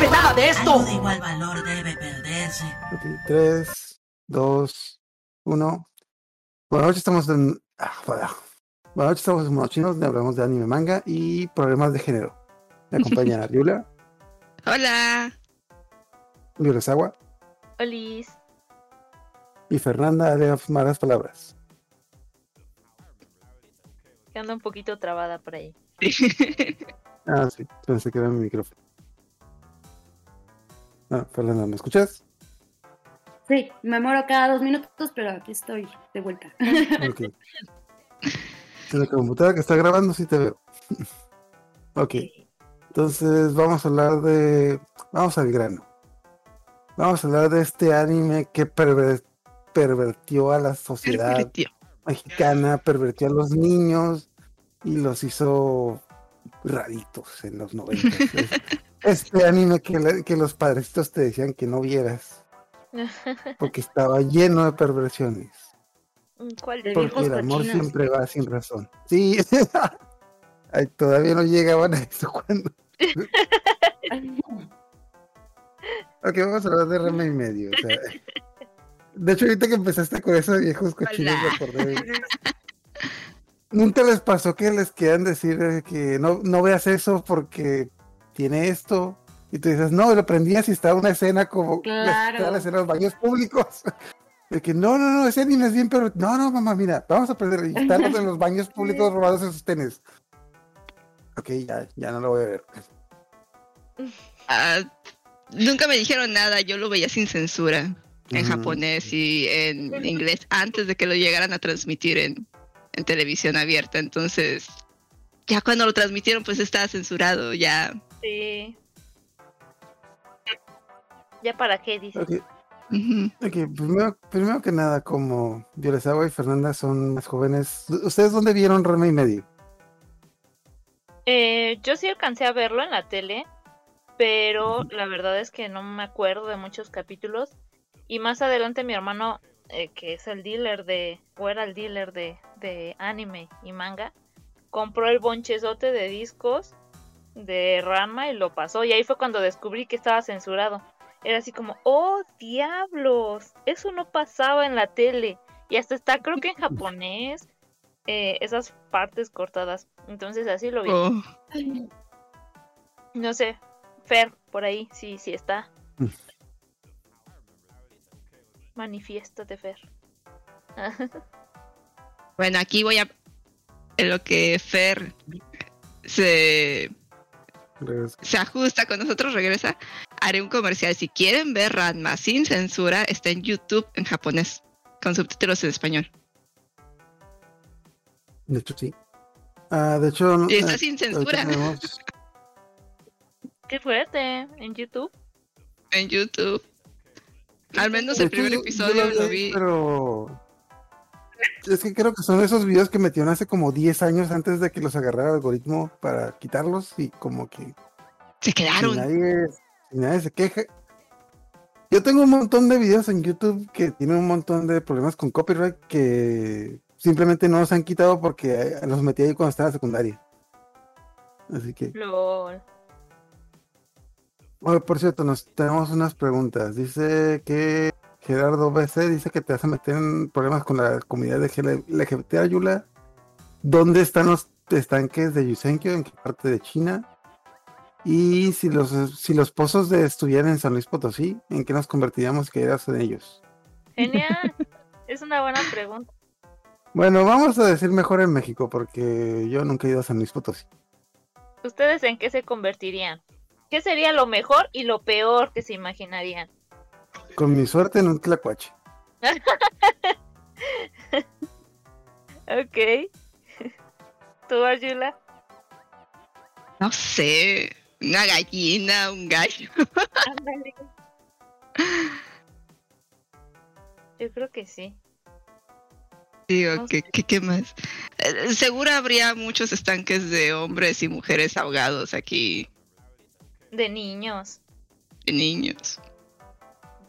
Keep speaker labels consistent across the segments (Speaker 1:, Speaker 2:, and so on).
Speaker 1: sabe nada de esto.
Speaker 2: Algo de igual valor debe perderse.
Speaker 3: Ok, 3, 2, 1. Buenas noches, estamos en. ah, bueno. Buenas noches, estamos en Monochinos, donde hablamos de anime, manga y problemas de género. Me acompaña Riula,
Speaker 4: Hola.
Speaker 3: Riula Sagua
Speaker 5: Olis.
Speaker 3: y Fernanda de malas palabras.
Speaker 5: Que anda un poquito trabada por ahí.
Speaker 3: Ah, sí, se me quedó en mi micrófono. Ah, Fernanda, ¿me escuchas?
Speaker 6: Sí, me muero cada dos minutos, pero aquí estoy de vuelta.
Speaker 3: Ok. En la computadora que está grabando sí te veo. ok. Entonces vamos a hablar de... Vamos al grano. Vamos a hablar de este anime que perver- pervertió a la sociedad
Speaker 4: Pervertió.
Speaker 3: mexicana, pervertió a los niños y los hizo raritos en los 90. Es- Este anime que, le- que los padrecitos te decían que no vieras porque estaba lleno de perversiones.
Speaker 5: ¿Cuál
Speaker 6: De
Speaker 3: Porque el amor
Speaker 6: cochinos.
Speaker 3: siempre va sin razón. Sí. Ay, todavía no llegaban a eso cuando. Ok, vamos a hablar de Rema y medio. o sea, De hecho, ahorita que empezaste con esos viejos cochinos, Nunca les pasó que les quieran decir que no, no veas eso porque tiene esto. Y tú dices, no, lo prendías y estaba una escena como la-
Speaker 6: Claro.
Speaker 3: estaba la escena de los baños públicos. De que no, no, no, ese anime es bien, pero no, no, mamá, mira, vamos a prender. Y están de los baños públicos robados en sus tenis. Ok, ya, ya no lo voy a ver.
Speaker 4: Ah, nunca me dijeron nada, yo lo veía sin censura en japonés y en inglés antes de que lo llegaran a transmitir en, en televisión abierta. Entonces, ya cuando lo transmitieron, pues estaba censurado. Ya
Speaker 5: Sí. ¿Ya para qué dices?
Speaker 3: Ok,
Speaker 4: Ujú.
Speaker 3: ok, primero, primero que nada, como Yorezawa y Fernanda son más jóvenes, ¿ustedes dónde vieron Rema y medio?
Speaker 5: Eh, yo sí alcancé a verlo en la tele, pero la verdad es que no me acuerdo de muchos capítulos. Y más adelante mi hermano, eh, que es el dealer de, o era el dealer de, de anime y manga, compró el bonchezote de discos de Ranma y lo pasó. Y ahí fue cuando descubrí que estaba censurado. Era así como, oh diablos, eso no pasaba en la tele. Y hasta está, creo que en japonés, eh, esas partes cortadas. Entonces así lo vi.
Speaker 4: Oh,
Speaker 5: No sé, Fer, por ahí, sí, sí está. Manifiéstate, Fer.
Speaker 4: Bueno, aquí voy a. En lo que Fer se, Se ajusta con nosotros, regresa. Haré un comercial. Si quieren ver Ranma sin censura, está en YouTube en japonés, con subtítulos en español.
Speaker 3: De hecho, sí. Ah, de hecho, no-
Speaker 4: Y está
Speaker 3: eh,
Speaker 4: sin censura
Speaker 3: tenemos-
Speaker 5: Qué fuerte, en YouTube.
Speaker 4: en YouTube. Al menos
Speaker 3: de
Speaker 4: el
Speaker 3: hecho,
Speaker 4: primer
Speaker 3: yo-
Speaker 4: episodio lo vi.
Speaker 3: Pero es que creo que son esos videos que metieron hace como 10 años antes de que los agarrara el algoritmo para quitarlos y como que
Speaker 4: Se quedaron.
Speaker 3: nadie, si nadie se queja. Yo tengo un montón de videos en YouTube que tienen un montón de problemas con copyright que simplemente no los han quitado porque eh, los metí ahí cuando estaba en secundaria. Así que,
Speaker 5: LOL.
Speaker 3: Oye, por cierto, nos tenemos unas preguntas. Dice que Gerardo BC dice que te vas a meter en problemas con la comunidad de LGBT Ayula. ¿Dónde están los estanques de Yusenkyo? ¿En qué parte de China? Y si los, si los pozos de estuvieran en San Luis Potosí, ¿en qué nos convertiríamos que eras en ellos?
Speaker 5: Genial. es una buena pregunta.
Speaker 3: Bueno, vamos a decir mejor en México, porque yo nunca he ido a San Luis Potosí.
Speaker 5: ¿Ustedes en qué se convertirían? ¿Qué sería lo mejor y lo peor que se imaginarían?
Speaker 3: Con mi suerte en un tlacuache.
Speaker 5: Ok. ¿Tú, Ayula?
Speaker 4: No sé. Una gallina, un gallo.
Speaker 5: Ándale. Yo creo que sí.
Speaker 4: Digo,
Speaker 5: No
Speaker 4: ¿qué,
Speaker 5: sé.
Speaker 4: qué, qué más? Eh, seguro habría muchos estanques de hombres y mujeres ahogados aquí,
Speaker 5: De niños.
Speaker 4: de niños.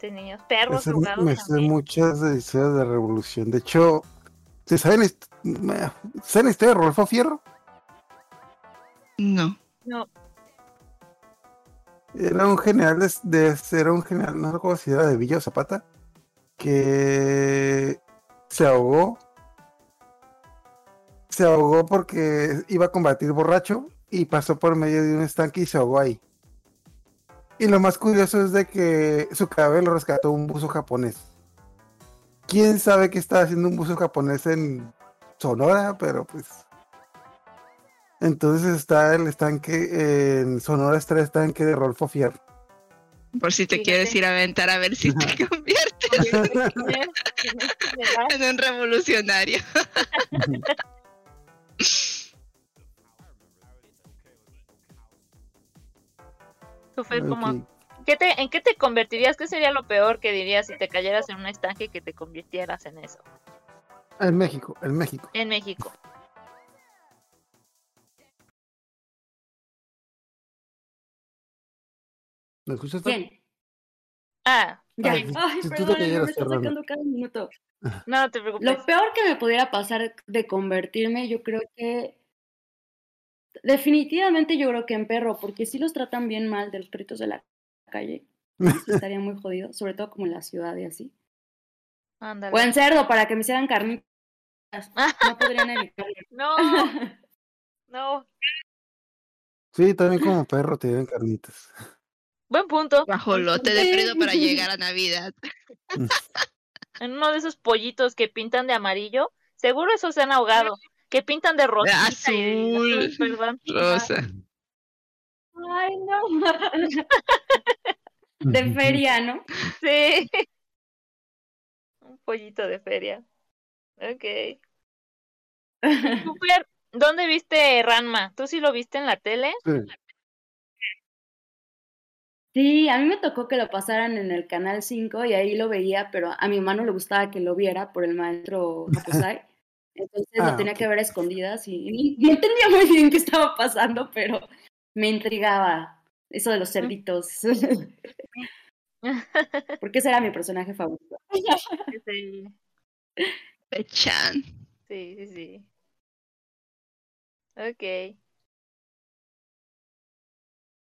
Speaker 5: De niños. Perros
Speaker 3: sé,
Speaker 5: jugados
Speaker 3: me sé
Speaker 5: también.
Speaker 3: muchas de historias de revolución. De hecho, ¿se saben, la hist- me- ¿saben la historia de Rodolfo Fierro?
Speaker 4: No.
Speaker 5: No.
Speaker 3: Era un general de, de- era un general, no recuerdo si era de Villa o Zapata, que se ahogó. Se ahogó porque iba a combatir borracho y pasó por medio de un estanque y se ahogó ahí. Y lo más curioso es de que su cadáver lo rescató un buzo japonés. ¿Quién sabe qué estaba haciendo un buzo japonés en Sonora? Pero pues... Entonces está el estanque, en Sonora está el estanque de Rolfo Fierro.
Speaker 4: Por si te
Speaker 5: Fíjate.
Speaker 4: quieres ir a aventar a ver si te conviertes en un revolucionario.
Speaker 5: Tú, Fer, ¿cómo-
Speaker 3: Ok.
Speaker 5: ¿qué te- ¿En qué te convertirías? ¿Qué sería lo peor que dirías si te cayeras en un estanque y que te convirtieras en eso?
Speaker 3: En México, en México.
Speaker 5: En México.
Speaker 3: ¿Me escuchas?
Speaker 6: ¿Quién?
Speaker 5: Ah,
Speaker 6: Ya.
Speaker 3: Ah,
Speaker 6: Ay,
Speaker 3: te
Speaker 6: perdón, me
Speaker 3: Fernando.
Speaker 6: sacando cada minuto.
Speaker 5: no, no te preocupes.
Speaker 6: Lo peor que me pudiera pasar de convertirme, yo creo que. Definitivamente yo creo que en perro, porque si los tratan bien mal de los perritos de la calle. sí estaría muy jodido, sobre todo como en la ciudad y así.
Speaker 5: Ándale.
Speaker 6: O en cerdo, para que me hicieran carnitas. No podrían evitarlo.
Speaker 5: No, no.
Speaker 3: Sí, también como perro te dieron carnitas.
Speaker 5: Buen punto.
Speaker 4: Bajolote de perdido para llegar a Navidad.
Speaker 5: En uno de esos pollitos que pintan de amarillo, seguro esos se han ahogado. Que pintan de rosa.
Speaker 4: azul.
Speaker 5: Perdón.
Speaker 4: Rosa.
Speaker 6: Ay, no. De feria, ¿no?
Speaker 5: Sí. Un pollito de feria. Ok. Super, ¿dónde viste Ranma? ¿Tú sí lo viste en la tele?
Speaker 3: Sí.
Speaker 6: Sí, a mí me tocó que lo pasaran en el canal 5 y ahí lo veía, pero a mi hermano le gustaba que lo viera por el maestro Hakusai. Entonces
Speaker 3: Ah,
Speaker 6: lo tenía
Speaker 3: ok.
Speaker 6: que ver a escondidas y no entendía muy bien qué estaba pasando, pero me intrigaba eso de los cerditos. Porque ese era mi personaje favorito.
Speaker 5: Sí,
Speaker 4: Pechan.
Speaker 5: sí, sí, sí. Ok.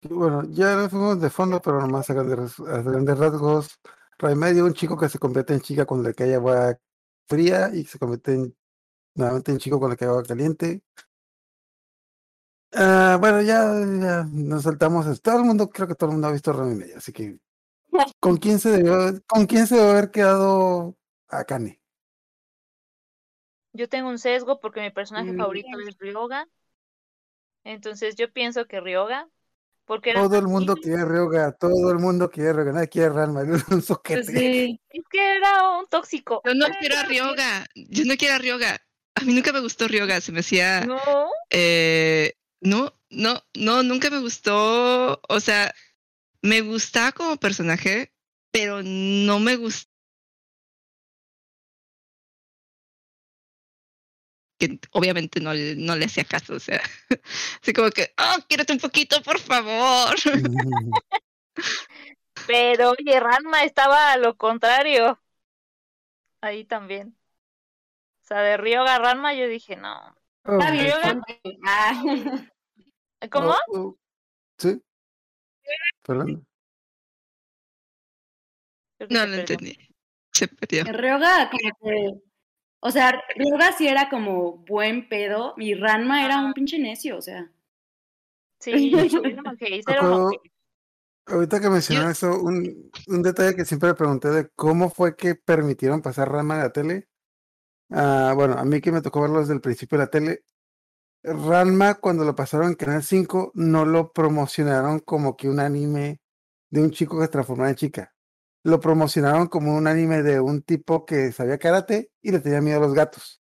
Speaker 3: Bueno, ya nos fuimos de fondo, pero nomás a grandes, a grandes rasgos. Remedio, un chico que se convierte en chica cuando le cae agua fría y se convierte en, nuevamente en chico cuando le cae agua caliente. Ah, bueno, ya, ya nos saltamos. Todo el mundo, creo que todo el mundo ha visto Remy y medio, así que ¿con quién se debió, con quién se debe haber quedado Akane?
Speaker 5: Yo tengo un sesgo porque mi personaje
Speaker 6: Mm.
Speaker 5: favorito es Ryoga. Entonces yo pienso que Ryoga. Porque era
Speaker 3: Todo el
Speaker 5: un
Speaker 3: mundo quiere Ryoga, todo el mundo quiere Ryoga, nadie quiere Ranma, es un soquete.
Speaker 6: Pues sí.
Speaker 5: Es que era un tóxico.
Speaker 4: Yo no quiero a Ryoga. Yo no quiero a Ryoga. A mí nunca me gustó Ryoga. Se me hacía.
Speaker 5: No.
Speaker 4: Eh, no, no, no, nunca me gustó. O sea, me gustaba como personaje, pero no me gustó. Que obviamente no, le- no le hacía caso, o sea, así como que, oh, quírate un poquito, por favor.
Speaker 5: Pero oye, Ranma estaba a lo contrario. Ahí también. O sea, de Ryoga Ranma yo dije, no.
Speaker 3: Oh.
Speaker 5: Ryoga-
Speaker 6: Ah.
Speaker 5: ¿Cómo?
Speaker 3: oh, oh, Sí.
Speaker 5: Que
Speaker 4: No
Speaker 5: perdió.
Speaker 4: entendí. Se perdió.
Speaker 6: Ryoga como que, o sea, Ryoga sí era como buen pedo y Ranma era un pinche necio, o sea.
Speaker 5: Sí, un
Speaker 3: Acuerdo-
Speaker 5: ojete.
Speaker 3: Ahorita que mencionó eso, un, un detalle que siempre me pregunté de cómo fue que permitieron pasar Ranma a la tele. Ah, bueno, a mí que me tocó verlo desde el principio de la tele. Ranma, cuando lo pasaron en Canal 5, no lo promocionaron como que un anime de un chico que se transformaba en chica. Lo promocionaron como un anime de un tipo que sabía karate y le tenía miedo a los gatos.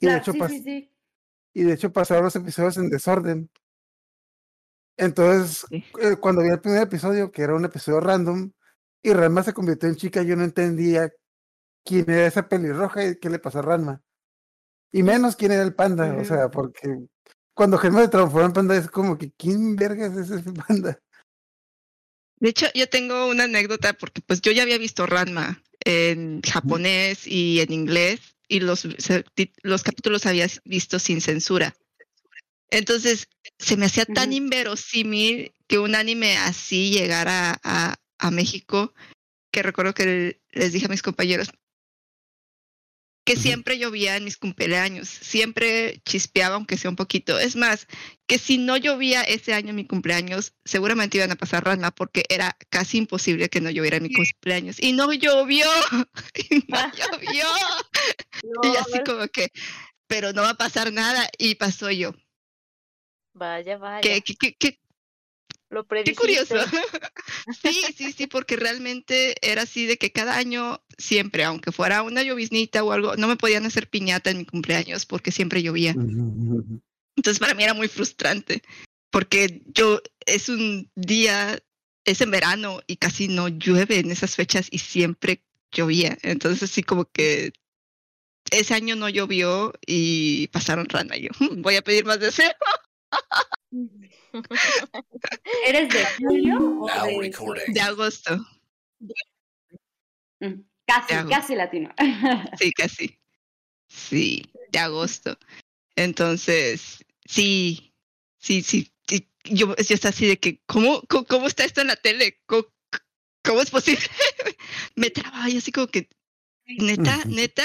Speaker 3: Y de hecho,
Speaker 6: sí,
Speaker 3: pas-
Speaker 6: sí, sí.
Speaker 3: y de hecho pasaron los episodios en desorden. Entonces, eh, cuando vi el primer episodio, que era un episodio random, y Ranma se convirtió en chica, yo no entendía quién era esa pelirroja y qué le pasó a Ranma. Y menos quién era el panda, o sea, porque cuando Germa se transformó en panda es como que, ¿quién vergas es ese panda?
Speaker 4: De hecho, yo tengo una anécdota porque pues yo ya había visto Ranma en japonés y en inglés y los, los capítulos había visto sin censura. Entonces, se me hacía tan inverosímil que un anime así llegara a, a México, que recuerdo que les dije a mis compañeros que siempre llovía en mis cumpleaños, siempre chispeaba aunque sea un poquito. Es más, que si no llovía ese año en mi cumpleaños, seguramente iban a pasar Ranma porque era casi imposible que no lloviera en mi cumpleaños. Y no llovió, y no llovió. Y así como que, pero no va a pasar nada. Y pasó yo.
Speaker 5: Vaya, vaya.
Speaker 4: Qué, qué, qué, qué,
Speaker 5: Lo
Speaker 4: qué
Speaker 5: predijiste.
Speaker 4: curioso. Sí, sí, sí, porque realmente era así de que cada año, siempre, aunque fuera una lloviznita o algo, no me podían hacer piñata en mi cumpleaños porque siempre llovía. Entonces para mí era muy frustrante, porque yo es un día, es en verano y casi no llueve en esas fechas y siempre llovía. Entonces sí como que ese año no llovió y pasaron rana. Yo "Mm, voy a pedir más deseo.
Speaker 6: ¿Eres de julio o de,
Speaker 1: recording.
Speaker 4: De agosto,
Speaker 6: Mm, Casi,
Speaker 4: de agosto.
Speaker 6: casi latino.
Speaker 4: sí, casi. Sí, de agosto. Entonces, sí, sí, sí. sí, Yo, yo estaba así de que, ¿cómo, cómo, cómo está esto en la tele? ¿Cómo, cómo es posible? Me trababa y así como que, neta, neta.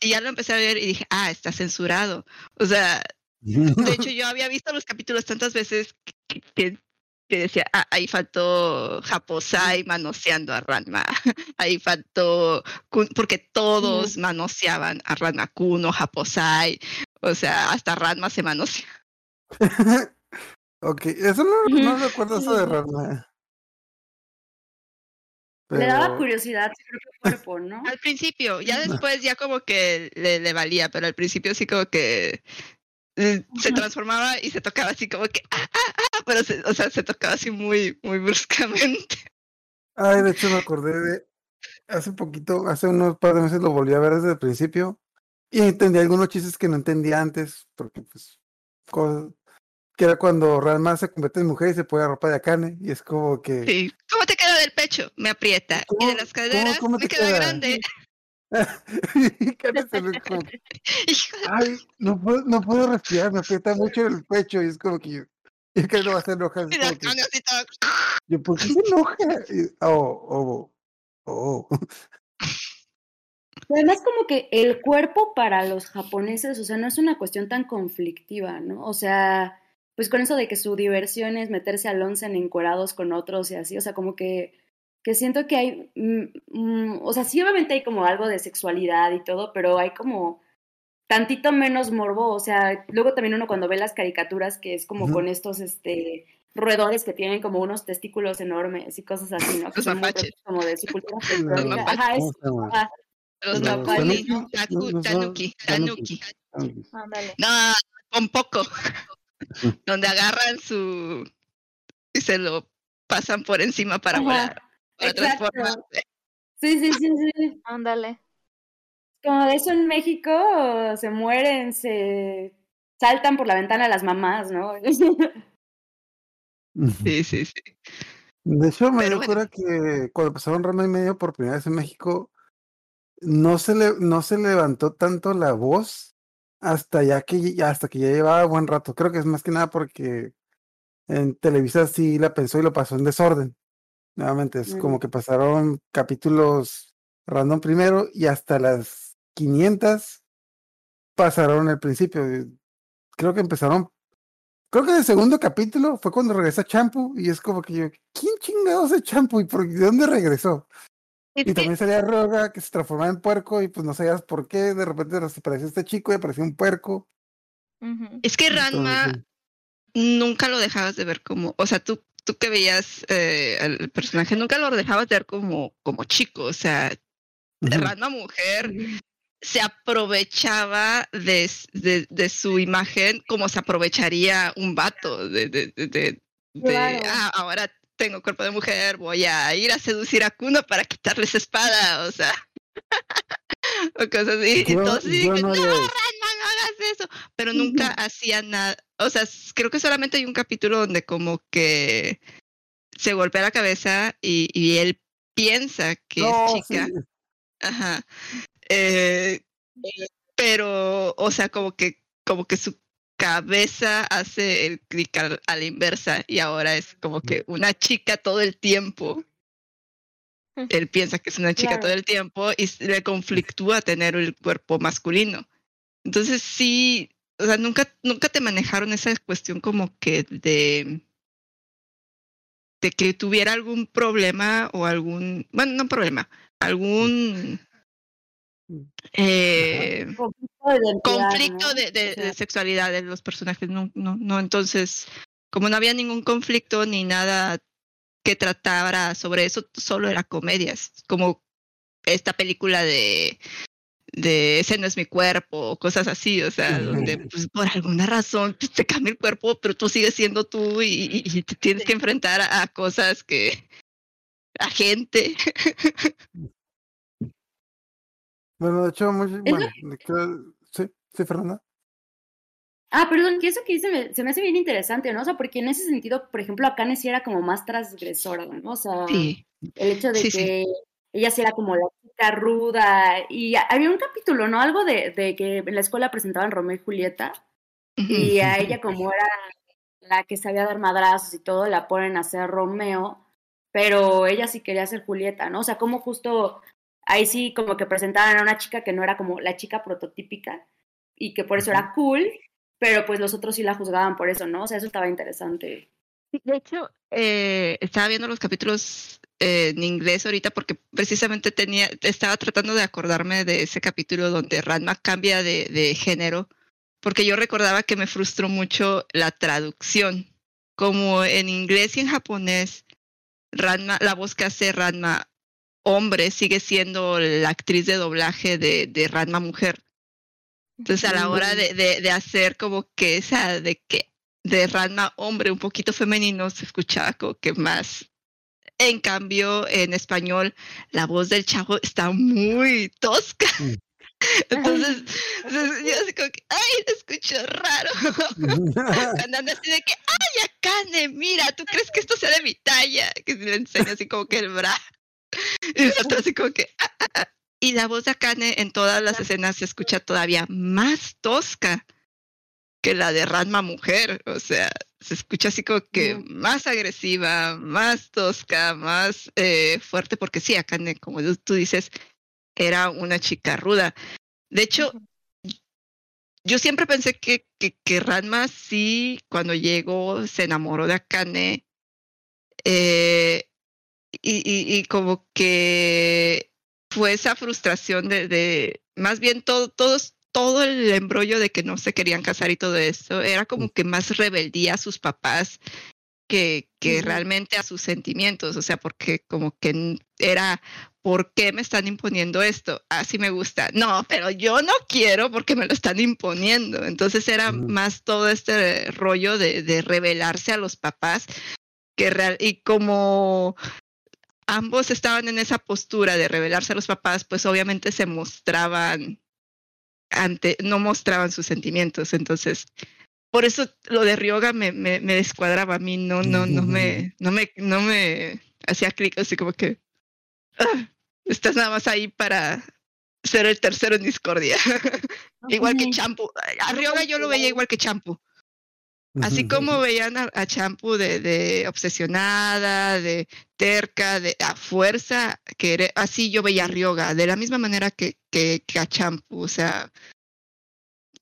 Speaker 4: Y ya lo empecé a ver y dije, ah, está censurado. O sea, de hecho, yo había visto los capítulos tantas veces que, que- que decía, ah, ahí faltó Japosai manoseando a Ranma. Ahí faltó, Kun- porque todos manoseaban a Ranma Kuno, Japosai. O sea, hasta Ranma se manosea.
Speaker 3: ok, eso no, no recuerdo eso de Ranma.
Speaker 6: Le daba curiosidad su propio cuerpo, ¿no?
Speaker 4: Al principio, ya después ya como que le, le valía, pero al principio sí como que se transformaba y se tocaba así como que, ah, ah, ah, pero se, o sea, se tocaba así muy, muy bruscamente.
Speaker 3: Ay, de hecho me acordé de hace poquito, hace unos par de meses lo volví a ver desde el principio y entendí algunos chistes que no entendía antes, porque pues cosas que era cuando Ranma se convierte en mujer y se pone ropa de Akane y es como que
Speaker 4: Sí. ¿Cómo te queda del pecho? Me aprieta. Y
Speaker 3: ¿Cómo-
Speaker 4: de las
Speaker 3: cómo-
Speaker 4: caderas
Speaker 3: cómo
Speaker 4: me
Speaker 3: te
Speaker 4: queda
Speaker 3: queda?
Speaker 4: grande.
Speaker 3: como que, ay, no puedo, no puedo respirar, me aprieta mucho el pecho y es como que yo, y Akane no va a hacer enojar, que, yo, ¿por qué se enoja? Y, oh, oh, oh.
Speaker 6: Además, como que el cuerpo para los japoneses, o sea, no es una cuestión tan conflictiva, ¿no? O sea, pues con eso de que su diversión es meterse al once en encuerados con otros y así, o sea, como que, que siento que hay, mm, mm, o sea, sí obviamente hay como algo de sexualidad y todo, pero hay como tantito menos morbo, o sea, luego también uno cuando ve las caricaturas que es como
Speaker 3: Ujú.
Speaker 6: con estos, este, roedores que tienen como unos testículos enormes y cosas así, ¿no? Que
Speaker 4: Los
Speaker 6: son
Speaker 4: mapaches.
Speaker 6: como de su cultura
Speaker 4: mapaches.
Speaker 6: Ajá, es,
Speaker 4: Los napali,
Speaker 6: tanuki,
Speaker 4: tanuki. No, con poco. Donde agarran su y se lo pasan por encima para
Speaker 6: Ajá,
Speaker 4: volar, para
Speaker 6: exacto.
Speaker 4: transformarse.
Speaker 6: Sí, sí, sí, sí.
Speaker 5: Ándale.
Speaker 6: Como de eso en México se mueren, se saltan por la ventana las mamás, ¿no?
Speaker 4: Sí, sí, sí.
Speaker 3: De hecho, me dio
Speaker 4: bueno.
Speaker 3: cura que cuando empezaron Rama y medio por primera vez en México, no se le, no se levantó tanto la voz hasta ya que ya- hasta que ya llevaba buen rato. Creo que es más que nada porque en Televisa sí la pensó y lo pasó en desorden. Nuevamente, es como que pasaron capítulos random primero y hasta las 500 pasaron el principio. Creo que empezaron Creo que en el segundo capítulo fue cuando regresa Champu y es como que yo, ¿quién chingados es Champu y por de dónde regresó?
Speaker 4: Es
Speaker 3: Y también salía Roga que se transformaba en puerco y pues no sabías por qué, de repente se parecía este chico y apareció un puerco.
Speaker 4: Es que Ranma
Speaker 3: Entonces,
Speaker 4: nunca lo dejabas de ver como, o sea, tú, tú que veías eh, al personaje, nunca lo dejabas de ver como, como chico, o sea,
Speaker 3: ujú.
Speaker 4: Ranma mujer se aprovechaba de, de, de su imagen como se aprovecharía un vato de, de, de, de- de,
Speaker 6: Claro.
Speaker 4: "Ah, ahora tengo cuerpo de mujer, voy a ir a seducir a Kuno para quitarle esa espada, o sea, o cosas así.
Speaker 3: Yo-
Speaker 4: Entonces
Speaker 3: yo no
Speaker 4: no,
Speaker 3: haría
Speaker 4: Ranma,
Speaker 3: eso".
Speaker 4: No hagas eso, pero nunca hacía nada, o sea, creo que solamente hay un capítulo donde como que se golpea la cabeza y, y él piensa que
Speaker 3: No,
Speaker 4: es
Speaker 3: sí,
Speaker 4: chica. Ajá. Eh, pero, o sea, como que, como que su cabeza hace el clic a, a la inversa y ahora es como que una chica todo el tiempo. Él piensa que es una chica
Speaker 6: Claro.
Speaker 4: todo el tiempo y le conflictúa tener el cuerpo masculino. Entonces sí, o sea, nunca, nunca te manejaron esa cuestión como que de, de que tuviera algún problema o algún, bueno, no problema, algún eh,
Speaker 6: Conflicto de
Speaker 4: sexualidad de los personajes. No, no, no. Entonces, como no había ningún conflicto ni nada que tratara sobre eso, solo era comedias. Como esta película de de ese no es mi cuerpo o cosas así, o sea, donde pues, por alguna razón pues, te cambia el cuerpo, pero tú sigues siendo tú y, y- y te tienes que enfrentar a, a cosas que a gente.
Speaker 3: Bueno, de hecho, muy, bueno, sí, sí, Fernanda.
Speaker 6: Ah, perdón, que eso que dice me- se me hace bien interesante, ¿no? O sea, porque en ese sentido, por ejemplo, Akane sí era como más transgresora, ¿no? O sea,
Speaker 4: Sí,
Speaker 6: el hecho de
Speaker 4: Sí, sí.
Speaker 6: que ella sí era como la chica ruda y había un capítulo, ¿no? Algo de, de que en la escuela presentaban Romeo y Julieta y a ella como era la que sabía dar madrazos y todo, la ponen a ser Romeo, pero ella sí quería ser Julieta, ¿no? O sea, como justo ahí sí como que presentaban a una chica que no era como la chica prototípica y que por eso era cool, pero pues los otros sí la juzgaban por eso, ¿no? O sea, eso estaba interesante.
Speaker 4: Sí, De hecho, eh, estaba viendo los capítulos eh, en inglés ahorita porque precisamente tenía, estaba tratando de acordarme de ese capítulo donde Ranma cambia de, de género, porque yo recordaba que me frustró mucho la traducción. Como en inglés y en japonés, Ranma, la voz que hace Ranma hombre sigue siendo la actriz de doblaje de, de Ranma mujer. Entonces a la hora de, de, de hacer como que esa, de que de Ranma hombre un poquito femenino se escuchaba como que más. En cambio, en español, la voz del chavo está muy tosca.
Speaker 3: Mm.
Speaker 4: Entonces, entonces, yo así como que, ay, lo escucho raro. Cuando anda así de que, ay, Akane, mira, ¿tú crees que esto sea de mi talla? Que le enseña así como que el brazo. Y el otro así como que, "Ah, ah, ah". Y la voz de Akane en todas las escenas se escucha todavía más tosca que la de Ranma mujer. O sea, se escucha así como que más agresiva, más tosca, más eh, fuerte, porque sí, Akane, como tú- tú dices, era una chica ruda. De hecho, yo siempre pensé que, que, que Ranma sí, cuando llegó, se enamoró de Akane. eh, y, y, y como que fue esa frustración de, de más bien todo, todos, todo el embrollo de que no se querían casar y todo eso, era como que más rebeldía a sus papás que, que realmente a sus sentimientos, o sea, porque como que era, ¿por qué me están imponiendo esto? Así me gusta. No, pero yo no quiero porque me lo están imponiendo. Entonces era más todo este rollo de, de rebelarse a los papás que real, y como ambos estaban en esa postura de rebelarse a los papás, pues obviamente se mostraban ante, no mostraban sus sentimientos. Entonces, por eso lo de Ryoga me, me, me descuadraba a mí, no, no, no me, no me, no me hacía clic así como que "Ah, estás nada más ahí para ser el tercero en discordia. igual que. Champu. A Ryoga yo lo veía igual que Champu. Así como veían a, a Champu de, de obsesionada, de terca, de a fuerza, que era- así yo veía a Ryoga, de la misma manera que, que, que a Champu. O sea,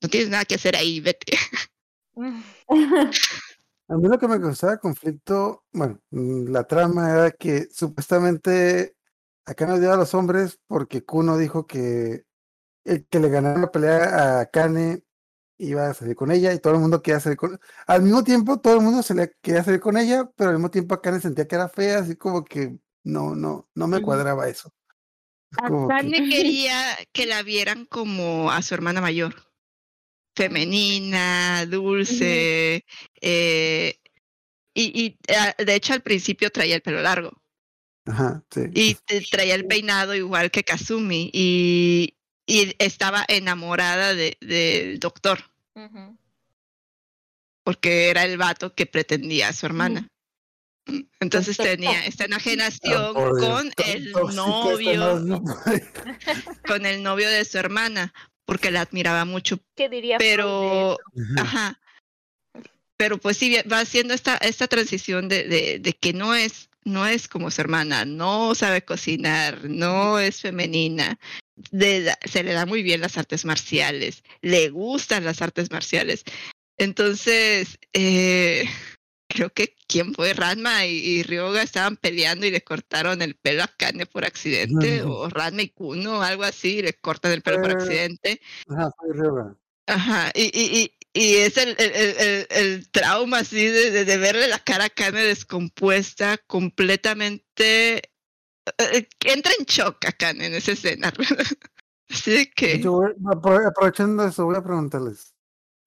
Speaker 4: no tienes nada que hacer ahí, vete.
Speaker 3: A mí lo que me causaba conflicto, bueno, la trama era que supuestamente acá no odiaba a los hombres porque Kuno dijo que el que le ganara la pelea a Kane iba a salir con ella y todo el mundo quería salir con Al mismo tiempo, todo el mundo se le quería salir con ella, pero al mismo tiempo Akane sentía que era fea, así como que no, no, no me cuadraba eso. Que-
Speaker 4: Akane quería que la vieran como a su hermana mayor. Femenina, dulce. eh, y, y ah, de hecho al principio traía el pelo largo.
Speaker 3: Ajá, sí.
Speaker 4: Y traía el peinado igual que Kazumi. Y, y estaba enamorada de- del doctor. Porque era el vato que pretendía a su hermana. Entonces tenía esta
Speaker 3: Ah,
Speaker 4: enajenación
Speaker 3: Dios,
Speaker 4: con el
Speaker 3: esta
Speaker 4: novio,
Speaker 3: no- no puede.
Speaker 4: con el novio de su hermana, porque la admiraba mucho.
Speaker 5: ¿Qué diría
Speaker 4: pero ajá. Pero pues sí, va haciendo esta, esta transición de, de, de que no es, no es como su hermana, no sabe cocinar, no es femenina, de, se le da muy bien las artes marciales, le gustan las artes marciales. Entonces, eh, creo que quién fue Ranma y, y, Ryoga estaban peleando y le cortaron el pelo a Kane por accidente, o Ranma y Kuno, algo así, y le cortan el pelo por accidente.
Speaker 3: Ajá, fue Ryoga.
Speaker 4: Ajá, y, y, y es el, el, el, el, trauma así de, de, verle la cara a Kane descompuesta, completamente. Eh, entra en shock a Kane en esa escena. así que.
Speaker 3: Yo voy, aprovechando eso, voy a preguntarles.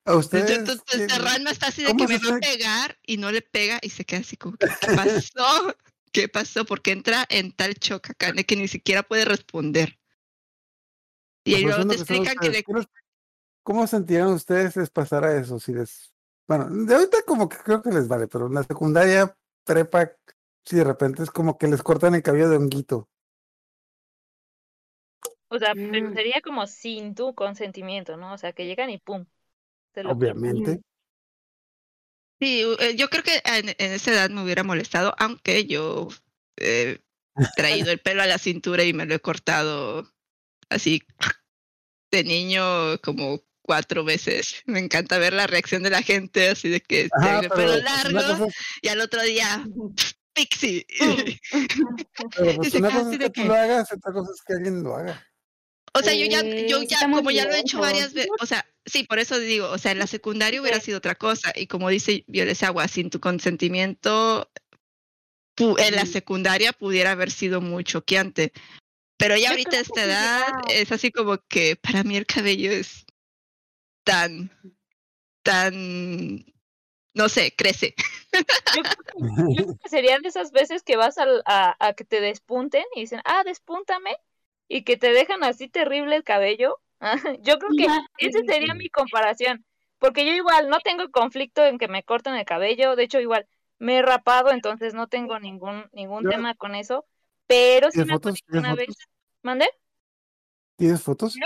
Speaker 3: A ustedes.
Speaker 4: Entonces, pues, Ranma está así de que me va a pegar y no le pega y se queda así como, ¿qué pasó? ¿Qué pasó? Porque entra en tal shock a Kane que ni siquiera puede responder. Y luego te explican que le.
Speaker 3: ¿Cómo sentirían ustedes si les pasara eso? Si les... Bueno, de ahorita como que creo que les vale, pero en la secundaria, prepa, si de repente es como que les cortan el cabello de honguito.
Speaker 5: O sea, pero sería como sin tu consentimiento, ¿no? O sea, que llegan y pum.
Speaker 3: Obviamente.
Speaker 4: Sí, yo creo que en, en, esa edad me hubiera molestado, aunque yo he traído el pelo a la cintura y me lo he cortado así de niño como cuatro veces. Me encanta ver la reacción de la gente, así de que
Speaker 3: Ajá, pero,
Speaker 4: pelo largo y al otro día, pixie.
Speaker 3: Pero pues una cosa es que tú
Speaker 4: que-
Speaker 3: lo hagas, otra cosa es que alguien lo haga.
Speaker 4: O sea, yo ya, yo ya, como ya lo he hecho varias veces, o sea, sí, por eso digo, o sea, en la secundaria hubiera sido otra cosa, y como dice Violes Agua, sin tu consentimiento, en la secundaria pudiera haber sido muy choqueante. Pero ya
Speaker 5: Yo
Speaker 4: ahorita a esta edad
Speaker 5: ya.
Speaker 4: es así como que para mí el cabello es tan, tan, no sé, crece.
Speaker 5: Yo creo que sería de esas veces que vas al- a, a que te despunten y dicen, ah, despúntame, y que te dejan así terrible el cabello. Yo creo que esa sería
Speaker 6: sí.
Speaker 5: mi comparación, porque yo igual no tengo conflicto en que me corten el cabello, de hecho igual me he rapado, entonces no tengo ningún ningún
Speaker 3: Yo-
Speaker 5: tema con eso, pero
Speaker 3: ¿Tienes
Speaker 5: me acuerdo
Speaker 3: fotos?
Speaker 5: una
Speaker 3: ¿Tienes
Speaker 5: vez? ¿mandé?
Speaker 3: ¿Tienes fotos?
Speaker 5: Sí,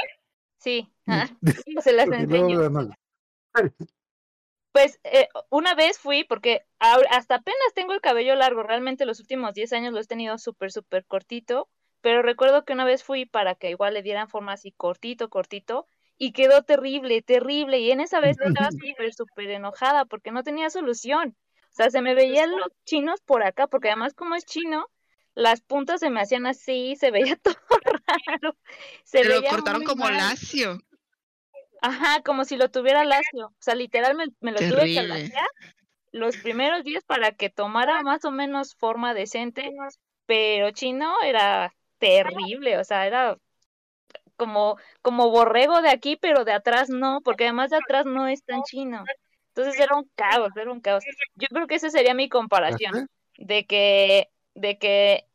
Speaker 5: Ah, se las enseño. Pues eh, una vez fui, porque hasta apenas tengo el cabello largo, realmente los últimos 10 años lo he tenido súper, súper cortito, pero recuerdo que una vez fui para que igual le dieran forma así cortito, cortito, y quedó terrible, terrible, y en esa vez yo estaba súper, súper enojada porque no tenía solución. O sea, se me veían los chinos por acá, porque además como es chino, las puntas se me hacían así, se veía todo raro. Se
Speaker 4: Te lo
Speaker 5: veía
Speaker 4: cortaron
Speaker 5: muy
Speaker 4: como
Speaker 5: mal.
Speaker 4: lacio.
Speaker 5: Ajá, como si lo tuviera lacio. O sea, literal me, me lo tuve que
Speaker 4: Terrible.
Speaker 5: laciar los primeros días para que tomara más o menos forma decente, pero chino era terrible, o sea, era como, como borrego de aquí, pero de atrás no, porque además de atrás no es tan chino. Entonces era un caos, era un caos. Yo creo que esa sería mi comparación, de que, de que.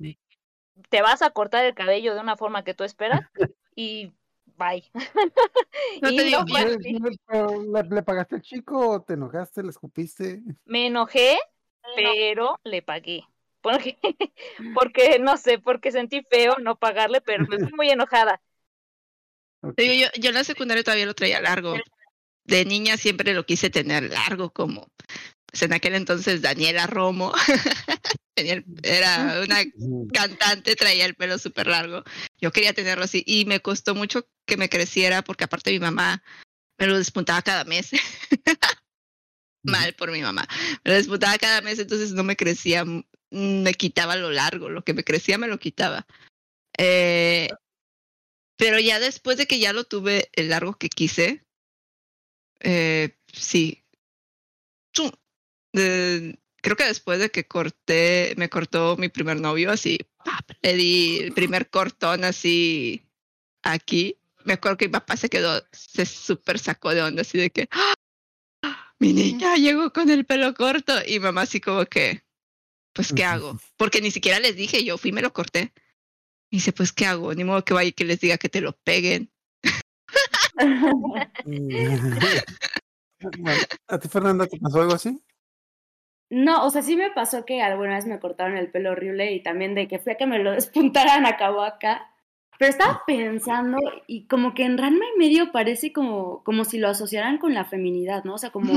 Speaker 5: Te vas a cortar el cabello de una forma que tú esperas y bye.
Speaker 4: No
Speaker 5: Y
Speaker 4: te digo,
Speaker 5: no
Speaker 3: ¿Le, le pagaste al chico o te enojaste, le escupiste?
Speaker 5: Me enojé, pero le pagué. Porque, porque no sé, porque sentí feo no pagarle, pero me fui muy enojada.
Speaker 4: Digo, yo, yo en la secundaria todavía lo traía largo. De niña siempre lo quise tener largo, como pues, en aquel entonces Daniela Romo. Era una cantante, traía el pelo súper largo. Yo quería tenerlo así y me costó mucho que me creciera porque aparte mi mamá me lo despuntaba cada mes. Mal por mi mamá. Me lo despuntaba cada mes, entonces no me crecía, mm, me quitaba lo largo, lo que me crecía me lo quitaba. Eh, pero ya después de que ya lo tuve el largo que quise, eh, sí. Creo que después de que corté, me cortó mi primer novio, así, ¡pap! le di el primer cortón así aquí. Me acuerdo que mi papá se quedó, se súper sacó de onda, así de que, ¡Ah! mi niña llegó con el pelo corto. Y mamá así como que, pues, ¿qué hago? Porque ni siquiera les dije, yo fui y me lo corté. Y dice, pues, ¿qué hago? Ni modo que vaya y que les diga que te lo peguen.
Speaker 3: Bueno, ¿A ti, Fernanda, te pasó algo así?
Speaker 6: No, o sea, sí me pasó que alguna vez me cortaron el pelo horrible y también de que fue a que me lo despuntaran acabó acá. Pero estaba pensando y como que en Ranma y medio parece como, como si lo asociaran con la feminidad, ¿no? O sea, como.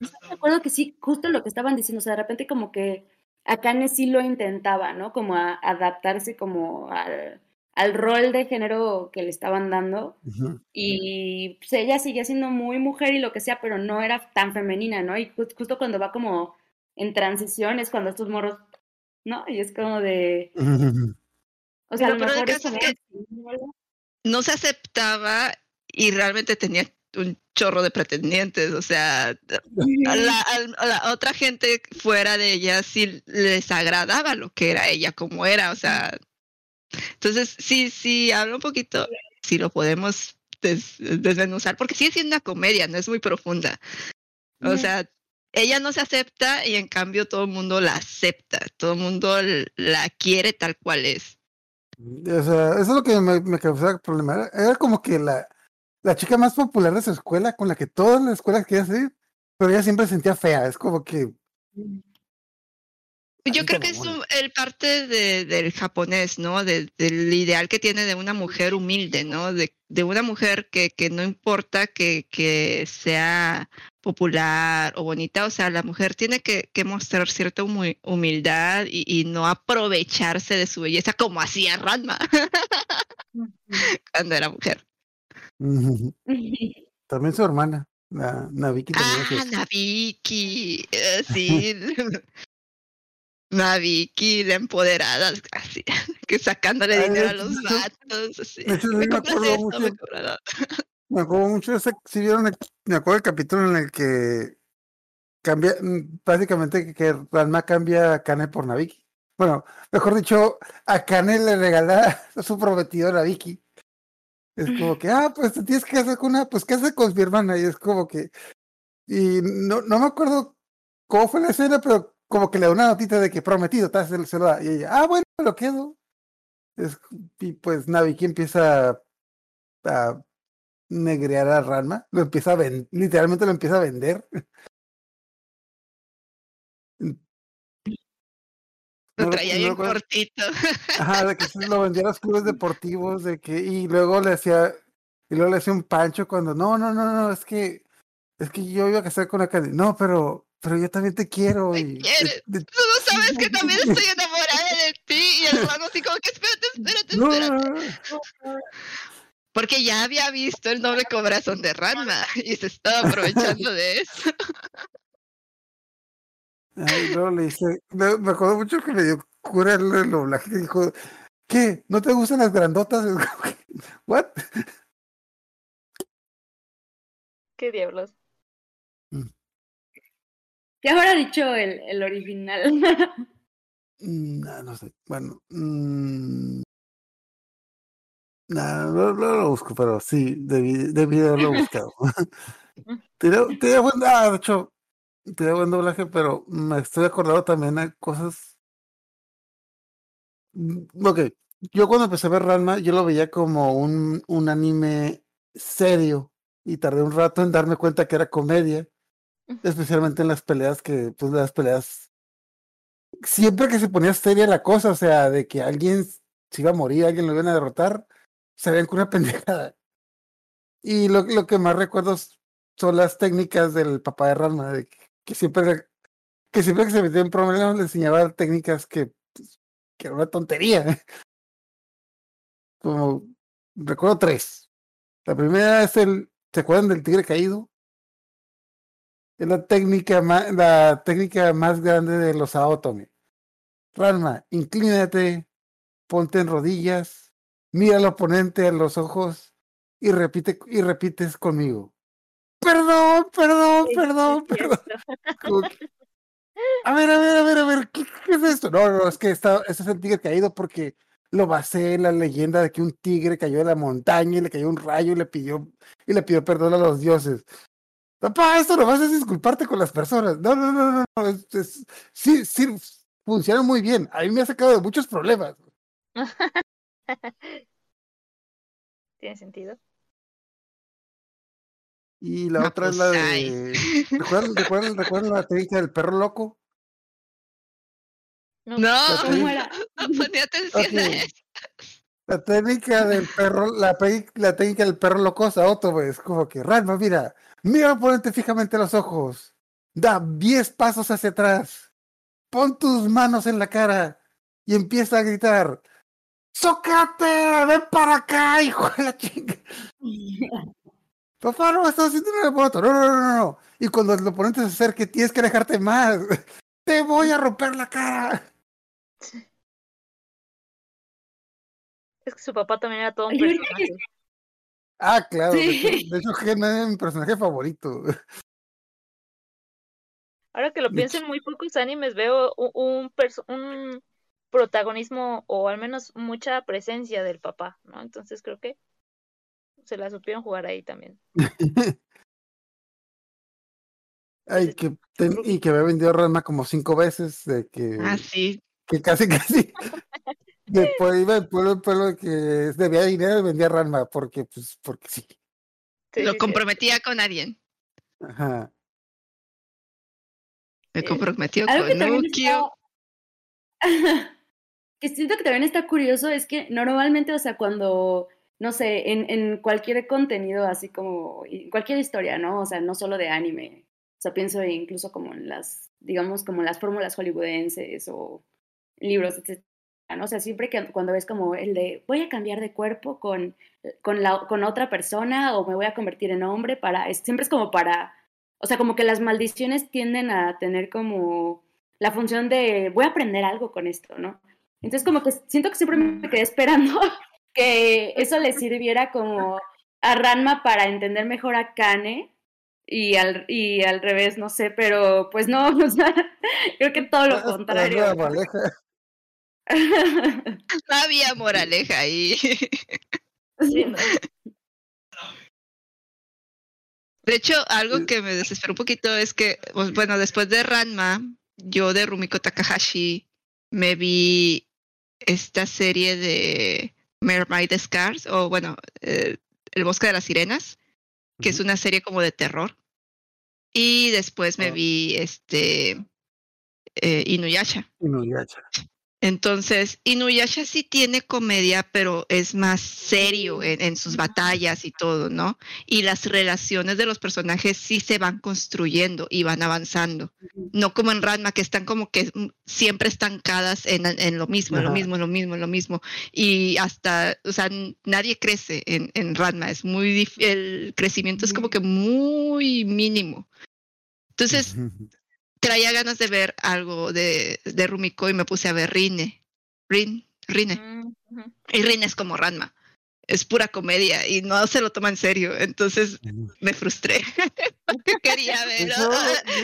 Speaker 6: Me acuerdo que sí, justo lo que estaban diciendo, o sea, de repente como que Akane sí lo intentaba, ¿no? Como a adaptarse como al, al rol de género que le estaban dando. Y pues, ella seguía siendo muy mujer y lo que sea, pero no era tan femenina, ¿no? Y ju- justo cuando va como en transición es cuando estos morros, ¿no? Y es como de, o sea,
Speaker 4: Lo
Speaker 6: a lo mejor es
Speaker 4: caso es
Speaker 6: como-
Speaker 4: que no se aceptaba y realmente tenía un chorro de pretendientes, o sea, a la, al- a la otra gente fuera de ella sí les agradaba lo que era ella, como era, o sea, entonces sí, sí, habla un poquito, si lo podemos des- desmenuzar, porque sigue siendo una comedia, no es muy profunda, o sea, ella no se acepta y en cambio todo el mundo la acepta, todo el mundo la quiere tal cual es.
Speaker 3: O sea, eso es lo que me, me causaba problema. Era, era como que la, la chica más popular de su escuela, con la que todas las escuelas querían salir, pero ella siempre se sentía fea. Es como que.
Speaker 4: Yo
Speaker 3: Así
Speaker 4: creo que es un- el parte de, del japonés, ¿no? De- del ideal que tiene de una mujer humilde, ¿no? De, de una mujer que, que no importa que, que sea popular o bonita, o sea, la mujer tiene que, que mostrar cierta humi- humildad y, y no aprovecharse de su belleza como hacía Ranma cuando era mujer.
Speaker 3: También su hermana, la Nabiki también.
Speaker 4: Ah. Nabiki, eh, sí. Nabiki, la empoderada, así, que sacándole
Speaker 3: Ay,
Speaker 4: dinero a los vatos, así. Me
Speaker 3: me
Speaker 4: compras
Speaker 3: acuerdo
Speaker 4: esto,
Speaker 3: mucho.
Speaker 4: me
Speaker 3: Me acuerdo mucho de ese, si vieron, el- me acuerdo el capítulo en el que cambia, mm, básicamente que, Ranma cambia a Kane por Nabiki. Bueno, mejor dicho, a Kane le regala a su prometido a Nabiki. Es como que, ah, pues te tienes que casar con una, pues casa con mi hermana. Y es como que, y no, no me acuerdo cómo fue la escena, pero como que le da una notita de que prometido, se, se lo da. Y ella, ah, bueno, me lo quedo. Es, y pues Nabiki empieza a, a negrear a Ranma, lo empieza a vender, literalmente lo empieza a vender.
Speaker 4: Lo
Speaker 3: No
Speaker 4: traía
Speaker 3: no
Speaker 4: bien
Speaker 3: recuerdo-
Speaker 4: cortito.
Speaker 3: Ajá, de que se lo vendía a los clubes deportivos, de que, y luego le hacía, y luego le hacía un pancho cuando, no, no, no, no, es que, es que yo iba a casar con la Candy. No, pero, pero yo también te quiero. Y,
Speaker 4: quieres.
Speaker 3: de- de-
Speaker 4: Tú no sabes que también estoy enamorada de ti. Y el así como que espérate, espérate,
Speaker 3: no,
Speaker 4: espérate. Porque ya había visto el noble corazón de Ranma y se estaba aprovechando de eso.
Speaker 3: Ay, luego le dice, me, me acuerdo mucho que me dio cura el, el doblaje que dijo, ¿qué? ¿No te gustan las grandotas? ¿What?
Speaker 5: ¿Qué diablos?
Speaker 6: ¿Qué habrá dicho el, el original?
Speaker 3: Mm, No, no sé. Bueno. mm, nah, no, no lo busco, pero sí, debí, debí de haberlo buscado. Tiene, tiene buen, ah, de hecho, tiene buen doblaje, pero me estoy acordado también de cosas. Mm, Ok, yo cuando empecé a ver Ranma, yo lo veía como un, un anime serio y tardé un rato en darme cuenta que era comedia, especialmente en las peleas que, pues las peleas siempre que se ponía seria la cosa, o sea, de que alguien se iba a morir, alguien lo iban a derrotar, sabían que una pendejada. Y lo, lo que más recuerdo son las técnicas del papá de Ranma, de que, que siempre que siempre que se metía en problemas le enseñaba técnicas que, pues, que era una tontería. Como recuerdo tres. La primera es el, ¿se acuerdan del tigre caído? Es la técnica más, la técnica más grande de los Aotome. Ranma, inclínate, ponte en rodillas, mira al oponente a los ojos y repite y repites conmigo. Perdón, perdón, perdón, perdón. que, A ver, a ver, a ver, a ver, ¿qué, qué es esto? No, no, es que está, ese es el tigre caído porque lo basé en la leyenda de que un tigre cayó de la montaña y le cayó un rayo y le pidió, y le pidió perdón a los dioses. Papá, esto no vas a disculparte con las personas. No, no, no, no, no. Es, es- sí, sí, funciona muy bien. A mí me ha sacado de muchos problemas.
Speaker 5: ¿Tiene sentido?
Speaker 3: Y la otra es la de. ¿Recuerdan, recuerdan, recuerdan la técnica del perro loco?
Speaker 5: No.
Speaker 4: No,
Speaker 6: ¿Cómo era?
Speaker 4: no ponía atención a eso.
Speaker 3: La técnica del perro, la, la técnica del perro loco Saoto, es como que, Ranma, mira, mira al oponente fijamente a los ojos da 10 pasos hacia atrás, pon tus manos en la cara y empieza a gritar, ¡Sócrate! ¡Ven para acá, hijo de la chinga! Papá, no, estás haciendo un alboroto. No, no, no, no. Y cuando el oponente se acerque, tienes que alejarte más. Te voy a romper la cara.
Speaker 5: Es que su papá también era todo un personaje.
Speaker 3: Ah, claro. De
Speaker 6: Sí.
Speaker 3: hecho, de hecho, Gen es mi personaje favorito.
Speaker 5: Ahora que lo pienso en muy pocos animes veo un, un protagonismo o al menos mucha presencia del papá, ¿no? Entonces creo que se la supieron jugar ahí también.
Speaker 3: Ay, que ten- y que había vendido Ranma como cinco veces, de que,
Speaker 4: Ah, sí.
Speaker 3: que casi, casi. Después iba de pueblo en pueblo que debía dinero y vendía Ranma, porque, pues, porque sí.
Speaker 5: Sí,
Speaker 4: Lo
Speaker 5: sí.
Speaker 4: comprometía con alguien.
Speaker 3: Ajá.
Speaker 4: Me
Speaker 5: Sí.
Speaker 4: comprometió con Nukio.
Speaker 6: está... que siento que también está curioso es que normalmente, o sea, cuando, no sé, en, en cualquier contenido, así como, y cualquier historia, ¿no? O sea, no solo de anime, o sea, pienso incluso como en las, digamos, como las fórmulas hollywoodenses o libros, etcétera, ¿no? O sea, siempre que cuando ves como el de, voy a cambiar de cuerpo con, con, la, con otra persona o me voy a convertir en hombre para, siempre es como para, o sea, como que las maldiciones tienden a tener como la función de voy a aprender algo con esto, ¿no? Entonces como que siento que siempre me quedé esperando que eso le sirviera como a Ranma para entender mejor a Kane y al, y al revés, no sé, pero pues no, o sea, creo que todo lo contrario.
Speaker 4: No había moraleja ahí.
Speaker 5: Sí, ¿no?
Speaker 4: De hecho, algo que me desesperó un poquito es que, pues, bueno, después de Ranma, yo de Rumiko Takahashi me vi esta serie de Mermaid Scars, o bueno, eh, El Bosque de las Sirenas, que es una serie como de terror. Y después me vi este eh, Inuyasha.
Speaker 3: Inuyasha.
Speaker 4: Entonces, Inuyasha sí tiene comedia, pero es más serio en, en sus batallas y todo, ¿no? Y las relaciones de los personajes sí se van construyendo y van avanzando. No como en Ranma, que están como que siempre estancadas en, en lo mismo, en lo mismo, en lo mismo, en lo mismo. Y hasta, o sea, nadie crece en, en Ranma. Es muy, el crecimiento es como que muy mínimo. Entonces, traía ganas de ver algo de, de Rumiko y me puse a ver Rine. Rin, Rine.
Speaker 5: Mm.
Speaker 4: Y Rine es como Ranma. Es pura comedia y no se lo toma en serio. Entonces me frustré. Quería ver,
Speaker 3: Eso,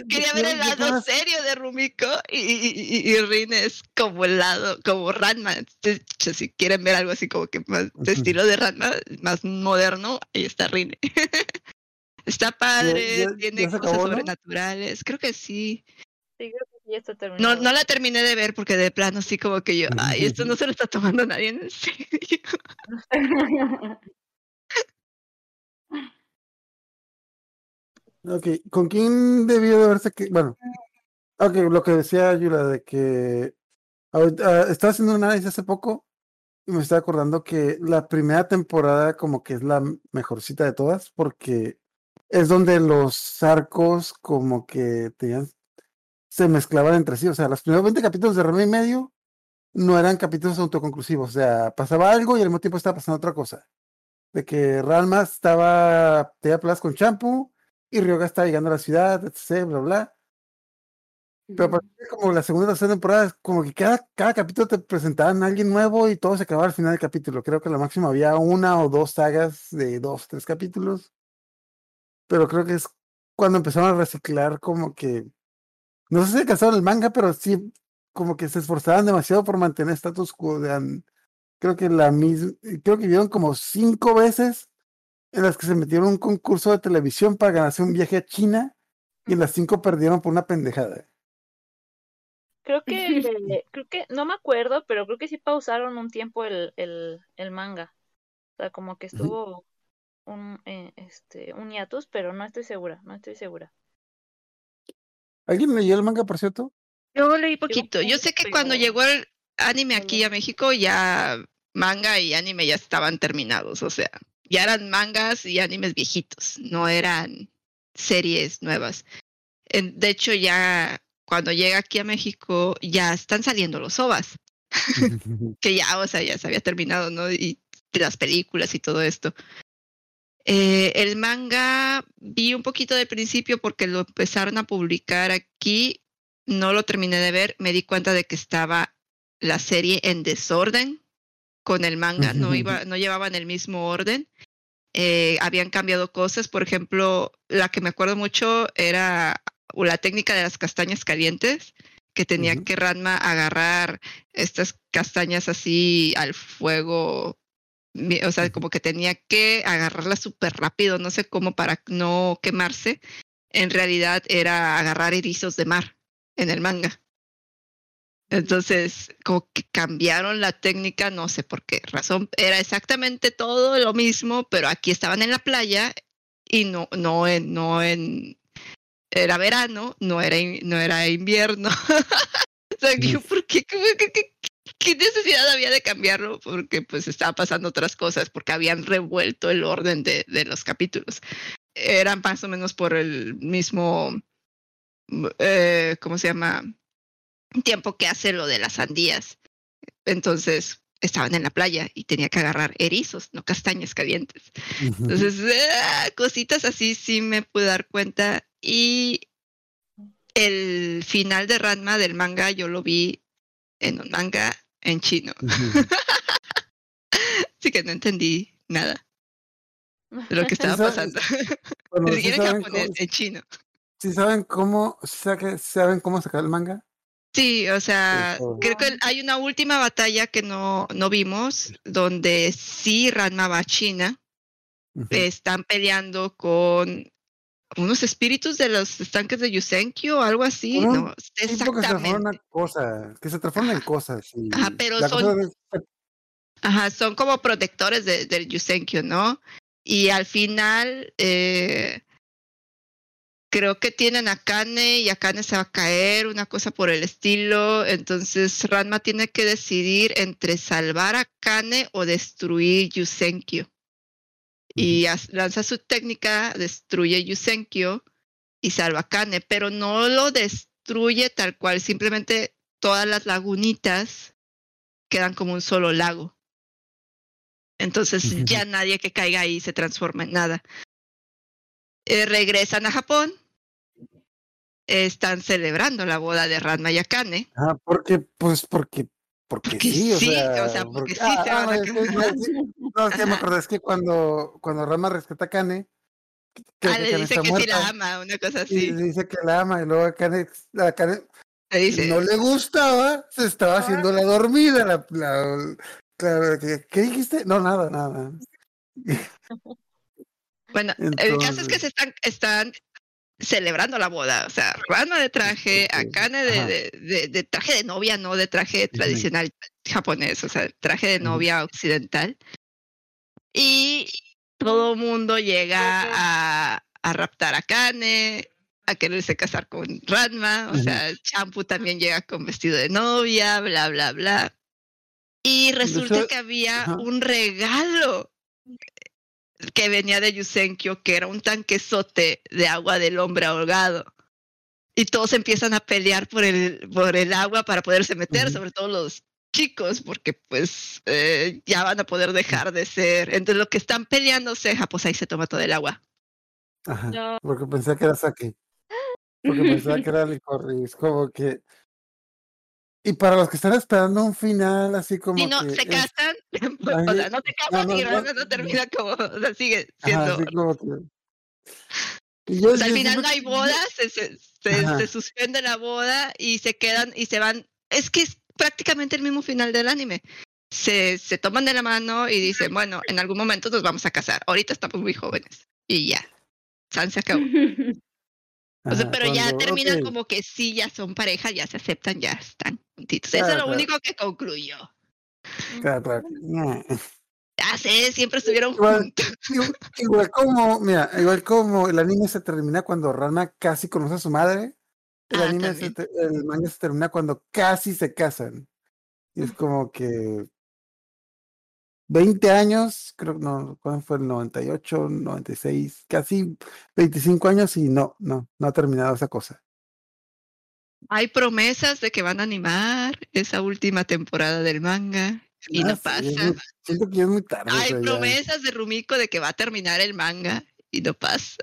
Speaker 4: quería ver el lado
Speaker 3: apenas-
Speaker 4: serio de Rumiko y, y, y- y Rin es como el lado, como Ranma. Entonces, si quieren ver algo así como que más de estilo de Ranma, más moderno, ahí está Rine. está padre,
Speaker 3: ya-
Speaker 4: tiene
Speaker 3: ya
Speaker 4: cosas
Speaker 3: acabó, ¿no?
Speaker 4: sobrenaturales. Creo que sí.
Speaker 5: Sí, creo que ya está
Speaker 4: No,
Speaker 5: terminado.
Speaker 4: no la terminé de ver porque de plano sí como que yo, ay, esto no se lo está tomando nadie en serio.
Speaker 3: Ok, ¿con quién debió de haberse que, bueno, ok, lo que decía Yula de que ahorita, ah, estaba haciendo un análisis hace poco y me estaba acordando que la primera temporada como que es la mejorcita de todas porque es donde los arcos como que tenían, se mezclaban entre sí, o sea, los primeros 20 capítulos de Rama y medio no eran capítulos autoconclusivos, o sea, pasaba algo y al mismo tiempo estaba pasando otra cosa. De que Ranma estaba, tenía plas con champú y Ryoga estaba llegando a la ciudad, etc, bla, bla. Pero a partir de como la segunda y tercera temporada, como que cada, cada capítulo te presentaban a alguien nuevo y todo se acababa al final del capítulo. Creo que lo máximo había una o dos sagas de dos, tres capítulos. Pero creo que es cuando empezaron a reciclar como que, no sé si alcanzaron el manga, pero sí como que se esforzaban demasiado por mantener status quo. de creo que la misma, creo que vieron como cinco veces en las que se metieron en un concurso de televisión para ganarse un viaje a China y en las cinco perdieron por una pendejada.
Speaker 5: Creo que, creo que, no me acuerdo, pero creo que sí pausaron un tiempo el, el, el manga. O sea, como que estuvo un, eh, este, un hiatus, pero no estoy segura, no estoy segura.
Speaker 3: ¿Alguien leyó el manga, por cierto?
Speaker 4: Yo leí poquito. Yo sé que cuando llegó el anime aquí a. México ya manga y anime ya estaban terminados, o sea, ya eran mangas y animes viejitos, no eran series nuevas. De hecho, ya cuando llega aquí a México, ya están saliendo los ovas, que ya, o sea, ya se había terminado, ¿no? Y las películas y todo esto. Eh, el manga vi un poquito del principio porque lo empezaron a publicar aquí, no lo terminé de ver, me di cuenta de que estaba la serie en desorden con el manga, no iba, no llevaban el mismo orden. Eh, habían cambiado cosas, por ejemplo, la que me acuerdo mucho era la técnica de las castañas calientes, que tenía que Ranma agarrar estas castañas así al fuego, o sea, como que tenía que agarrarlas súper rápido, no sé cómo para no quemarse. En realidad era agarrar erizos de mar en el manga. Entonces, como que cambiaron la técnica, no sé por qué razón. Era exactamente todo lo mismo, pero aquí estaban en la playa y no, no en, no en, era verano, no era, no era invierno. o sea, yo, ¿por qué? ¿Cómo que- que- ¿Qué necesidad había de cambiarlo? Porque pues estaba pasando otras cosas, porque habían revuelto el orden de, de los capítulos. Eran más o menos por el mismo, eh, ¿cómo se llama? Tiempo que hace lo de las sandías. Entonces estaban en la playa y tenía que agarrar erizos, no castañas calientes. Entonces, ah, cositas así sí me pude dar cuenta. Y el final de Ranma del manga yo lo vi en un manga en chino. Así que no entendí nada de lo que estaba pasando.
Speaker 3: Bueno,
Speaker 4: Ni
Speaker 3: ¿sí
Speaker 4: siquiera en japonés,
Speaker 3: cómo,
Speaker 4: en chino.
Speaker 3: sí saben cómo, saben cómo sacar el manga?
Speaker 4: Sí, o sea, creo que hay una última batalla que no, no vimos, donde sí Ranma va a China, están peleando con unos espíritus de los estanques de Yusenkyo o algo así,
Speaker 3: un
Speaker 4: no
Speaker 3: Tipo que se transforma en
Speaker 4: exactamente.
Speaker 3: una cosa, que se transforma en cosas. Y
Speaker 4: Ajá, pero son-
Speaker 3: es-
Speaker 4: Ajá, son como protectores de- del Yusenkyo, ¿no? Y al final, eh, creo que tienen a Kane y a Kane se va a caer, una cosa por el estilo. Entonces Ranma tiene que decidir entre salvar a Kane o destruir Yusenkyo. Y lanza su técnica, destruye Yusenkyo y salva a Kane, pero no lo destruye tal cual, simplemente todas las lagunitas quedan como un solo lago. Entonces ya nadie que caiga ahí se transforma en nada. Eh, regresan a Japón. Están celebrando la boda de Ranma y Akane.
Speaker 3: Ah, porque, pues, porque, porque,
Speaker 4: Porque
Speaker 3: sí, o
Speaker 4: sí,
Speaker 3: sea,
Speaker 4: o sea, porque sí
Speaker 3: ah,
Speaker 4: se
Speaker 3: ah,
Speaker 4: van a
Speaker 3: que- que- no, es que me acordé, es que cuando, cuando Rama rescata a Kane, creo
Speaker 4: Ah,
Speaker 3: que
Speaker 4: le
Speaker 3: Kane
Speaker 4: dice que sí la ama, una cosa
Speaker 3: y
Speaker 4: así.
Speaker 3: le dice que la ama, y luego a Kane, a Kane
Speaker 4: Le dice,
Speaker 3: no le gustaba, se estaba haciendo la dormida, la, la, la- ¿qué, dijiste? No, nada, nada.
Speaker 4: Bueno, el caso es que se están, están celebrando la boda. O sea, Ranma de traje, Akane de, de, de- de traje de novia, no de traje tradicional japonés, o sea, traje de novia occidental. Y todo el mundo llega a, a raptar a Akane, a quererse casar con Ranma. O sea, Champu también llega con vestido de novia, bla, bla, bla. Y resulta que había
Speaker 3: ajá.
Speaker 4: un regalo que venía de Yusenkyo, que era un tanquesote de agua del hombre ahogado. Y todos empiezan a pelear por el, por el agua para poderse meter, sobre todo los chicos, porque pues eh, ya van a poder dejar de ser. Entonces lo que están peleándose, ah, pues ahí se toma todo el agua.
Speaker 3: Ajá,
Speaker 5: No.
Speaker 3: porque pensé que era sake. Porque pensaba que era licorice, como que... Y para los que están esperando un final así como
Speaker 4: Si no
Speaker 3: que
Speaker 4: se casan, o sea, no se casan
Speaker 3: no,
Speaker 4: y
Speaker 3: no, no.
Speaker 4: no termina como, o sea, sigue
Speaker 3: ajá,
Speaker 4: siendo
Speaker 3: así como que... Y yo-
Speaker 4: O sea, al final no hay boda, se, se, se-
Speaker 3: Ajá.
Speaker 4: se suspende la boda y se quedan y se van. Es que es prácticamente el mismo final del anime. Se, se toman de la mano y dicen, bueno, en algún momento nos vamos a casar. Ahorita estamos muy jóvenes. Y ya. San se acabó. O sea,
Speaker 3: Ajá,
Speaker 4: pero ya terminan como que sí, ya son pareja, ya se aceptan, ya están Eso es lo
Speaker 3: claro.
Speaker 4: único que concluyó.
Speaker 3: claro, claro. Ñe.
Speaker 4: Ya sé, siempre estuvieron
Speaker 3: Igual-
Speaker 4: juntos.
Speaker 3: Igual, igual como, mira, igual como el anime se termina cuando Ranma casi conoce a su madre, el
Speaker 4: Ah,
Speaker 3: anime se el manga se termina cuando casi se casan. Y es como que 20 años, creo que no, ¿cuándo fue el 98, 96, casi 25 años y no, no, no ha terminado esa cosa.
Speaker 4: Hay promesas de que van a animar esa última temporada del manga y no
Speaker 3: Ah, sí,
Speaker 4: pasa.
Speaker 3: muy- siento que es muy tarde.
Speaker 4: Hay
Speaker 3: ya-
Speaker 4: promesas de Rumiko de que va a terminar el manga y no pasa.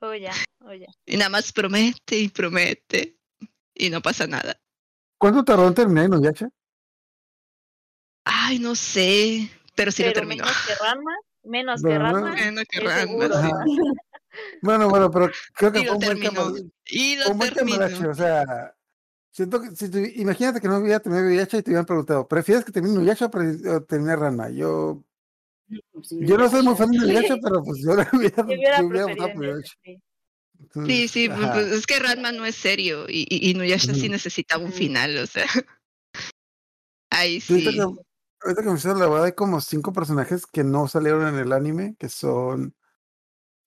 Speaker 5: Oh, ya, oh, ya.
Speaker 4: Y nada más promete y promete y no pasa nada.
Speaker 3: ¿Cuánto tardó en terminar Inuyasha?
Speaker 4: Ay, no sé, pero sí lo
Speaker 5: Pero
Speaker 4: terminó.
Speaker 5: menos que Ranma, menos que Ranma.
Speaker 4: Menos que Ranma, sí.
Speaker 3: Bueno, bueno, pero creo que
Speaker 4: Y
Speaker 3: fue un buen.
Speaker 4: Y lo
Speaker 3: Un buen
Speaker 4: terminó.
Speaker 3: cambalache, o sea, siento que si tu- imagínate que no hubiera terminado Inuyasha y te hubieran preguntado, ¿prefieres que termine Inuyasha o termine Ranma? Yo,
Speaker 6: Pues,
Speaker 3: yo no soy muy fan de.
Speaker 6: Inuyasha,
Speaker 3: pero pues yo le hubiera,
Speaker 5: hubiera
Speaker 3: yo hubiera
Speaker 5: preferido
Speaker 3: votado por
Speaker 5: Inuyasha. sí.
Speaker 4: Sí, pues, pues, es que Ranma no es serio y, y, y Nuyasha sí necesitaba un final, o sea. Ahí
Speaker 3: Sí, ahorita que, ahorita que me hicieron la verdad, hay como cinco personajes que no salieron en el anime, que son.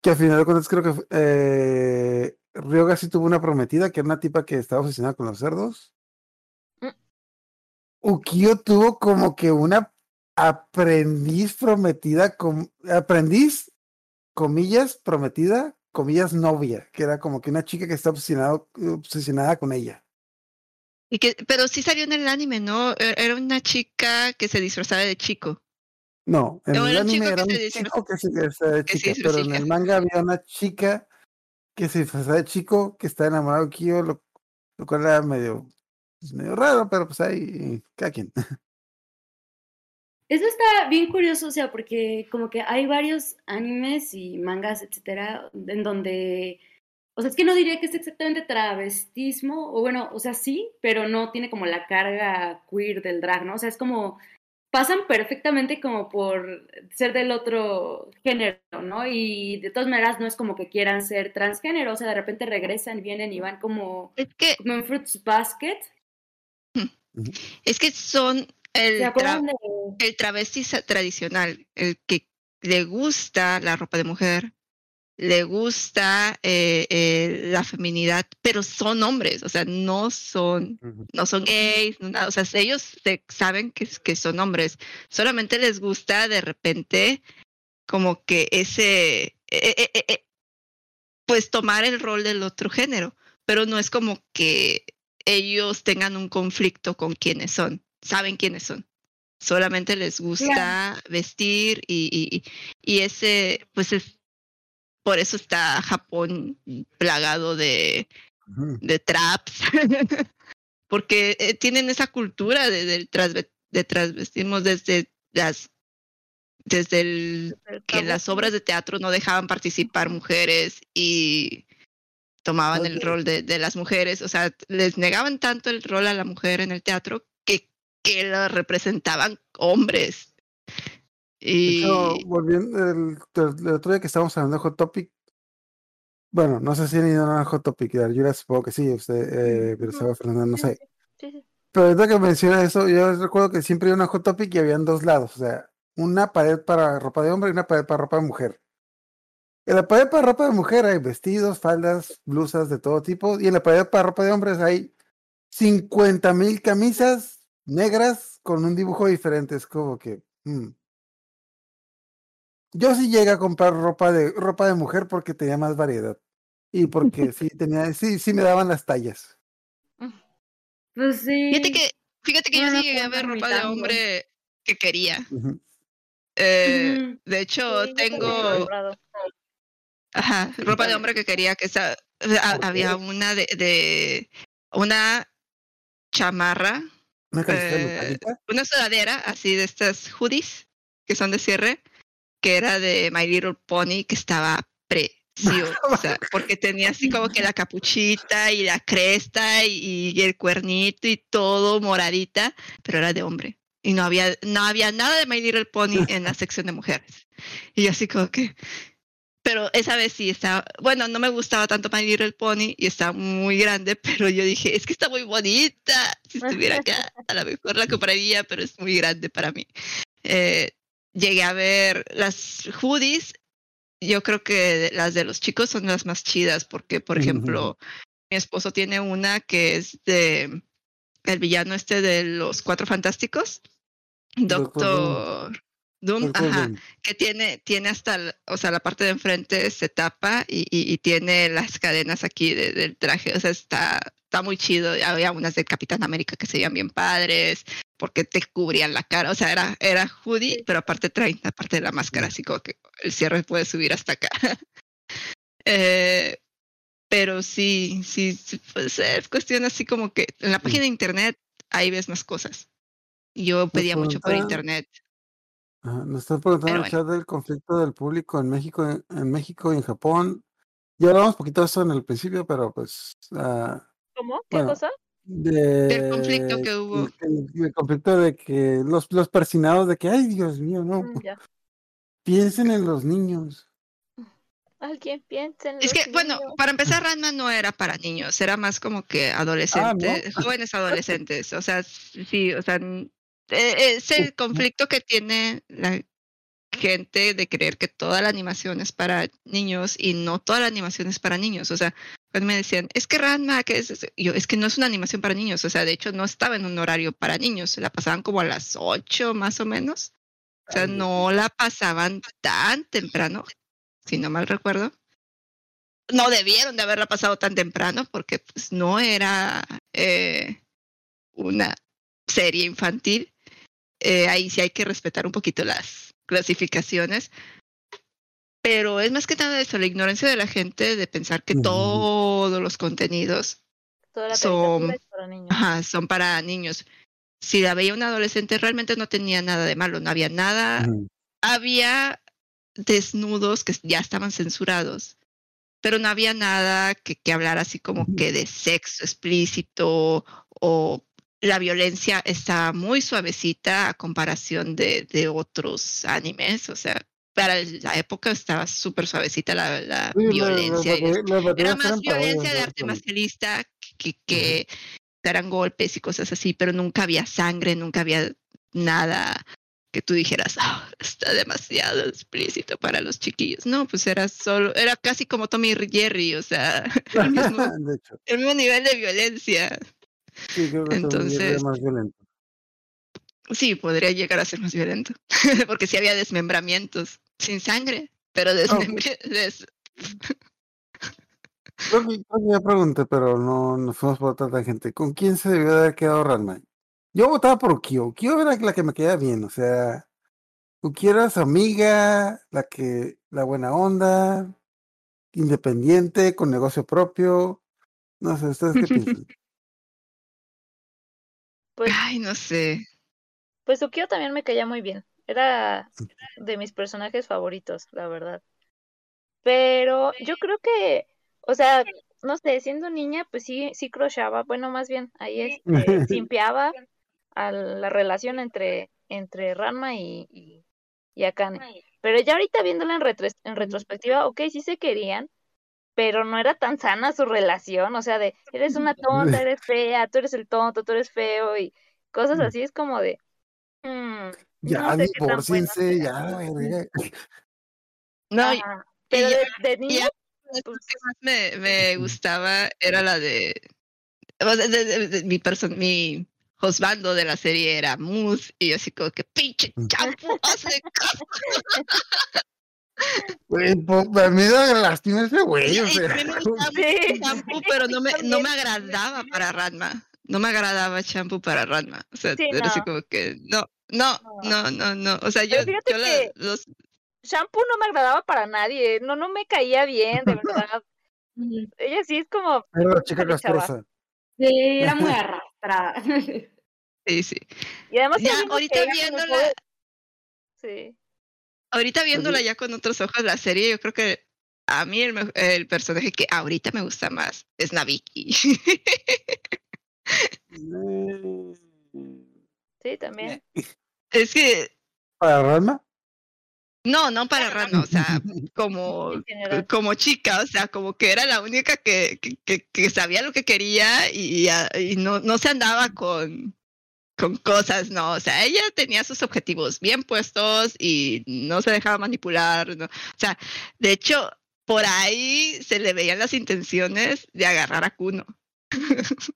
Speaker 3: Que al final de cuentas creo que eh, Ryoga sí tuvo una prometida, que era una tipa que estaba obsesionada con los cerdos.
Speaker 5: Mm.
Speaker 3: Ukio tuvo como que una aprendiz prometida, com- aprendiz, comillas, prometida, comillas, novia, que era como que una chica que está obsesionado, obsesionada con ella.
Speaker 4: Y que, pero sí salió en el anime, ¿no? E- Era una chica que se disfrazaba de chico.
Speaker 3: No, en
Speaker 4: No,
Speaker 3: el anime era un chico que se disfrazaba de chica, pero en el manga había una chica que se disfrazaba de chico que está enamorado de Kyo, lo, lo cual era medio, pues, medio raro, pero pues ahí, cada quien.
Speaker 6: Eso está bien curioso, o sea, porque como que hay varios animes y mangas, etcétera, en donde, o sea, es que no diría que es exactamente travestismo, o bueno, o sea, sí, pero no tiene como la carga queer del drag, ¿no? O sea, es como, pasan perfectamente como por ser del otro género, ¿no? Y de todas maneras no es como que quieran ser transgénero, o sea, de repente regresan, vienen y van como,
Speaker 4: Es que,
Speaker 6: como en Fruits Basket.
Speaker 4: es que son el, el travesti tradicional, el que le gusta la ropa de mujer, le gusta eh, eh, la feminidad, pero son hombres, o sea, no son no son gays, no nada, o sea, ellos se- saben que, que son hombres, solamente les gusta de repente como que ese, eh, eh, eh, eh, pues tomar el rol del otro género, pero no es como que ellos tengan un conflicto con quienes son, saben quiénes son. Solamente les gusta vestir y, y, y ese, pues es, por eso está Japón plagado de, de traps, porque eh, tienen esa cultura de, del transve- de transvestismo desde las desde el que las obras de teatro no dejaban participar mujeres y tomaban el rol de, de las mujeres, o sea, les negaban tanto el rol a la mujer en el teatro que, que la representaban hombres.
Speaker 3: De
Speaker 4: Y
Speaker 3: hecho, volviendo el, el otro día que estábamos hablando de Hot Topic, bueno, no sé si han ido a Hot Topic, yo la supongo que sí, usted, eh, pero estaba Fernando, no sé. Pero ahorita que menciona eso, yo recuerdo que siempre iba a una Hot Topic y habían dos lados, o sea, una pared para ropa de hombre y una pared para ropa de mujer. En la pared para ropa de mujer hay vestidos, faldas, blusas de todo tipo, y en la pared para ropa de hombres hay 50 mil camisas negras con un dibujo diferente. Es como que. mm. Yo sí llegué a comprar ropa de, ropa de mujer porque tenía más variedad. Y porque sí tenía, sí, sí me daban las tallas.
Speaker 6: Pues sí.
Speaker 4: fíjate que, fíjate que
Speaker 6: No,
Speaker 4: yo
Speaker 6: no,
Speaker 4: sí llegué a ver ropa de hombre que quería. Eh, de hecho,
Speaker 5: Sí,
Speaker 4: tengo ajá, ropa de hombre que quería que esa, había una de, de una chamarra,
Speaker 3: Una
Speaker 4: Eh, una sudadera así de estas hoodies que son de cierre, que era de My Little Pony, que estaba preciosa, porque tenía así como que la capuchita y la cresta y, y el cuernito y todo moradita, pero era de hombre. Y no había, no había nada de My Little Pony en la sección de mujeres. Y yo así como que... Pero esa vez sí estaba, bueno, no me gustaba tanto My Little Pony y estaba muy grande, pero yo dije, es que está muy bonita. Si estuviera acá, a lo mejor la compraría, pero es muy grande para mí. Eh, llegué a ver las hoodies. Yo creo que las de los chicos son las más chidas, porque, por ejemplo, mi esposo tiene una que es de el villano este de los Cuatro Fantásticos, Doctor Doom, ajá, que tiene, tiene hasta, o sea, la parte de enfrente se tapa y, y- y tiene las cadenas aquí de- del traje, o sea, está, está muy chido. Había unas de Capitán América que se veían bien padres, porque te cubrían la cara, o sea, era, era hoodie, pero aparte trae la parte de la máscara, así como que el cierre puede subir hasta acá. Eh, pero sí, sí, sí, pues es cuestión así como que en la página de internet ahí ves más cosas. Yo pedía mucho por internet.
Speaker 3: Ajá, Nos están preguntando
Speaker 4: Pero
Speaker 3: en el chat del conflicto del público en México, en, en México y en Japón. Ya hablamos un poquito de eso en el principio, pero pues ah,
Speaker 5: ¿Cómo? ¿Qué
Speaker 3: Bueno.
Speaker 5: cosa?
Speaker 3: De
Speaker 4: conflicto que hubo.
Speaker 3: El, conflicto de que los, los persinados de que, ay Dios mío, no,
Speaker 5: Mm, ya.
Speaker 3: piensen en los niños.
Speaker 5: Alguien piensa en
Speaker 4: Es
Speaker 5: los
Speaker 4: que, bueno, para empezar, Ranma no era para niños, era más como que adolescentes, jóvenes adolescentes. O sea, sí, o sea, n- eh, es el conflicto que tiene la gente de creer que toda la animación es para niños y no toda la animación es para niños. O sea, cuando me decían, es que Ranma, que es? eso?", Yo, es que no es una animación para niños. O sea, de hecho, no estaba en un horario para niños, la pasaban como a las 8 más o menos. O sea, no la pasaban tan temprano, si no mal recuerdo. No debieron de haberla pasado tan temprano porque pues no era eh, una serie infantil. Eh, ahí sí hay que respetar un poquito las clasificaciones. Pero es más que nada eso, la ignorancia de la gente de pensar que todos los contenidos
Speaker 5: Toda la
Speaker 4: son-
Speaker 5: para niños.
Speaker 4: ajá, son para niños. Si la veía un adolescente, realmente no tenía nada de malo, no había nada había desnudos que ya estaban censurados, pero no había nada que, que hablar así como que de sexo explícito o la violencia está muy suavecita a comparación de, de otros animes, o sea, para la época estaba súper suavecita la, la
Speaker 3: Sí, la-
Speaker 4: violencia.
Speaker 3: la- la-
Speaker 4: Era más violencia de arte marcialista que, que eran golpes y cosas así, pero nunca había sangre, nunca había nada que tú dijeras, "Ah, está demasiado explícito para los chiquillos. No, pues era solo, era casi como Tommy y Jerry, o sea, el mismo, el nivel de violencia.
Speaker 3: sí, creo que Entonces...
Speaker 4: Entonces-
Speaker 3: más violento.
Speaker 4: Sí, podría llegar a ser más violento, porque sí había desmembramientos, sin sangre, pero desmembri- des-
Speaker 3: Creo que, creo que ya pregunté, pero no nos fuimos por otra gente. ¿Con quién se debió de haber quedado Ranma? Yo votaba por Ukio. Ukio era la que me quedaba bien, o sea, Ukio era su amiga, la que, la buena onda, independiente, con negocio propio. No sé, ¿ustedes qué piensan?
Speaker 5: Pues,
Speaker 4: Ay, no sé.
Speaker 5: Pues Ukio también me caía muy bien. Era de mis personajes favoritos, la verdad. Pero yo creo que, o sea, no sé, siendo niña, pues sí, sí crocheaba. Bueno, más bien, ahí este, simpeaba a la relación entre, entre Ranma y, y, y Akane. Pero ya ahorita viéndola en, retro- en retrospectiva, ok, sí se querían, pero no era tan sana su relación, o sea, de eres una tonta, eres fea, tú eres el tonto, tú eres feo y cosas así, es como de... mm,
Speaker 3: Ya,
Speaker 5: no sé sea.
Speaker 3: ya.
Speaker 4: No,
Speaker 5: Ajá, Pero
Speaker 4: ya-
Speaker 5: de, de niño,
Speaker 4: ya- la
Speaker 5: pues,
Speaker 4: que más me, me gustaba era la de, de- de- de- mi person, mi husbando de la serie era Moose y yo así como que pinche champú hace caso".
Speaker 3: Güey, po- a mí me da lástima ese güey, o sea.
Speaker 4: a mí me gustaba
Speaker 5: Sí.
Speaker 4: champú, pero no me, no me agradaba para Ranma. No me agradaba champú para Ranma. O sea,
Speaker 5: Sí,
Speaker 4: era así como que no, no, no, no, no. O sea, yo, la- los,
Speaker 5: shampoo no me agradaba para nadie, no, no me caía bien, de verdad. Ella sí es como,
Speaker 3: Era la chica castrosa.
Speaker 6: Sí, era muy arrastrada.
Speaker 4: sí, sí.
Speaker 5: y además
Speaker 4: Ya, ahorita
Speaker 5: como
Speaker 4: viéndola,
Speaker 5: Sí.
Speaker 4: ahorita viéndola ya con otros ojos la serie, yo creo que a mí el, el personaje que ahorita me gusta más es Nabiki.
Speaker 5: Sí, también.
Speaker 4: es que,
Speaker 3: ¿Para Ranma?
Speaker 4: no, no para Ranma, o sea, como, como chica, o sea, como que era la única que, que, que- que sabía lo que quería y, y no, no se andaba con, con cosas, no, o sea, ella tenía sus objetivos bien puestos y no se dejaba manipular, ¿no? o sea, de hecho, por ahí se le veían las intenciones de agarrar a Kuno.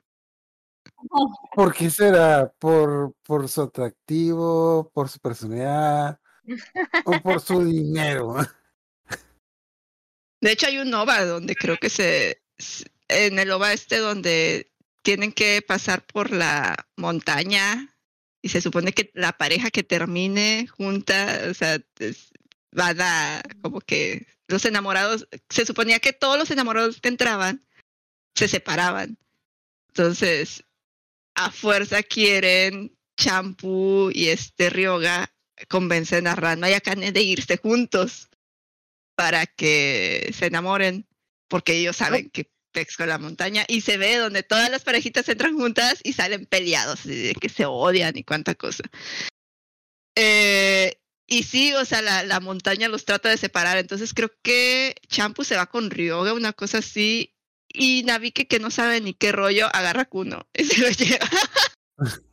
Speaker 3: ¿Por qué será? ¿Por, ¿Por su atractivo? ¿Por su personalidad? ¿O por su dinero?
Speaker 4: De hecho, hay un OVA donde creo que se. En el OVA este, donde tienen que pasar por la montaña y se supone que la pareja que termine junta, o sea, es- van a. Como que los enamorados. Se suponía que todos los enamorados que entraban se separaban. Entonces, a fuerza quieren Champú y este Ryoga convencen a Ranma y a Kane de irse juntos para que se enamoren, porque ellos saben que Pex con la montaña y se ve donde todas las parejitas entran juntas y salen peleados, y que se odian y cuánta cosa. Eh, y sí, o sea, la, la montaña los trata de separar, entonces creo que Champu se va con Ryoga, una cosa así, y Nabike, que no sabe ni qué rollo, agarra a Kuno y se lo lleva.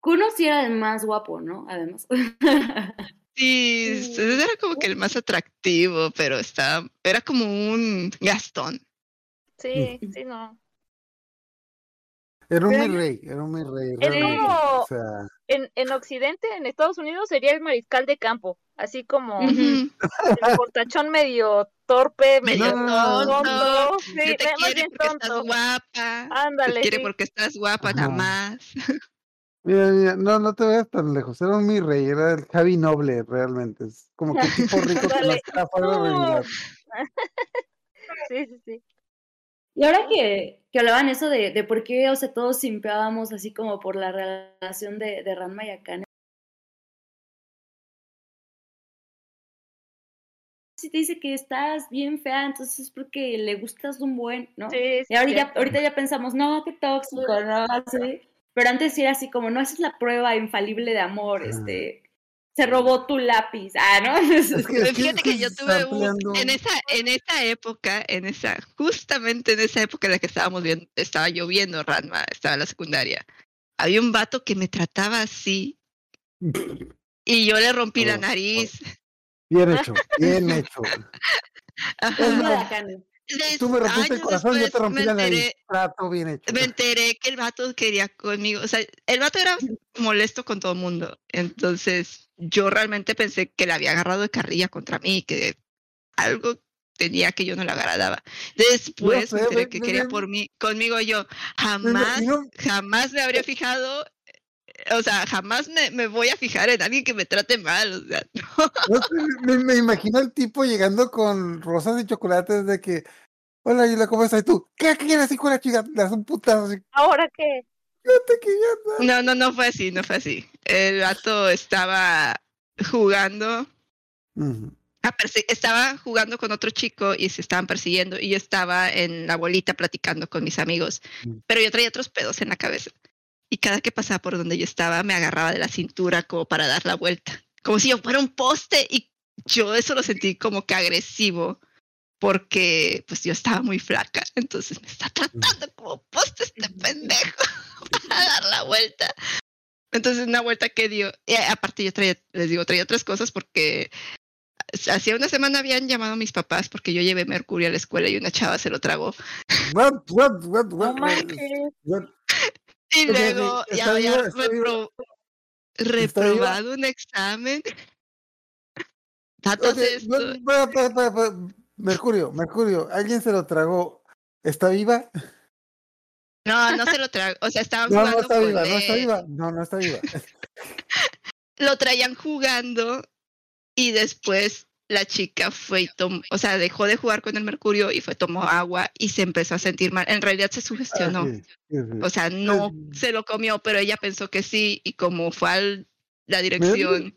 Speaker 6: Kuno sí era el más guapo, ¿no? Además.
Speaker 4: Sí, era como que el más atractivo, pero estaba, era como un Gastón.
Speaker 5: Sí, sí, no.
Speaker 3: Era un
Speaker 5: Pero
Speaker 3: rey, era un rey.
Speaker 5: Es
Speaker 3: realmente.
Speaker 5: como-
Speaker 3: O sea,
Speaker 5: En, en Occidente, en Estados Unidos, sería el mariscal de campo. Así como el portachón medio torpe, medio
Speaker 3: No, no, no,
Speaker 5: tonto. Sí,
Speaker 4: te quiere
Speaker 5: bien
Speaker 4: porque estás
Speaker 5: tonto.
Speaker 4: guapa.
Speaker 5: Ándale,
Speaker 4: te quiere
Speaker 5: sí.
Speaker 4: porque estás guapa, nada más.
Speaker 3: mira, mira, no, no te vayas tan lejos. Era un mi rey, era el Javi Noble, realmente. Es como que el tipo rico que no está fuera de realidad.
Speaker 5: Sí, sí, sí.
Speaker 6: Y ahora que, que hablaban eso de, de por qué, o sea, todos simpeábamos así como por la relación de, de Ranma y Akane. Si te dice que estás bien fea, entonces es porque le gustas un buen, ¿no?
Speaker 5: Sí, sí,
Speaker 6: Y ahorita, ahorita ya pensamos, no, qué tóxico, no, así. Pero antes era así como, no, esa es la prueba infalible de amor, este, se robó tu lápiz, ah, ¿no?
Speaker 3: Es que, es
Speaker 4: Fíjate que
Speaker 3: que
Speaker 4: yo tuve un, en esa, en esa época, en esa, justamente en esa época en la que estábamos viendo, estaba lloviendo Ranma, estaba en la secundaria. Había un vato que me trataba así y yo le rompí la
Speaker 3: Oh,
Speaker 4: nariz.
Speaker 3: Bien hecho, bien hecho. Es más, Tú me rompiste el corazón, yo te rompí la nariz. Trato bien hecho.
Speaker 4: me enteré que el vato quería conmigo. O sea, el vato era molesto con todo el mundo. Entonces, yo realmente pensé que le había agarrado de carrilla contra mí, que algo tenía que yo no le agradaba. Después
Speaker 3: sé,
Speaker 4: me enteré
Speaker 3: me-
Speaker 4: que
Speaker 3: me-
Speaker 4: quería por mí, conmigo yo. Jamás, jamás me habría fijado. O sea, jamás me, me voy a fijar en alguien que me trate mal. O sea, no.
Speaker 3: me, me imagino al tipo llegando con rosas y chocolates de que, hola, Yula, ¿cómo estás? Y tú, ¿qué quieres, hijo de la chica? Le das un putazo así,
Speaker 5: ¿Ahora qué?
Speaker 3: ya está.
Speaker 4: no, no, no fue así, no fue así. El vato estaba jugando estaba jugando con otro chico y se estaban persiguiendo y yo estaba en la bolita platicando con mis amigos, pero yo traía otros pedos en la cabeza. Y cada que pasaba por donde yo estaba me agarraba de la cintura como para dar la vuelta, como si yo fuera un poste y yo eso lo sentí como que agresivo porque pues yo estaba muy flaca, entonces me está tratando como poste este pendejo para dar la vuelta. Entonces una vuelta que dio, y aparte yo traía, les digo, traía otras cosas porque hacía una semana habían llamado a mis papás porque yo llevé mercurio a la escuela y una chava se lo tragó. Y luego ya había repro- reprobado un examen. Datos esto.
Speaker 3: Mercurio, Mercurio, alguien se lo tragó. ¿Está viva?
Speaker 4: No, no se lo tragó. O sea, estaban
Speaker 3: No,
Speaker 4: jugando
Speaker 3: no está
Speaker 4: con
Speaker 3: viva, no está viva. No, no está viva.
Speaker 4: Lo traían jugando y después la chica fue y tomó, o sea, dejó de jugar con el mercurio y fue, tomó agua y se empezó a sentir mal. En realidad se sugestionó.
Speaker 3: Ah, sí, sí, sí.
Speaker 4: O sea, no se lo comió, pero ella pensó que sí y como fue a la dirección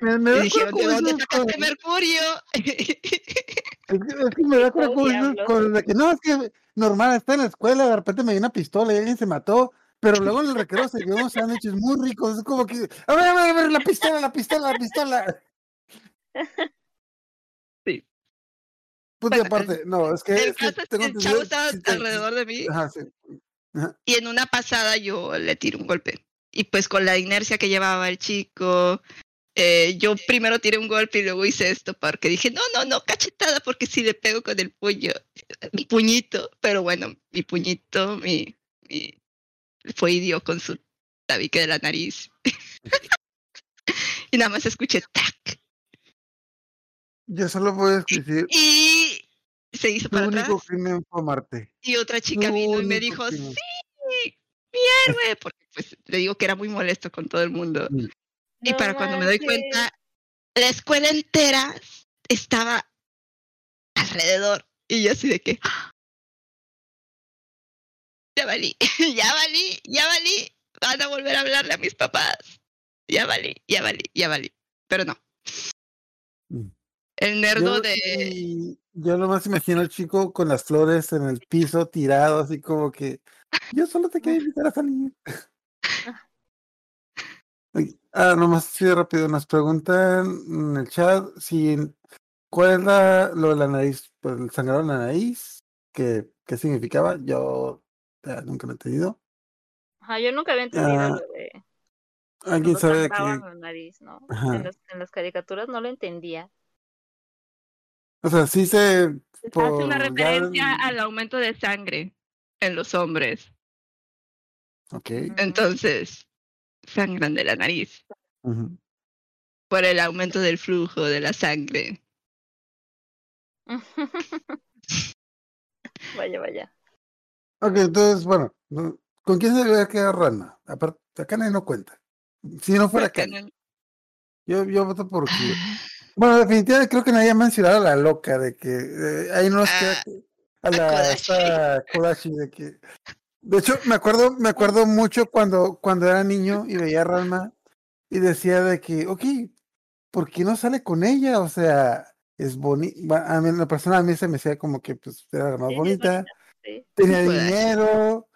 Speaker 3: Me, me
Speaker 4: y
Speaker 3: da
Speaker 4: dijeron, ¿de dónde
Speaker 3: con-
Speaker 4: sacaste mercurio?
Speaker 3: Es que, es que me da cura
Speaker 5: Oh,
Speaker 3: con de que no, es que normal, está en la escuela, de repente me dio una pistola y alguien se mató, pero luego en el recreo se unos sándwiches muy ricos, es como que, a ver, a ver, a ver, la pistola, la pistola, la pistola. Puta, y
Speaker 4: Bueno,
Speaker 3: aparte, no, es que,
Speaker 4: El
Speaker 3: es que
Speaker 4: caso es
Speaker 3: tengo
Speaker 4: que el
Speaker 3: entendido
Speaker 4: chavo estaba
Speaker 3: si te-
Speaker 4: alrededor de mí
Speaker 3: Ajá, sí.
Speaker 4: y en una pasada yo le tiré un golpe. Y pues con la inercia que llevaba el chico, eh, yo primero tiré un golpe y luego hice esto porque dije, no, no, no, cachetada, porque si le pego con el puño, mi puñito, pero bueno, mi puñito, mi, mi fue idiota con su tabique de la nariz. y nada más escuché tac.
Speaker 3: Yo solo a decir,
Speaker 4: Y se hizo para atrás.
Speaker 3: crimen fue.
Speaker 4: Y otra chica vino y me dijo,
Speaker 3: crimen.
Speaker 4: sí, mi héroe, porque pues le digo que era muy molesto con todo el mundo. Y
Speaker 5: No
Speaker 4: para cuando me doy cuenta, la escuela entera estaba alrededor. Y yo así de que, "Ah, ya valí, ya valí, ya valí. Van a volver a hablarle a mis papás. Ya valí, ya valí, ya valí. Pero no. El nerdo
Speaker 3: Yo,
Speaker 4: de...
Speaker 3: yo nomás imagino al chico con las flores en el piso tirado, así como que yo solo te quería invitar a salir. Ay, Ah, nomás así de rápido, nos preguntan en el chat si cuál es la, lo de la nariz, pues el sangrado en la nariz, que, qué significaba, yo eh, nunca lo he entendido.
Speaker 5: Ajá, yo nunca había entendido
Speaker 3: Ah,
Speaker 5: lo de
Speaker 3: ¿Alguien sabe de qué?
Speaker 5: la nariz, ¿no? En las, en las caricaturas no lo entendía.
Speaker 3: O sea, sí se
Speaker 4: Hace una referencia al aumento de sangre en los hombres.
Speaker 3: Ok.
Speaker 4: Entonces, sangran de la nariz por el aumento del flujo de la sangre.
Speaker 5: vaya, vaya.
Speaker 3: Ok, entonces, bueno, no- ¿con quién se debería quedar Ranma? Aparte, acá nadie no cuenta. Si no fuera
Speaker 4: no-
Speaker 3: Yo, yo voto por Kyo. Bueno, definitivamente creo que nadie ha mencionado a la loca de que eh, ahí no nos
Speaker 4: Ah,
Speaker 3: que- a
Speaker 4: a
Speaker 3: la
Speaker 4: Kodashi.
Speaker 3: Kodashi de que de hecho me acuerdo me acuerdo mucho cuando cuando era niño y veía a Ranma y decía de que ok ¿por qué no sale con ella? O sea es bonita a mí en la persona a mí se me decía como que pues era la más
Speaker 5: Sí,
Speaker 3: bonita
Speaker 5: bonita, sí.
Speaker 3: tenía
Speaker 4: Kodashi.
Speaker 3: dinero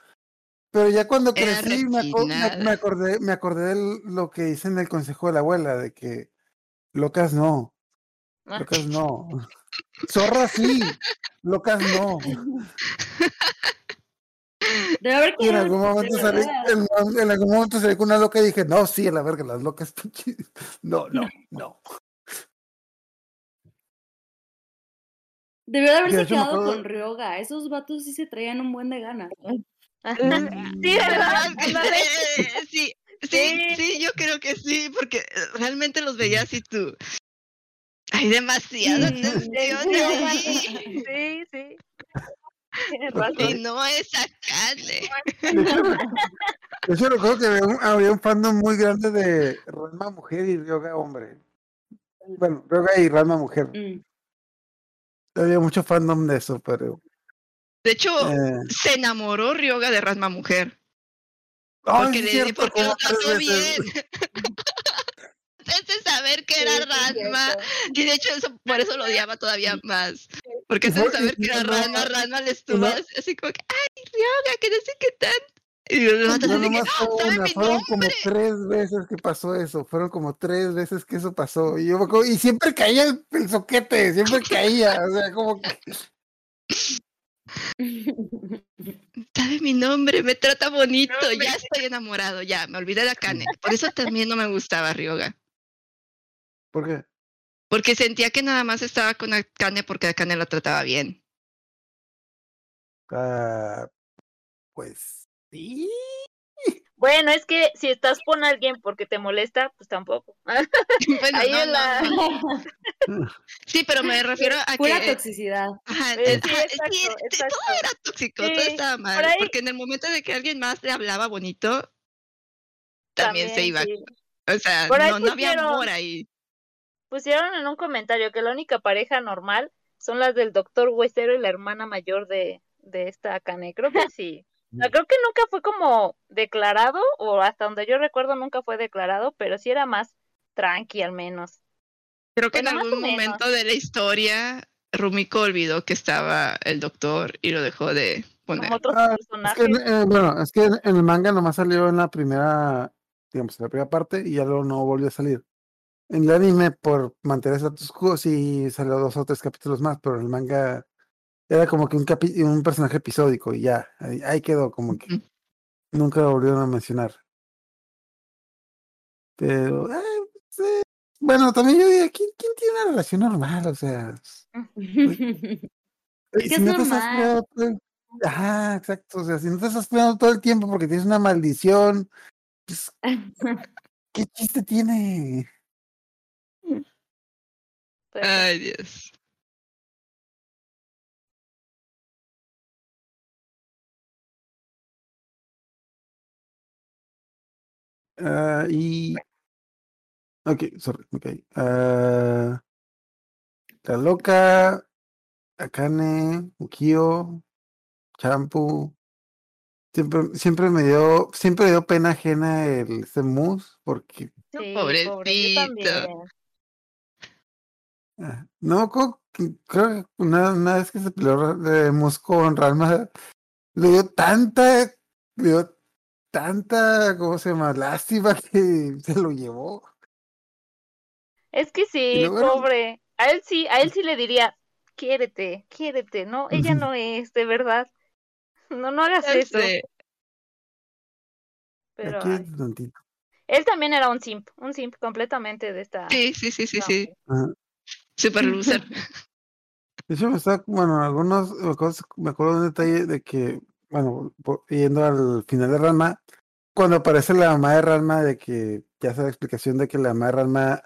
Speaker 3: pero ya cuando
Speaker 4: Era
Speaker 3: crecí me, aco- me- acordé me acordé de lo que dice en el consejo de la abuela de que locas no Locas no. Zorra sí. Locas no.
Speaker 6: Debe haber
Speaker 3: Y en algún momento salí, en, en algún momento salí con una loca y dije, no, sí, a la verga, las locas. pinche". No, no, no.
Speaker 6: Debió de haberse quedado
Speaker 3: acuerdo-
Speaker 6: con Ryoga. Esos vatos sí se traían un buen de ganas.
Speaker 5: ajá.
Speaker 3: Mm,
Speaker 5: Sí, ¿verdad?
Speaker 4: Sí, sí,
Speaker 5: Sí.
Speaker 4: sí, yo creo que sí, porque eh, realmente los veías y tú. Hay demasiada
Speaker 6: Sí.
Speaker 4: tensión ahí.
Speaker 5: Sí.
Speaker 4: Y no es
Speaker 3: hecho, de hecho, recuerdo que había un, había un fandom muy grande de Ranma mujer y Ryoga hombre. Bueno, Ryoga y Ranma mujer.
Speaker 6: Mm.
Speaker 3: Había mucho fandom de eso, pero.
Speaker 4: De hecho,
Speaker 3: eh,
Speaker 4: se enamoró Ryoga de Rasma Mujer. Porque, le,
Speaker 3: cierto,
Speaker 4: porque lo trató bien. Antes de saber que era
Speaker 5: sí, cierto.
Speaker 4: Y de hecho, eso, por eso lo odiaba todavía más. Porque antes de saber que era Rasma, Rasma le estuvo así, como que, ay, Ryoga, que no sé qué tan. Y vatos
Speaker 3: No
Speaker 4: que,
Speaker 3: una, fueron como tres veces que pasó eso, fueron como tres veces que eso pasó. Y yo y siempre caía el, el soquete, siempre caía, o sea, como que
Speaker 4: Sabe mi nombre, me trata bonito, ya estoy enamorado, ya, me olvidé de Akane. Por eso también no me gustaba Ryoga.
Speaker 3: ¿Por qué?
Speaker 4: Porque sentía que nada más estaba con Akane porque Akane lo trataba bien.
Speaker 3: Ah, pues sí.
Speaker 5: Bueno, es que si estás con alguien porque te molesta, pues tampoco.
Speaker 4: Bueno,
Speaker 5: Ahí
Speaker 4: no, no,
Speaker 5: la-
Speaker 4: no. Sí, pero me refiero a
Speaker 6: Pura
Speaker 4: que.
Speaker 6: toxicidad.
Speaker 4: Ajá,
Speaker 5: Eh,
Speaker 4: eh,
Speaker 5: sí,
Speaker 4: ajá,
Speaker 5: exacto,
Speaker 4: sí, t-
Speaker 5: exacto.
Speaker 4: todo era tóxico, todo estaba
Speaker 5: por
Speaker 4: mal.
Speaker 5: ahí-
Speaker 4: Porque en el momento de que alguien más le hablaba bonito, también, se iba.
Speaker 5: sí.
Speaker 4: O sea, no, había amor ahí.
Speaker 5: Pusieron en un comentario que la única pareja normal son las del doctor Huesero y la hermana mayor de, de esta Akane. Creo que sí. O sea, creo que nunca fue como declarado, o hasta donde yo recuerdo nunca fue declarado, pero sí era más tranqui al menos.
Speaker 4: Creo que en
Speaker 5: Bueno, más
Speaker 4: algún momento de la historia, Rumiko olvidó que estaba el doctor y lo dejó de poner.
Speaker 5: Como otros
Speaker 3: Ah, Es
Speaker 5: personajes.
Speaker 3: que, eh, bueno, es que en el manga nomás salió en la primera, digamos, en la primera parte y ya luego no volvió a salir. En el anime, por mantener status quo, sí salió dos o tres capítulos más, pero el manga era como que un, capi- un personaje episódico y ya, ahí, ahí quedó, como que nunca lo volvieron a mencionar. Pero, eh, sí, bueno, también yo diría, ¿quién, quién tiene una relación normal? O sea,
Speaker 6: Es que
Speaker 3: si
Speaker 6: es
Speaker 3: no te estás
Speaker 6: normal.
Speaker 3: todo el- Ajá, exacto. O sea, si no te estás cuidando todo el tiempo porque tienes una maldición, pues, ¿qué chiste tiene?
Speaker 5: Pero,
Speaker 4: Ay, Dios.
Speaker 3: Ah, y. Ok, sorry, me caí. Ah, la loca, Akane, Ukio, Champu. Siempre, siempre me dio, siempre me dio pena ajena el este mus, porque
Speaker 5: sí,
Speaker 4: pobrecito.
Speaker 5: pobre, yo también.
Speaker 3: Ah, no creo, que- creo que una, una vez que se peleó de mus con Ranma, le dio tanta, le dio tanta, ¿cómo se llama? Lástima que se lo llevó.
Speaker 5: Es que sí,
Speaker 3: luego
Speaker 5: pobre. A él sí, a él sí le diría, quiérete, quiérete. No, ella no es, de verdad. No, no hagas eso. Pero
Speaker 3: Aquí
Speaker 5: ay,
Speaker 3: tantito.
Speaker 5: él también era un simp, un simp completamente de esta.
Speaker 4: Sí, sí, sí, sí,
Speaker 5: no,
Speaker 4: sí.
Speaker 3: Ajá.
Speaker 4: Super loser.
Speaker 3: De hecho, me está, bueno, algunos, me acuerdo, me acuerdo de un detalle de que, bueno, yendo al final de Ranma, cuando aparece la mamá de Ranma, de que ya se la explicación de que la mamá de Ranma,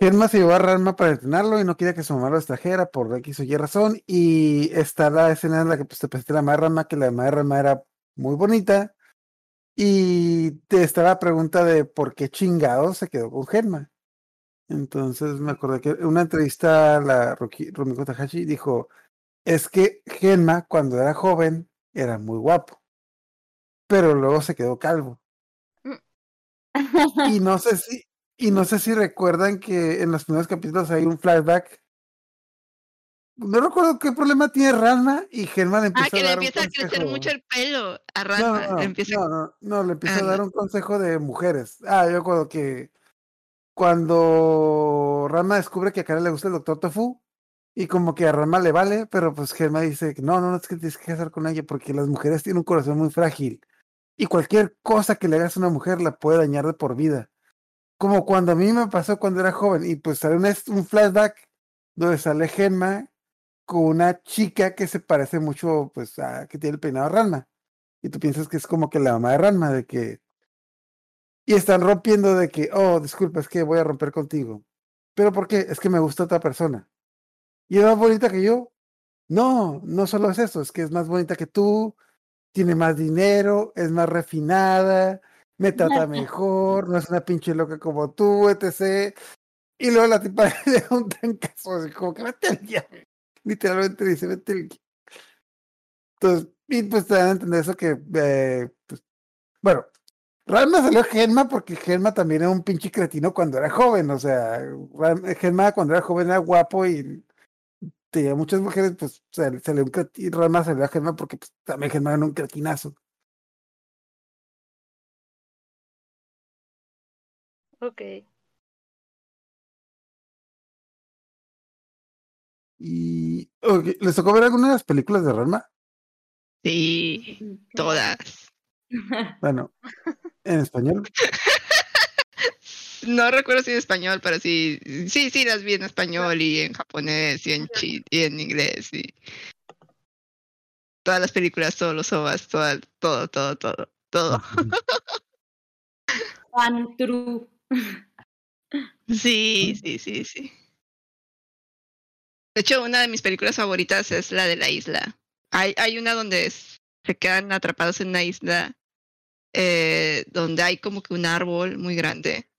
Speaker 3: Genma se llevó a Ranma para entrenarlo y no quería que su mamá lo extrajera por X o Y razón, y está la escena en la que pues, te presenta la mamá de Ranma, que la mamá de Ranma era muy bonita, y te está la pregunta de por qué chingado se quedó con Genma. Entonces me acordé que en una entrevista a la Rumiko Takahashi dijo, es que Genma cuando era joven era muy guapo, pero luego se quedó calvo. Y no sé si, y no sé si recuerdan que en los primeros capítulos hay un flashback. No recuerdo qué problema tiene Ranma y le
Speaker 4: Ah,
Speaker 3: empieza
Speaker 4: que
Speaker 3: a
Speaker 4: le
Speaker 3: dar un
Speaker 4: empieza a crecer
Speaker 3: consejo.
Speaker 4: mucho el pelo a Ranma.
Speaker 3: no, no,
Speaker 4: le empieza...
Speaker 3: no, no, no, le empieza
Speaker 4: Ah,
Speaker 3: a dar un consejo de mujeres. Ah, yo recuerdo que cuando Rama descubre que a Karen le gusta el doctor Tofu, y como que a Rama le vale, pero pues Germa dice no, no, no es que tienes que casar con ella porque las mujeres tienen un corazón muy frágil. Y cualquier cosa que le hagas a una mujer la puede dañar de por vida. Como cuando a mí me pasó cuando era joven, y pues sale un, flashback donde sale Genma con una chica que se parece mucho, pues, a que tiene el peinado de Ranma. Y tú piensas que es como que la mamá de Ranma, de que. Y están rompiendo de que, oh, disculpa, es que voy a romper contigo. ¿Pero por qué? Es que me gusta otra persona. ¿Y es más bonita que yo? No, no solo es eso, es que es más bonita que tú, tiene más dinero, es más refinada, me trata mejor, no es una pinche loca como tú, etc. Y luego la tipa le da un tancazo, así como que vete al diablo. Literalmente dice, vete al diablo. Entonces, y pues te dan a entender eso que, eh, pues, bueno, Ranma salió Genma porque Genma también era un pinche cretino cuando era joven, o sea, Genma cuando era joven era guapo y tenía muchas mujeres, pues sal- salió un cretino, Ranma salió a Genma porque pues, también Genma era un cretinazo.
Speaker 5: Ok.
Speaker 3: Y, ¿les tocó ver alguna de las películas de Ranma?
Speaker 4: Sí, todas.
Speaker 3: Bueno, en español.
Speaker 4: No recuerdo si en español, pero sí, sí, sí las vi en español y en japonés y en chi y en inglés y todas las películas, todos los ovas, todo, todo, todo, todo.
Speaker 6: Fan true.
Speaker 4: Sí, sí, sí, sí. De hecho, una de mis películas favoritas es la de la isla. Hay, hay una donde es- se quedan atrapados en una isla eh, donde hay como que un árbol muy grande.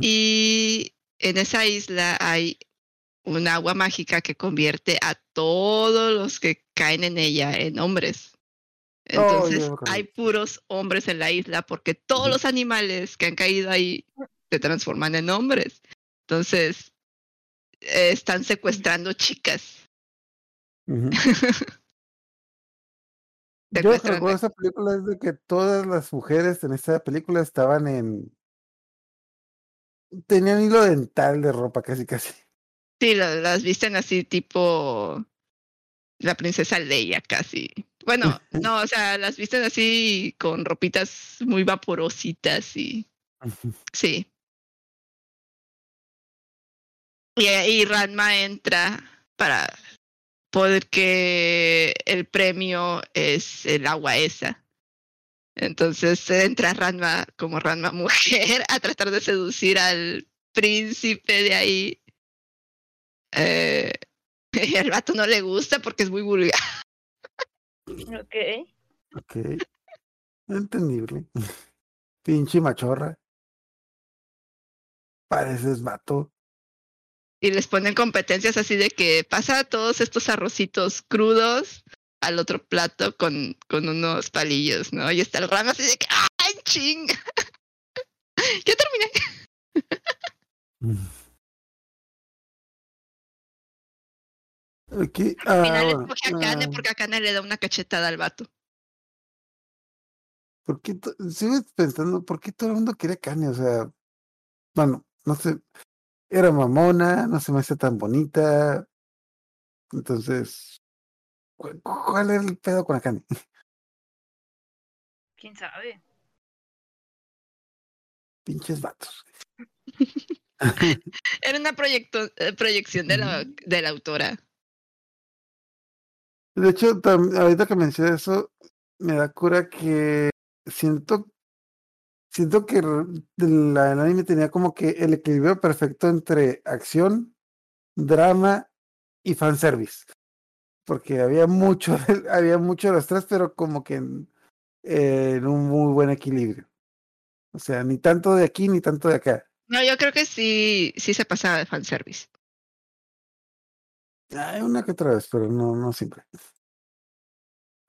Speaker 4: Y en esa isla hay un agua mágica que convierte a todos los que caen en ella en hombres.
Speaker 3: Oh,
Speaker 4: Entonces hay puros hombres en la isla porque todos los animales que han caído ahí se transforman en hombres. Entonces eh, están secuestrando chicas.
Speaker 3: Yo recuerdo esa película es de que todas las mujeres en esa película estaban en. Tenían hilo dental de ropa, casi, casi.
Speaker 4: Sí, la- las visten así tipo la princesa Leia casi. Bueno, no, o sea, las visten así con ropitas muy vaporositas y sí. Y ahí Ranma entra para poder que el premio es el agua esa. Entonces entra Ranma como Ranma mujer a tratar de seducir al príncipe de ahí. Eh, y al vato no le gusta porque es muy vulgar.
Speaker 5: Ok.
Speaker 3: Ok. Entendible. Pinche machorra. Pareces vato.
Speaker 4: Y les ponen competencias así de que pasa todos estos arrocitos crudos al otro plato con, con unos palillos, ¿no? Y está el Ranma así de que ¡ay, ching! ya terminé.
Speaker 3: Aquí,
Speaker 4: Al
Speaker 3: ah,
Speaker 4: final escoge a Kane
Speaker 3: ah,
Speaker 4: porque a Kane le da una cachetada al vato.
Speaker 3: ¿por qué sigo pensando, ¿por qué todo el mundo quiere Kanye? O sea, bueno, no sé, era mamona, no se me hace tan bonita. Entonces, ¿cu- ¿cuál era el pedo con Akane?
Speaker 5: ¿Quién sabe?
Speaker 3: Pinches vatos.
Speaker 4: Era una proyecto, eh, proyección de la, de la autora.
Speaker 3: De hecho, ahorita que mencioné eso, me da cura que siento, siento que el anime tenía como que el equilibrio perfecto entre acción, drama y fanservice. Porque había mucho, había mucho de los tres, pero como que en, en un muy buen equilibrio. O sea, ni tanto de aquí ni tanto de acá.
Speaker 4: No, yo creo que sí, sí se pasaba de fanservice.
Speaker 3: Hay una que otra vez, pero no, no siempre.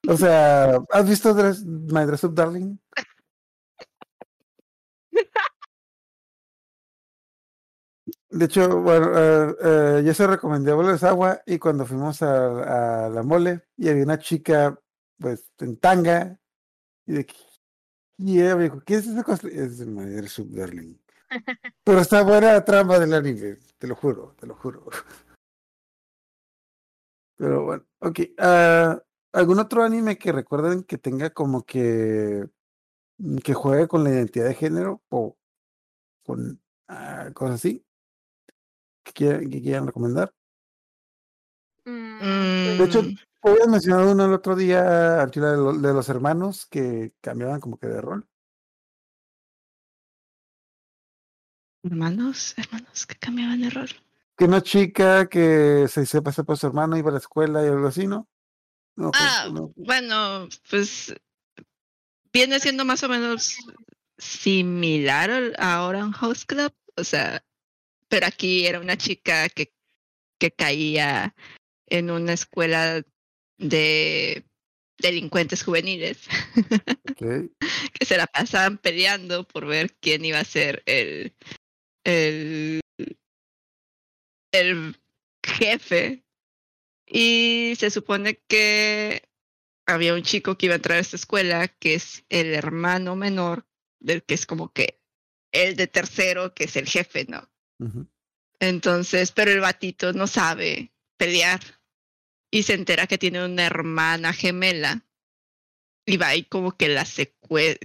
Speaker 3: O sea, ¿has visto My Dress Up Darling? De hecho, bueno, eh, eh, yo se recomendé a Boles Agua y cuando fuimos a, a la mole y había una chica, pues, en tanga y de y ella me dijo, ¿qué es esa cosa? Es de My Dress Up Darling. Pero está buena la trama del anime, te lo juro, te lo juro. Pero bueno, ok. ah, ¿Algún otro anime que recuerden que tenga como que que juegue con la identidad de género o con ah, cosas así? ¿Que quieran, que quieran recomendar?
Speaker 5: Mm,
Speaker 3: De hecho,
Speaker 4: Mm,
Speaker 3: habías mencionado uno el otro día, Archila, de, lo- de los hermanos que cambiaban como que de rol.
Speaker 4: hermanos, hermanos que cambiaban de rol.
Speaker 3: Que una chica que se sepa pasar por su hermano iba a la escuela y algo así, ¿no? No, pues,
Speaker 4: Ah,
Speaker 3: no.
Speaker 4: bueno, pues viene siendo más o menos similar a Oran House Club, o sea, pero aquí era una chica que, que caía en una escuela de delincuentes juveniles que se la pasaban peleando por ver quién iba a ser el, el, el jefe. Y se supone que había un chico que iba a entrar a esta escuela, que es el hermano menor del que es como que el de tercero, que es el jefe, ¿no? Entonces, pero el batito no sabe pelear y se entera que tiene una hermana gemela y va y como que la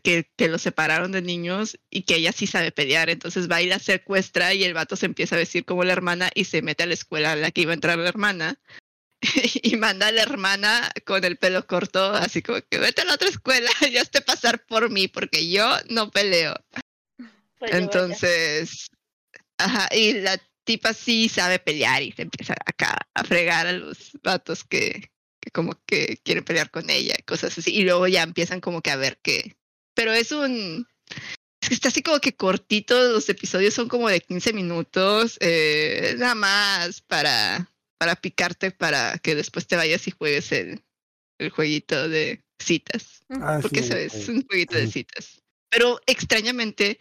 Speaker 4: que, que lo separaron de niños y que ella sí sabe pelear, entonces va y la secuestra y el vato se empieza a vestir como la hermana y se mete a la escuela a la que iba a entrar la hermana y manda a la hermana con el pelo corto, así como que vete a la otra escuela y hazte pasar por mí porque yo no peleo.
Speaker 5: vaya.
Speaker 4: Entonces, ajá, y la tipa sí sabe pelear y se empieza acá a fregar a los vatos que, que como que quieren pelear con ella, cosas así. Y luego ya empiezan como que a ver qué. Pero es un... Es que está así como que cortito, los episodios son como de 15 minutos, eh, nada más para, para picarte para que después te vayas y juegues el, el jueguito de citas.
Speaker 3: Ah,
Speaker 4: Porque
Speaker 3: sí,
Speaker 4: eso es un jueguito de citas. Pero extrañamente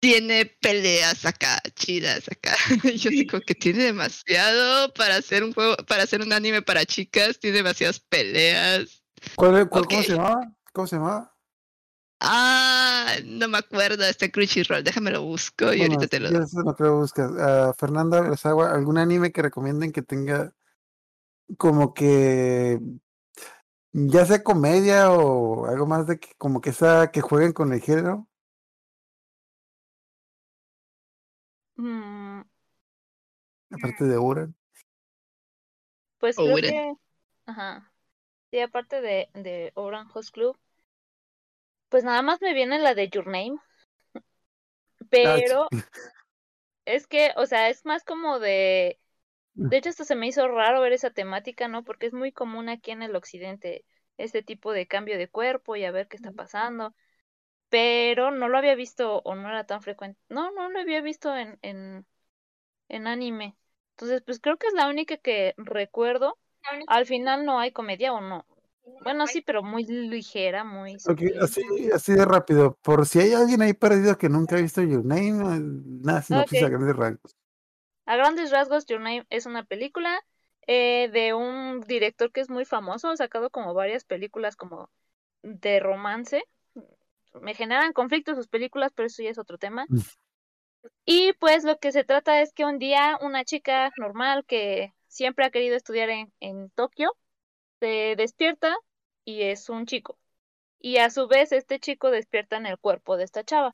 Speaker 4: tiene peleas acá, chidas acá. Yo digo que tiene demasiado para hacer un juego, para hacer un anime para chicas, tiene demasiadas peleas.
Speaker 3: ¿Cuál, cuál- ¿Cómo se llamaba? ¿Cómo se llamaba?
Speaker 4: Ah, no me acuerdo, está Crunchyroll, déjame lo busco y
Speaker 3: Bueno,
Speaker 4: ahorita te lo
Speaker 3: ya eso no creo que buscas. Ah, Fernanda ¿algún anime que recomienden que tenga como que ya sea comedia o algo más de que como que sea que jueguen con el género?
Speaker 5: Mm,
Speaker 3: Aparte de Uran.
Speaker 5: pues creo que. Ajá. Sí, aparte de, de Oran Host Club. Pues nada más me viene la de Your Name. Pero es que, o sea, es más como de. De hecho, esto se me hizo raro ver esa temática, ¿no? Porque es muy común aquí en el occidente este tipo de cambio de cuerpo y a ver qué está pasando. Pero no lo había visto o no era tan frecuente. No, no lo había visto en, en, en anime. Entonces, pues creo que es la única que recuerdo. Al final no hay comedia o no. Bueno, sí, pero muy ligera, muy
Speaker 3: Ok,
Speaker 5: sutil.
Speaker 3: así, así de rápido. Por si hay alguien ahí perdido que nunca ha visto Your Name, eh, nada, sinopsis
Speaker 5: Ok.
Speaker 3: a grandes rasgos.
Speaker 5: A grandes rasgos, Your Name es una película eh, de un director que es muy famoso, ha sacado como varias películas como de romance. Me generan conflictos sus películas, pero eso ya es otro tema.
Speaker 3: Mm.
Speaker 5: Y pues lo que se trata es que un día una chica normal que siempre ha querido estudiar en, en Tokio se despierta y es un chico. Y a su vez este chico despierta en el cuerpo de esta chava.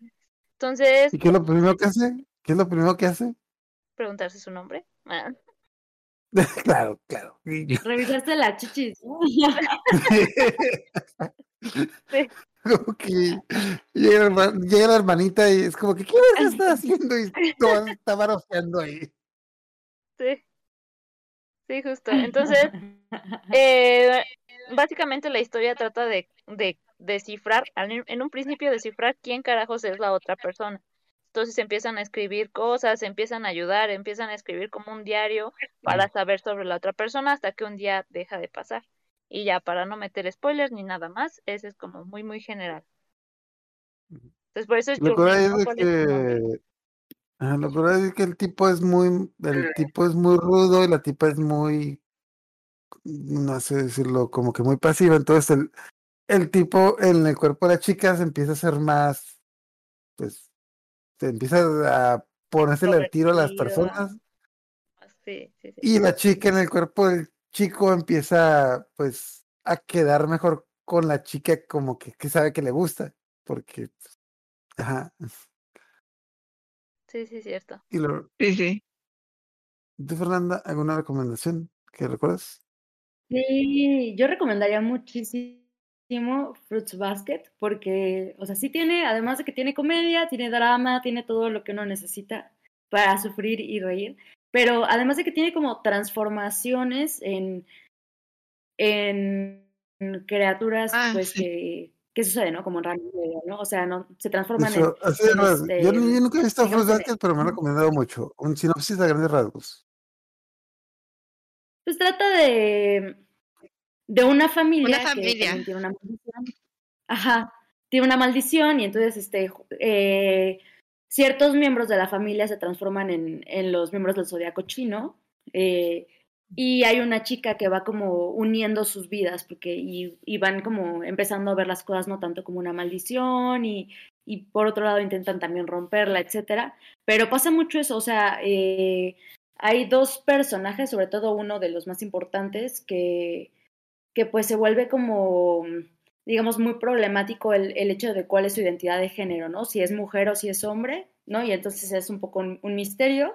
Speaker 5: Entonces,
Speaker 3: ¿Y qué es lo primero que hace? ¿Qué es lo primero que hace?
Speaker 5: preguntarse su nombre. Ah.
Speaker 3: claro, claro.
Speaker 6: Revisarse la chichis.
Speaker 5: Sí.
Speaker 3: como que llega, la herma- llega la hermanita y es como que, ¿qué verga está haciendo? Y todo está maroseando ahí.
Speaker 5: Sí. Sí, justo. Entonces, eh, básicamente la historia trata de, de descifrar, en un principio descifrar quién carajos es la otra persona. Entonces empiezan a escribir cosas, empiezan a ayudar, empiezan a escribir como un diario para saber sobre la otra persona hasta que un día deja de pasar. Y ya, para no meter spoilers ni nada más, ese es como muy, muy general. Entonces, por eso es
Speaker 3: Lo que es. Ah, lo que es que el tipo es muy. El tipo es muy rudo y la tipa es muy. No sé decirlo, como que muy pasiva. Entonces, el, el tipo en el cuerpo de la chica se empieza a hacer más. Pues. Se empieza a ponérsele el tiro a las personas.
Speaker 5: Sí, sí, sí.
Speaker 3: Y la chica en el cuerpo del chico empieza, pues, a quedar mejor con la chica, como que, que sabe que le gusta. Porque. Ajá.
Speaker 5: Sí, sí, cierto.
Speaker 3: Y lo,
Speaker 4: Sí, sí.
Speaker 3: ¿Tú, Fernanda, alguna recomendación que recuerdas?
Speaker 6: Sí, yo recomendaría muchísimo Fruits Basket porque, o sea, sí tiene, además de que tiene comedia, tiene drama, tiene todo lo que uno necesita para sufrir y reír, pero además de que tiene como transformaciones en, en criaturas,
Speaker 4: Ah,
Speaker 6: pues
Speaker 4: sí.
Speaker 6: que, que sucede, ¿no? Como en medio, ¿no? O sea, no, se transforman en,
Speaker 3: así
Speaker 6: este,
Speaker 3: yo nunca he visto Fruit
Speaker 6: en-
Speaker 3: Basket, pero me han recomendado mucho. Un sinopsis a grandes rasgos.
Speaker 6: Pues trata de, de una familia,
Speaker 4: Una
Speaker 6: que
Speaker 4: familia.
Speaker 6: también tiene una maldición. Ajá, tiene una maldición y entonces este, eh, ciertos miembros de la familia se transforman en, en los miembros del zodiaco chino. eh, y hay una chica que va como uniendo sus vidas porque y, y van como empezando a ver las cosas no tanto como una maldición y, y por otro lado intentan también romperla, etcétera. Pero pasa mucho eso, o sea, eh, hay dos personajes, sobre todo uno de los más importantes, que, que pues se vuelve como, digamos, muy problemático el, el hecho de cuál es su identidad de género, ¿no? Si es mujer o si es hombre, ¿no? Y entonces es un poco un, un misterio.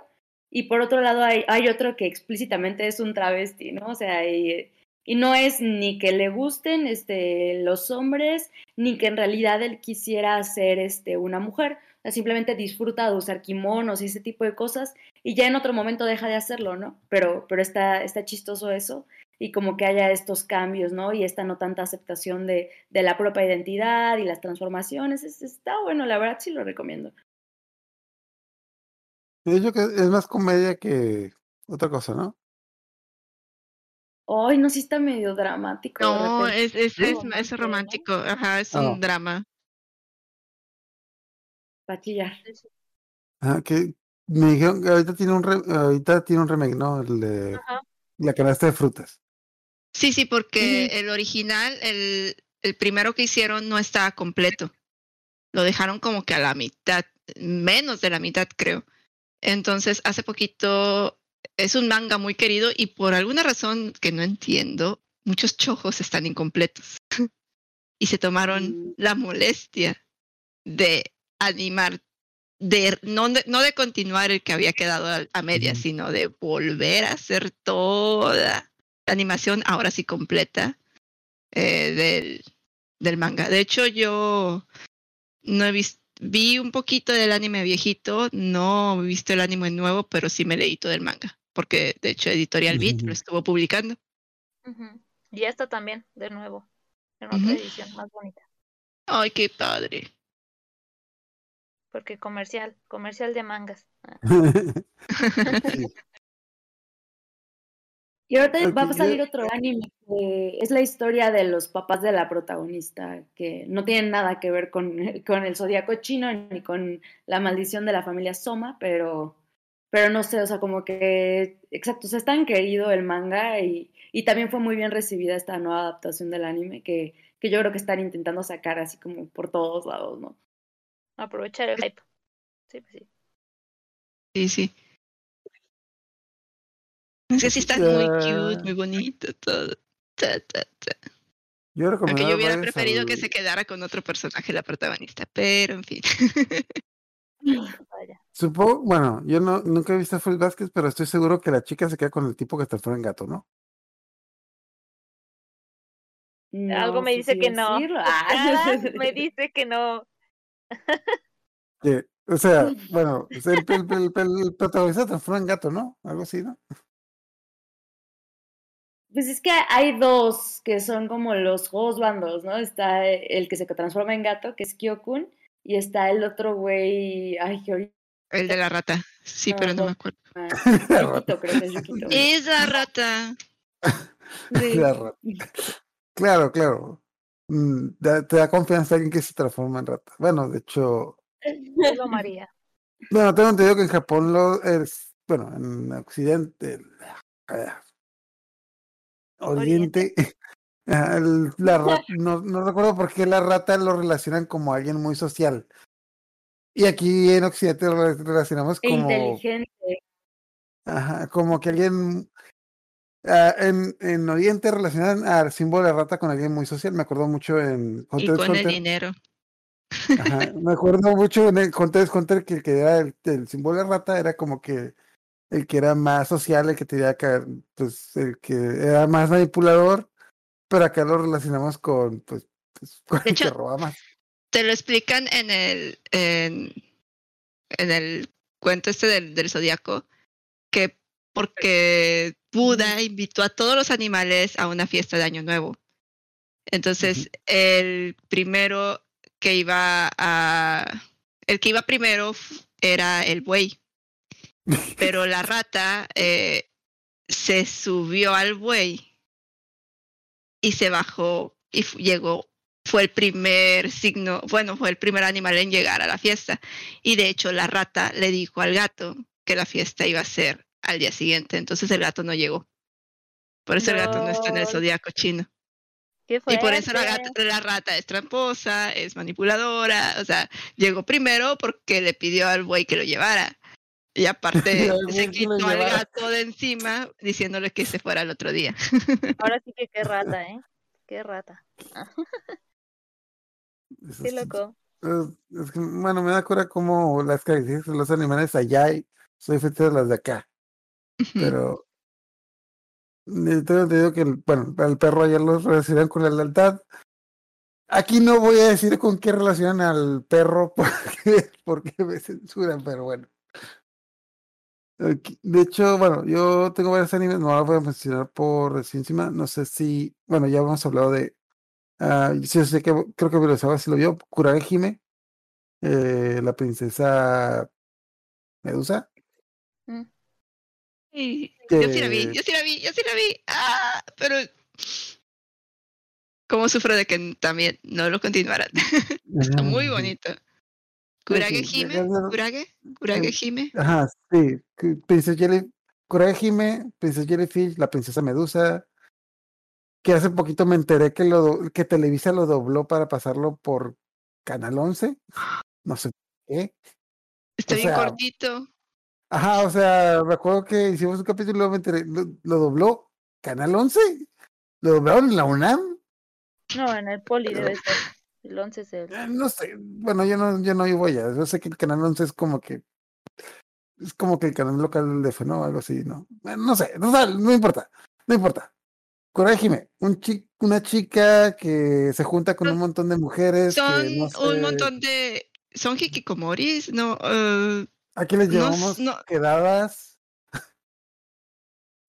Speaker 6: Y por otro lado hay, hay otro que explícitamente es un travesti, ¿no? O sea, y, y no es ni que le gusten este, los hombres, ni que en realidad él quisiera ser este, una mujer. Simplemente disfruta de usar kimonos y ese tipo de cosas y ya en otro momento deja de hacerlo, ¿no? Pero, pero está, está chistoso eso y como que haya estos cambios, ¿no? Y esta no tanta aceptación de, de la propia identidad y las transformaciones. Es- está bueno, la verdad sí lo recomiendo.
Speaker 3: De hecho, que es más comedia que otra cosa, ¿no?
Speaker 6: Ay, no, sí está medio dramático.
Speaker 4: No, es, es, es, es romántico. Ajá, es un drama.
Speaker 6: Pa' chillar.
Speaker 3: Ajá, que me dijeron que ahorita tiene un, re- ahorita tiene un remake, ¿no? El de
Speaker 5: Ajá.
Speaker 3: la canasta de frutas.
Speaker 4: Sí, sí, porque el original, el, el primero que hicieron no estaba completo. Lo dejaron como que a la mitad, menos de la mitad, creo. Entonces, hace poquito es un manga muy querido y por alguna razón que no entiendo, muchos chojos están incompletos. y se tomaron
Speaker 6: Mm.
Speaker 4: la molestia de animar de no, de no de continuar el que había quedado a, a media, sino de volver a hacer toda la animación, ahora sí completa, eh, del, del manga. De hecho, yo no he visto, vi un poquito del anime viejito, no he visto el anime nuevo, pero sí me leí todo el manga, porque de hecho Editorial Beat lo estuvo publicando.
Speaker 5: Ujú. Y esta también, de nuevo, en otra edición más bonita.
Speaker 4: Ay, qué padre.
Speaker 5: Porque comercial, comercial de mangas. Ah,
Speaker 3: Sí.
Speaker 6: Y ahorita va a salir
Speaker 3: yo-
Speaker 6: otro anime que es la historia de los papás de la protagonista, que no tienen nada que ver con, con el zodiaco chino ni con la maldición de la familia Soma, pero, pero no sé, o sea, como que, exacto, o sea, es tan querido el manga y, y también fue muy bien recibida esta nueva adaptación del anime que, que yo creo que están intentando sacar así como por todos lados, ¿no?
Speaker 5: aprovechar el hype. Sí, pues sí.
Speaker 4: Sí, sí. Es que sí está muy cute,
Speaker 3: Ah.
Speaker 4: muy bonito todo. Ta, ta, ta.
Speaker 3: Yo
Speaker 4: Aunque yo hubiera preferido que se quedara con otro personaje la protagonista, pero en fin.
Speaker 5: Vaya.
Speaker 3: Supongo, bueno, yo no, nunca he visto a Full Vázquez, pero estoy seguro que la chica se queda con el tipo que transforma en gato, ¿no?
Speaker 5: Algo
Speaker 6: No
Speaker 5: me dice que no.
Speaker 6: Ah.
Speaker 5: me dice que no.
Speaker 3: O sea, bueno, el, el- el- el- el protagonista se transforma en gato, ¿no? Algo así, ¿no?
Speaker 6: Pues es que hay dos que son como los juegos bandos, ¿no? Está el que se transforma en gato, que es Kyokun, y está el otro güey, ay, que
Speaker 4: El de la rata. Sí,
Speaker 6: No,
Speaker 4: pero no
Speaker 6: no.
Speaker 4: me acuerdo.
Speaker 6: Yukito, creo que es Yukito.
Speaker 4: Es la rata.
Speaker 6: Sí.
Speaker 3: La rata. Claro, claro. Mm, te da confianza alguien que se transforma en rata. Bueno, de hecho,
Speaker 5: Solo María.
Speaker 3: bueno, tengo entendido que en Japón lo es, bueno, en Occidente, Oriente, el- la ra- no, no recuerdo por qué la rata lo relacionan como alguien muy social. Y aquí en Occidente lo re- relacionamos
Speaker 6: E
Speaker 3: como,
Speaker 6: inteligente.
Speaker 3: ajá, como que alguien ah, en, en Oriente relacionan al símbolo de la rata con alguien muy social. Me acuerdo mucho en
Speaker 4: Y
Speaker 3: Hunter
Speaker 4: con el dinero.
Speaker 3: Ajá, me acuerdo mucho en el Hunter Hunter que el que era el, el símbolo de la rata era como que el que era más social, el que tenía que, pues, el que era más manipulador, pero acá lo relacionamos con, pues, pues, con
Speaker 4: De
Speaker 3: el que roba más.
Speaker 4: Te lo explican en el, en, en el cuento este del, del zodiaco, que porque Buda invitó a todos los animales a una fiesta de Año Nuevo. Entonces, el primero que iba a. El que iba primero era el buey. Pero la rata eh, se subió al buey y se bajó y llegó. Fue el primer signo, bueno, fue el primer animal en llegar a la fiesta. Y de hecho, la rata le dijo al gato que la fiesta iba a ser al día siguiente. Entonces, el gato no llegó. Por eso el gato no está en el zodiaco chino.
Speaker 5: ¿Qué
Speaker 4: Y por eso la, gata- la rata es tramposa, es manipuladora, o sea, llegó primero porque le pidió al buey que lo llevara. Y aparte se quitó al gato de encima diciéndole que se fuera el otro día.
Speaker 5: Ahora sí que qué rata, ¿eh? Qué rata. Qué
Speaker 3: sí,
Speaker 5: loco.
Speaker 3: es- es que, bueno, me da cura como las características de los animales allá y soy diferentes de las de acá. pero eh, tengo entendido que el, bueno, al perro ayer lo relacionan con la lealtad. Aquí no voy a decir con qué relacionan al perro porque, porque me censuran, pero bueno. Aquí- De hecho, bueno, yo tengo varios animes, no los voy a mencionar por encima. No sé si, bueno, ya hemos hablado de. ah, sí, sé que creo que Velosawa sí lo vio. Kurage Hime, eh, la princesa Medusa.
Speaker 5: Mm.
Speaker 4: Y yo sí la vi, yo sí la vi, yo sí la vi. Ah, pero cómo sufro de que también no lo continuaran. Está muy bonito. Kurage Hime, Kurage, Kurage Hime.
Speaker 3: Ajá, sí. Princesa Jelly, Kurage Hime, Princesa Jellyfish, la princesa Medusa. Que hace poquito me enteré que lo que Televisa lo dobló para pasarlo por Canal 11. No sé por qué.
Speaker 4: Está
Speaker 3: o
Speaker 4: bien
Speaker 3: sea,
Speaker 4: cortito.
Speaker 3: Ajá, o sea, recuerdo que hicimos un capítulo y luego me enteré, lo, lo dobló Canal 11. Lo doblaron en la UNAM.
Speaker 5: No, en el poli debe ser. El 11 es el...
Speaker 3: Eh, No sé, bueno, yo no, yo no voy a, yo sé que el canal 11 es como que, es como que el canal local del DF, ¿no? Algo así, ¿no? Bueno, no sé, no, importa, no importa. Corrígeme, un chi- una chica que se junta con un montón de mujeres.
Speaker 4: Son
Speaker 3: que no
Speaker 4: un montón de. Son hikikomoris, no. eh,
Speaker 3: Aquí les
Speaker 4: no
Speaker 3: llevamos
Speaker 4: no.
Speaker 3: quedadas.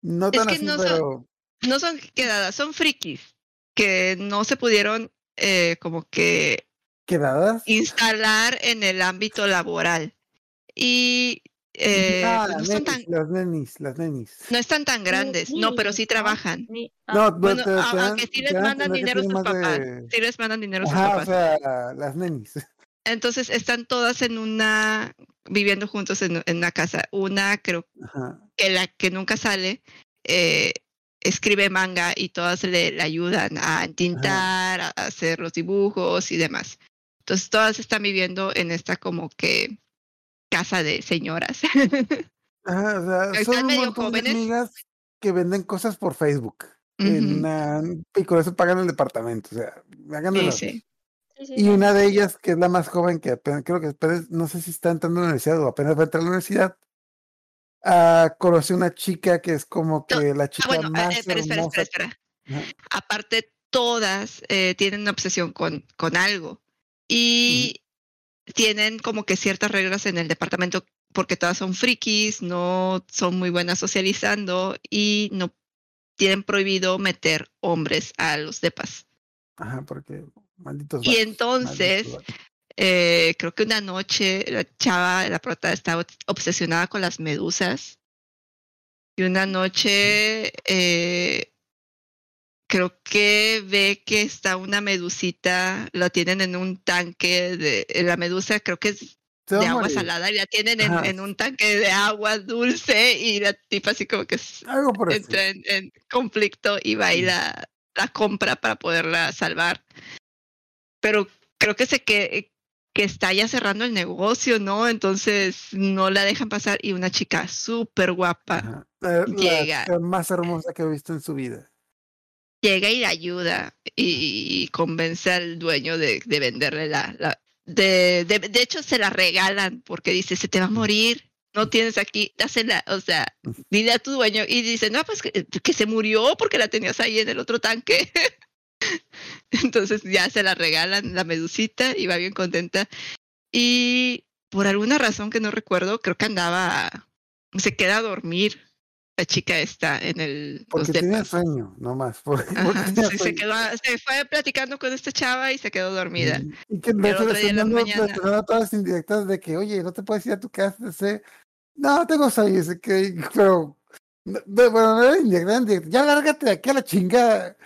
Speaker 3: No
Speaker 4: Es
Speaker 3: tan
Speaker 4: que
Speaker 3: así,
Speaker 4: no son- no son quedadas, son frikis que no se pudieron eh, como que
Speaker 3: ¿Quedadas?
Speaker 4: instalar en el ámbito laboral. Y eh,
Speaker 3: ah,
Speaker 4: pues no,
Speaker 3: las
Speaker 4: son
Speaker 3: nenis,
Speaker 4: tan,
Speaker 3: las nenis, las nenis.
Speaker 4: no están tan grandes, no, pero sí trabajan.
Speaker 5: ah,
Speaker 3: No,
Speaker 4: Bueno, a-
Speaker 3: te dan-
Speaker 4: aunque sí les
Speaker 3: dan a
Speaker 4: mandan dinero sus
Speaker 3: tiene más
Speaker 4: papás.
Speaker 3: de-
Speaker 4: Sí les mandan dinero sus
Speaker 3: Ajá,
Speaker 4: papás.
Speaker 3: o sea, las nenis.
Speaker 4: Entonces están todas en una, viviendo juntos en, en una casa. Una creo
Speaker 3: Ajá.
Speaker 4: que la que nunca sale eh, escribe manga y todas le, le ayudan a tintar, a hacer los dibujos y demás. Entonces todas están viviendo en esta como que casa de señoras.
Speaker 3: Ajá, o sea,
Speaker 4: Están
Speaker 3: son un
Speaker 4: medio
Speaker 3: montón de
Speaker 4: jóvenes.
Speaker 3: amigas que venden cosas por Facebook. en y con eso pagan el departamento. O sea,
Speaker 4: Sí, sí.
Speaker 3: Y una de ellas, que es la más joven, que apenas, creo que apenas- no sé si está entrando a la universidad o apenas va a entrar a la universidad, ah, conoce una chica que es como
Speaker 4: No,
Speaker 3: que la
Speaker 4: Ah,
Speaker 3: chica
Speaker 4: bueno, ah,
Speaker 3: más
Speaker 4: espera, espera,
Speaker 3: hermosa.
Speaker 4: espera, espera.
Speaker 3: Ajá.
Speaker 4: Aparte, todas eh, tienen una obsesión con, con algo. Y tienen como que ciertas reglas en el departamento porque todas son frikis, no son muy buenas socializando y no tienen prohibido meter hombres a los depas.
Speaker 3: Ajá, porque malditos
Speaker 4: Y entonces,
Speaker 3: malditos.
Speaker 4: Eh, creo que una noche la chava, la prota, estaba obsesionada con las medusas. Y una noche eh, creo que ve que está una medusita, la tienen en un tanque de la medusa, creo que es de agua salada, y la tienen en, en un tanque de agua dulce y la tipa así como que
Speaker 3: Algo por
Speaker 4: entra en, en conflicto y va y la, la compra para poderla salvar. Pero creo que se que, que está ya cerrando el negocio, ¿no? Entonces no la dejan pasar y una chica súper guapa.
Speaker 3: Eh, La
Speaker 4: llega.
Speaker 3: chica más hermosa que he visto en su vida.
Speaker 4: llega y la ayuda y, y convence al dueño de, de venderle la... la de, de, de hecho, se la regalan porque dice, se te va a morir, no tienes aquí, dásela, o sea, dile a tu dueño y dice, no, pues que, que se murió porque la tenías ahí en el otro tanque. Entonces ya se la regalan la medusita y va bien contenta. Y por alguna razón que no recuerdo, creo que andaba, se queda a dormir la chica esta en el...
Speaker 3: Porque tenía sueño, no más. Porque, porque
Speaker 4: Ajá,
Speaker 3: tenía
Speaker 4: sí, se, quedó, se fue platicando con esta chava y se quedó dormida.
Speaker 3: Y que
Speaker 4: Y mañana-
Speaker 3: están dando todas las indirectas de que, oye, no te puedes ir a tu casa. Dice, no, tengo sueño. Que, pero, no, no, bueno, no era indirecta. Ya lárgate de aquí a la chingada.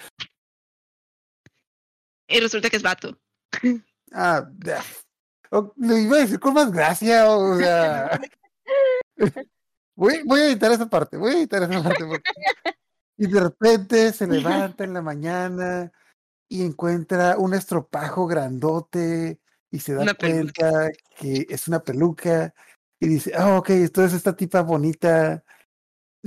Speaker 4: Y resulta que es vato.
Speaker 3: Ah, ya. O- le iba a decir con más gracia, o sea. voy, voy a editar esa parte, voy a editar esa parte. porque- Y de repente se levanta en la mañana y encuentra un estropajo grandote y se da
Speaker 4: Una peluca.
Speaker 3: cuenta que es una peluca y dice, ah, ok, entonces esta tipa bonita.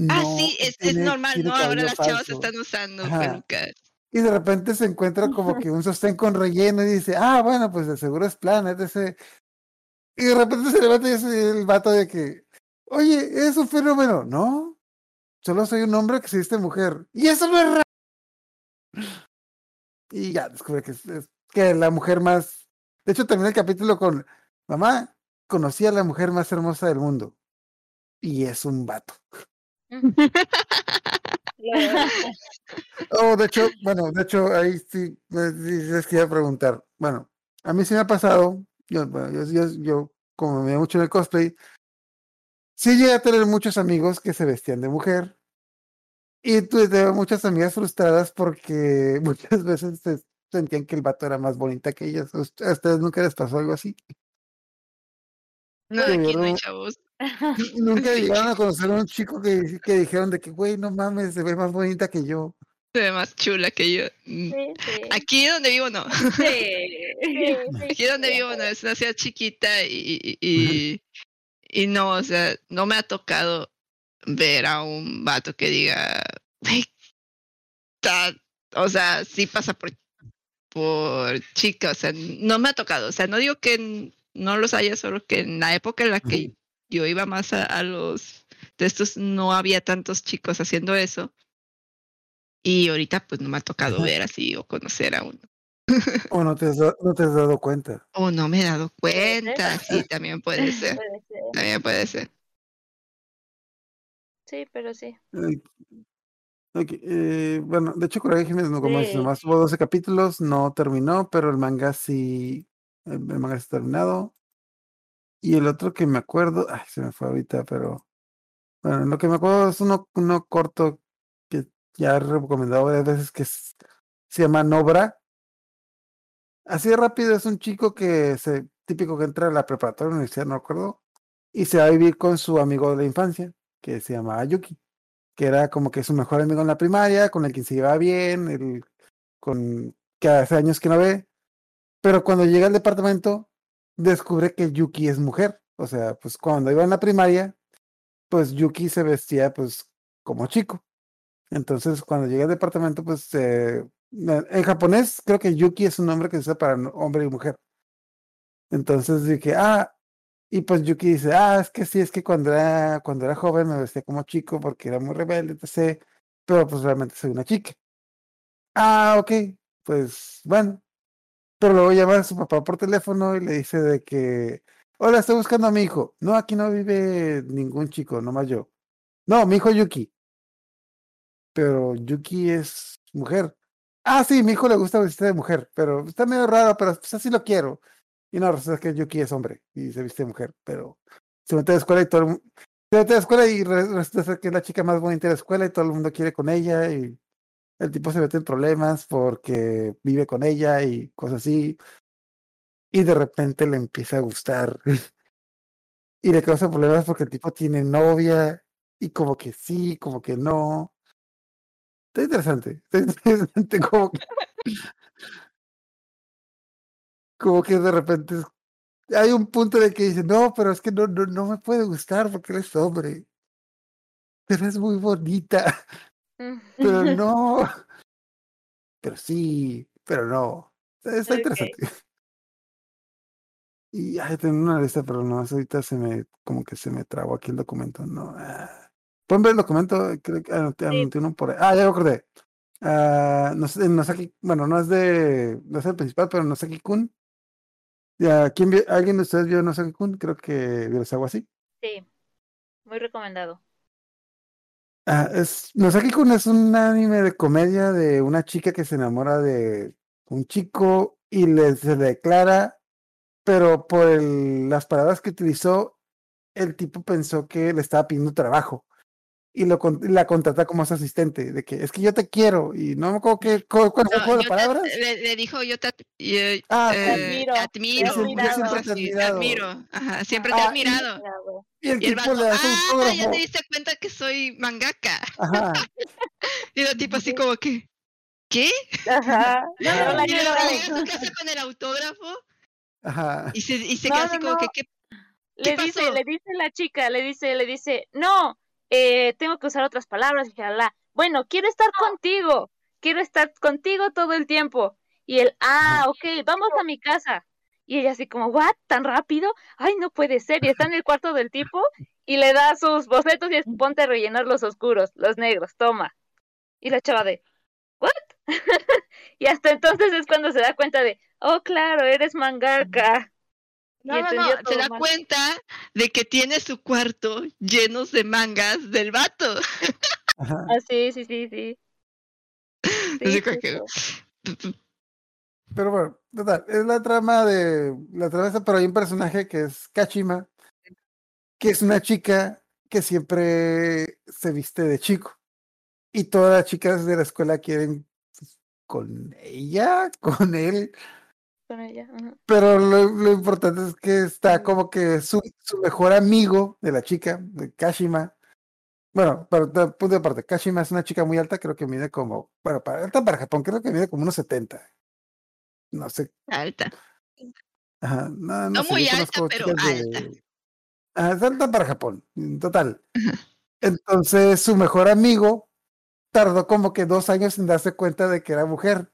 Speaker 4: ah, sí, es, normal, ¿no? Ahora las chavas
Speaker 3: falso".
Speaker 4: están usando
Speaker 3: Ajá.
Speaker 4: pelucas.
Speaker 3: Y de repente se encuentra como que un sostén con relleno y dice, ah, bueno, pues de seguro es plan, etc. Y de repente se levanta y es el vato de que, oye, es un fenómeno. No, solo soy un hombre que se viste mujer. Y eso no es raro. Y ya descubre que es que la mujer más... De hecho, termina el capítulo con, mamá, conocí a la mujer más hermosa del mundo. Y es un vato. Oh, de hecho, bueno, de hecho, ahí sí, me- sí les quería preguntar. Bueno, a mí sí me ha pasado, yo, bueno, yo, yo, yo, como me veo mucho en el cosplay, sí llegué a tener muchos amigos que se vestían de mujer. Y tuve muchas amigas frustradas porque muchas veces se sentían que el vato era más bonita que ellas. ¿A ust- a ustedes nunca les pasó algo así?
Speaker 4: No, aquí no hay chavos.
Speaker 3: Nunca llegaron a conocer a un chico que, que dijeron de que, güey, no mames, se ve más bonita que yo.
Speaker 4: Se ve más chula que yo. Mm.
Speaker 5: Sí, sí.
Speaker 4: Aquí donde vivo no.
Speaker 5: Sí, sí,
Speaker 4: Aquí donde
Speaker 5: sí.
Speaker 4: vivo no, es una ciudad chiquita y, y, y, no, o sea, no me ha tocado ver a un vato que diga, "Güey, está, o sea, sí pasa por por chicas, o sea, no me ha tocado, o sea, no digo que no los haya, solo que en la época en la que yo iba más a, los de estos no había tantos chicos haciendo eso. Y ahorita pues no me ha tocado ver así o conocer a uno.
Speaker 3: O no te, has, no te has dado cuenta.
Speaker 4: O no me he dado cuenta, sí, también puede ser.
Speaker 5: Puede ser.
Speaker 4: También puede ser.
Speaker 5: Sí, pero sí.
Speaker 3: Okay, eh, bueno, de hecho, Coraje Jiménez, no, como
Speaker 5: Sí.
Speaker 3: nomás tuvo 12 capítulos, no terminó, pero el manga sí, el, el manga está terminado. Y el otro que me acuerdo, ay, se me fue ahorita, pero bueno, lo que me acuerdo es uno, uno corto que ya he recomendado varias veces que se llama Nobra. Así de rápido, es un chico que se, típico que entra a la preparatoria, universidad, no recuerdo, y se va a vivir con su amigo de la infancia, que se llama Yuki que era como que su mejor amigo en la primaria, con el que se llevaba bien, el, con que hace años que no ve. Pero cuando llega al departamento, descubre que Yuki es mujer. O sea, pues cuando iba en la primaria, pues Yuki se vestía pues como chico. Entonces, cuando llega al departamento, pues eh, en japonés creo que Yuki es un nombre que se usa para hombre y mujer. Entonces dije, ah, y pues Yuki dice, ah, es que sí, es que cuando era, cuando era joven me vestía como chico porque era muy rebelde, etc. Pero pues realmente soy una chica. Ah, ok, pues bueno. Pero luego llama a su papá por teléfono y le dice de que, hola, estoy buscando a mi hijo. No, aquí no vive ningún chico, nomás yo. No, mi hijo Yuki. Pero Yuki es mujer. Ah, sí, mi hijo le gusta vestir de mujer, pero está medio raro, pero pues así lo quiero. Y no, resulta que Yuki es hombre y se viste de mujer, pero se mete a la escuela y todo el mundo. Se mete a la escuela y re- resulta que es la chica más bonita de la escuela y todo el mundo quiere con ella y el tipo se mete en problemas porque vive con ella y cosas así. Y de repente le empieza a gustar. y le causa problemas porque el tipo tiene novia y como que sí, como que no. Está interesante. Está interesante como que, como que de repente hay un punto el que dice, no, pero es que no, no, no me puede gustar porque eres hombre. Pero es muy bonita. Pero no. Pero sí, pero no. Está, interesante. Y ay, tengo una lista, pero no, ahorita se me, como que se me trabó aquí el documento. No. ah. ¿Pueden ver el documento? Creo que anoté,
Speaker 5: Sí.
Speaker 3: anoté uno por ahí. Ah, ya me acordé. Ah, no sé, bueno, no es de, no es el principal, pero Nosaki Kun. Ya, ¿quién vio- ¿Alguien de ustedes vio Nosaki Kun? Creo que vio algo así.
Speaker 5: Sí. Muy recomendado.
Speaker 3: Ah, es, Nosaki Kun es un anime de comedia de una chica que se enamora de un chico y le, se le declara, pero por el- las palabras que utilizó, el tipo pensó que le estaba pidiendo trabajo y lo, con- la contrata como su asistente, de que es que yo te quiero y no me acuerdo qué, cu- cuál fue palabras.
Speaker 4: le, le dijo, yo te, yo,
Speaker 3: Ah,
Speaker 4: eh,
Speaker 3: te
Speaker 5: admiro,
Speaker 4: te admiro.
Speaker 3: Yo siempre te
Speaker 4: admiro. Ajá, siempre te he
Speaker 3: Ah, y-
Speaker 4: admirado.
Speaker 3: Y el
Speaker 4: Y el
Speaker 3: tipo
Speaker 4: vato,
Speaker 3: le da su
Speaker 4: ah, ya te diste cuenta que soy mangaka.
Speaker 3: Ajá,
Speaker 4: Y el tipo así como que, ¿qué?
Speaker 5: Ajá. No, no, la
Speaker 4: Y luego
Speaker 5: llora.
Speaker 4: llega a su casa con el autógrafo
Speaker 3: ajá.
Speaker 4: y se, y se
Speaker 5: No,
Speaker 4: queda
Speaker 5: no,
Speaker 4: así como
Speaker 5: no.
Speaker 4: que, ¿qué?
Speaker 5: Le
Speaker 4: ¿Qué
Speaker 5: dice,
Speaker 4: pasó?
Speaker 5: le dice la chica, le dice, le dice, no, eh, tengo que usar otras palabras, y ojalá. Bueno, quiero estar contigo, quiero estar contigo todo el tiempo. Y él, ah, ok, vamos a mi casa. Y ella así como, ¿what? ¿Tan rápido? Ay, no puede ser. Y está en el cuarto del tipo y le da sus bocetos y es, ponte a rellenar los oscuros, los negros, toma. Y la chava de, ¿what? y hasta entonces es cuando se da cuenta de, oh, claro, eres mangaka. Y
Speaker 4: No, no, no, se da
Speaker 5: mal.
Speaker 4: cuenta de que tiene su cuarto llenos de mangas del vato.
Speaker 3: ajá.
Speaker 5: Ah, sí, sí, sí, sí.
Speaker 4: Así
Speaker 5: Sí,
Speaker 4: que,
Speaker 5: justo.
Speaker 3: Pero bueno, total, es la trama de la trama esa, pero hay un personaje que es Kachima, que es una chica que siempre se viste de chico. Y todas las chicas de la escuela quieren pues, con ella, con él,
Speaker 5: Con ella.
Speaker 3: pero lo, lo importante es que está como que su, su mejor amigo de la chica, de Kashima. Bueno, pero punto de aparte, Kashima es una chica muy alta, creo que mide como, bueno, para alta para Japón, creo que mide como unos 70. No sé
Speaker 4: alta.
Speaker 3: Ajá, no, no
Speaker 4: No
Speaker 3: sé,
Speaker 4: muy alta, pero alta.
Speaker 3: de- Ajá, es alta para Japón, en total. Entonces, su mejor amigo tardó como que dos años en darse cuenta de que era mujer.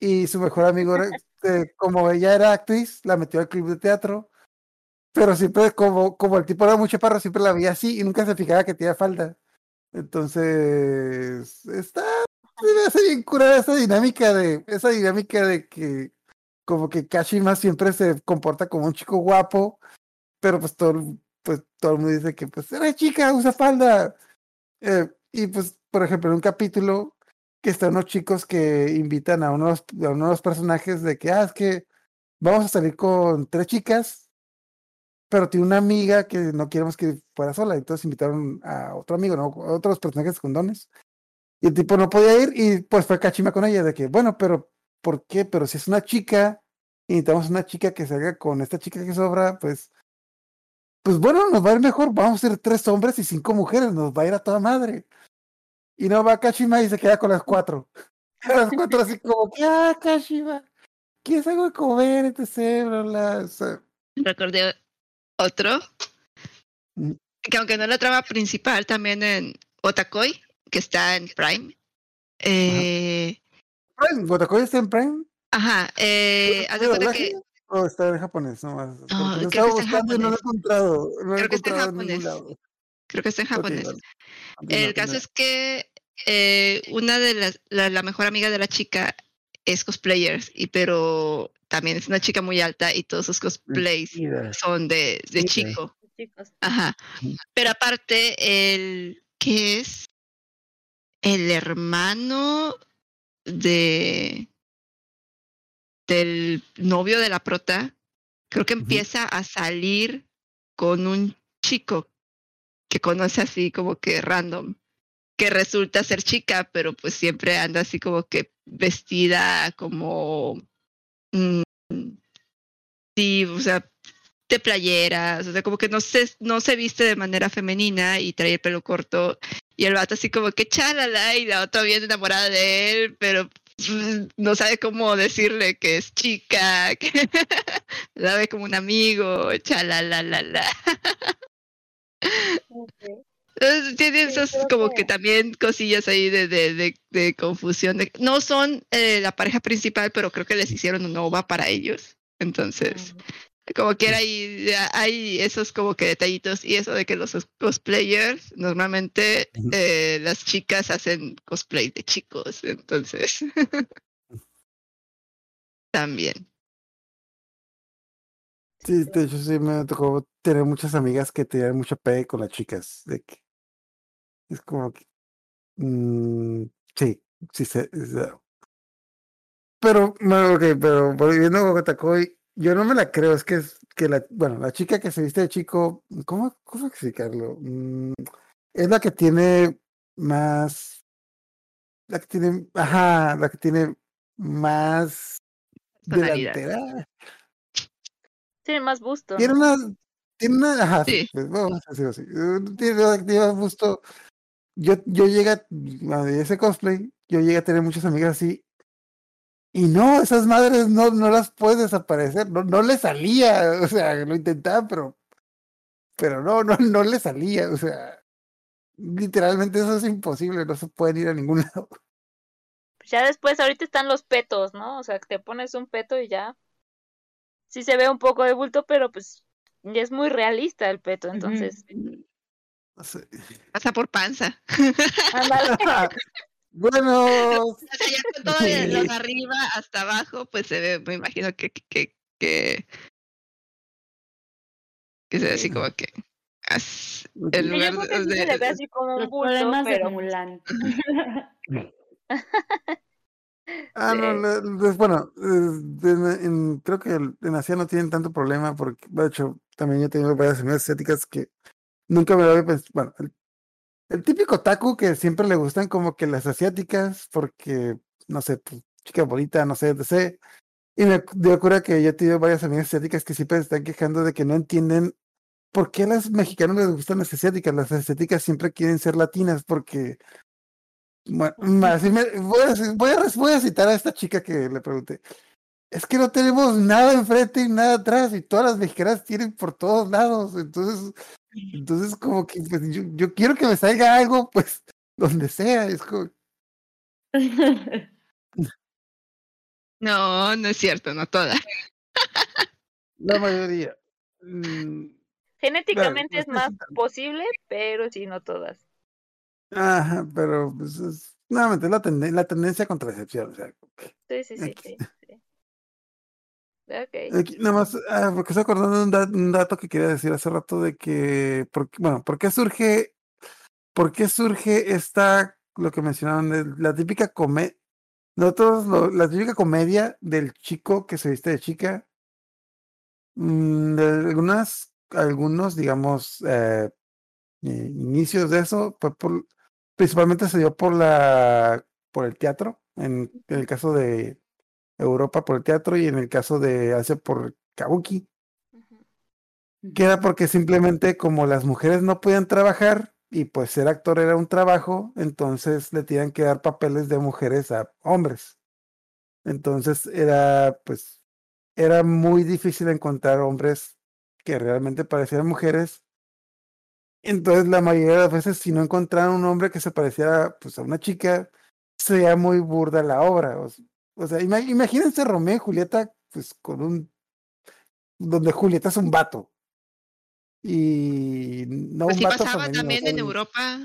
Speaker 3: y su mejor amigo, eh, como ella era actriz, la metió al club de teatro, pero siempre como, como el tipo era muy chaparro, siempre la veía así y nunca se fijaba que tenía falda. Entonces, está, me hace bien curada esa dinámica de, esa dinámica de que como que Kashima siempre se comporta como un chico guapo, pero pues todo, pues todo el mundo dice que pues era chica, usa falda. Eh, y pues, por ejemplo, en un capítulo que están unos chicos que invitan a unos, a unos personajes de que, ah, es que vamos a salir con tres chicas, pero tiene una amiga que no queremos que fuera sola, entonces invitaron a otro amigo, ¿no? A otros personajes secundarios. Y el tipo no podía ir y pues fue Kachima con ella de que, bueno, pero ¿por qué? Pero si es una chica y necesitamos una chica que salga con esta chica que sobra, pues, pues bueno, nos va a ir mejor, vamos a ser tres hombres y cinco mujeres, nos va a ir a toda madre. Y no va Kachima y se queda con las cuatro. las cuatro así como, ¿qué ah, Kashima? ¿Quieres algo de comer? Etc. Bla, bla, o sea,
Speaker 4: Recordé otro,
Speaker 3: Mm.
Speaker 4: que aunque no es la trama principal, también en Otakoi, que está en Prime. Eh,
Speaker 3: Prime, ¿Gotakoi está en Prime?
Speaker 4: ajá, eh, haz de
Speaker 3: ¿Tiene
Speaker 4: cuenta que
Speaker 3: doblaje? ¿O está en japonés? No, porque
Speaker 4: No,
Speaker 3: lo
Speaker 4: creo
Speaker 3: estaba
Speaker 4: que está en
Speaker 3: buscando y no lo he
Speaker 4: japonés.
Speaker 3: encontrado. No lo he
Speaker 4: Creo que está en
Speaker 3: encontrado en ningún
Speaker 4: japonés.
Speaker 3: lado.
Speaker 4: creo que está en japonés.
Speaker 3: vale.
Speaker 4: El caso es que eh, una de las, la, la mejor amiga de la chica es cosplayer, y pero también es una chica muy alta y todos sus cosplays
Speaker 3: Mentira.
Speaker 4: son de, de chico.
Speaker 5: Chicos.
Speaker 4: Ajá. Pero aparte, el que es el hermano de del novio de la prota, creo que empieza a salir con un chico que conoce así como que random, que resulta ser chica, pero pues siempre anda así como que vestida como mm, sí, o sea, de playeras, o sea, como que no se, no se viste de manera femenina y trae el pelo corto. Y el vato así como que chalala y la otra bien enamorada de él, pero pues, no sabe cómo decirle que es chica, que la ve como un amigo, chalala la la. Entonces, Tiene
Speaker 5: Sí,
Speaker 4: esas como
Speaker 5: que-
Speaker 4: que también cosillas ahí de, de, de, de confusión. No son eh, la pareja principal, pero creo que les hicieron un OVA para ellos. Entonces, como que ya hay esos como que detallitos y eso de que los cosplayers, normalmente eh, las chicas hacen cosplay de chicos, entonces también.
Speaker 3: Sí, de hecho sí me tocó tener muchas amigas que tenían mucho pegue con las chicas. De que es como que mm, sí, sí se. se- Pero, no, ok, pero volviendo a Gotakoy, yo no me la creo, es que es que la, bueno, la chica que se viste de chico, ¿cómo, cómo explicarlo? Mm, es la que tiene más, la que tiene, ajá, la que tiene más delantera.
Speaker 5: Tiene más busto.
Speaker 3: Tiene una, tiene una, ajá, sí, pues, vamos a decirlo así. eh, Tiene, tiene más gusto. Yo, yo llegué a, a ese cosplay, yo llegué a tener muchas amigas así. Y no, esas madres no, no las puedes desaparecer, no, no le salía, o sea, lo intentaba, pero, pero no, no, no le salía, o sea, literalmente eso es imposible, no se pueden ir a ningún lado.
Speaker 5: Ya después, ahorita están los petos, ¿no? O sea, que te pones un peto y ya. Sí se ve un poco de bulto, pero pues ya es muy realista el peto, entonces.
Speaker 3: No sé.
Speaker 4: Pasa por panza.
Speaker 3: Bueno,
Speaker 4: O sea, ya con todo de los arriba hasta abajo, pues se ve, me imagino que, que, que, que, se ve así como que as- en
Speaker 5: Sí, yo
Speaker 4: lugar
Speaker 5: creo que sí
Speaker 4: de,
Speaker 5: se le ve así como un bulto,
Speaker 6: problemas de
Speaker 5: pero
Speaker 6: Mulan.
Speaker 3: Ah, no,
Speaker 5: Sí.
Speaker 3: no, pues, bueno, eh, de- en- creo que el- en Asia no tienen tanto problema porque, de hecho, también yo tengo varias amigas estéticas que nunca me lo había pensado. Bueno, el, el típico taku que siempre le gustan como que las asiáticas porque, no sé, pues, chica bonita, no sé, etc. Y me dio cura que yo he tenido varias amigas asiáticas que siempre se están quejando de que no entienden por qué a las mexicanas les gustan las asiáticas. Las asiáticas siempre quieren ser latinas porque bueno, así me- voy, a, voy, a, voy a citar a esta chica que le pregunté. Es que no tenemos nada enfrente y nada atrás, y todas las mexicanas tienen por todos lados. Entonces, entonces como que pues, yo, yo quiero que me salga algo, pues, donde sea. Es como,
Speaker 4: No, no es cierto, no todas.
Speaker 3: La mayoría. Mm,
Speaker 5: Genéticamente es más posible, pero sí, no todas.
Speaker 3: Ajá, pero pues es, nuevamente la, tenden- la tendencia contra la excepción. O sea,
Speaker 5: Sí, sí, sí.
Speaker 3: Nada más, ah, porque estoy acordando de un, da- un dato que quería decir hace rato de que, bueno, ¿por qué surge, por qué surge esta, lo que mencionaron, la típica comedia, nosotros, lo- la típica comedia del chico que se viste de chica, mm, algunas, algunos, digamos, eh, eh, inicios de eso, principalmente se dio por la, por el teatro, en el caso de Europa por el teatro y en el caso de Asia por Kabuki,
Speaker 5: Ujú.
Speaker 3: que era porque simplemente como las mujeres no podían trabajar y pues ser actor era un trabajo, entonces le tenían que dar papeles de mujeres a hombres. Entonces era pues era muy difícil encontrar hombres que realmente parecieran mujeres. Entonces la mayoría de las veces si no encontraron un hombre que se pareciera pues a una chica, sería muy burda la obra. O, o sea, ima- imagínense Romeo y Julieta pues con un donde Julieta es un vato. Y no
Speaker 4: Pues
Speaker 3: un
Speaker 4: sí
Speaker 3: vato
Speaker 4: pasaba
Speaker 3: femenino,
Speaker 4: también en
Speaker 3: un-
Speaker 4: Europa.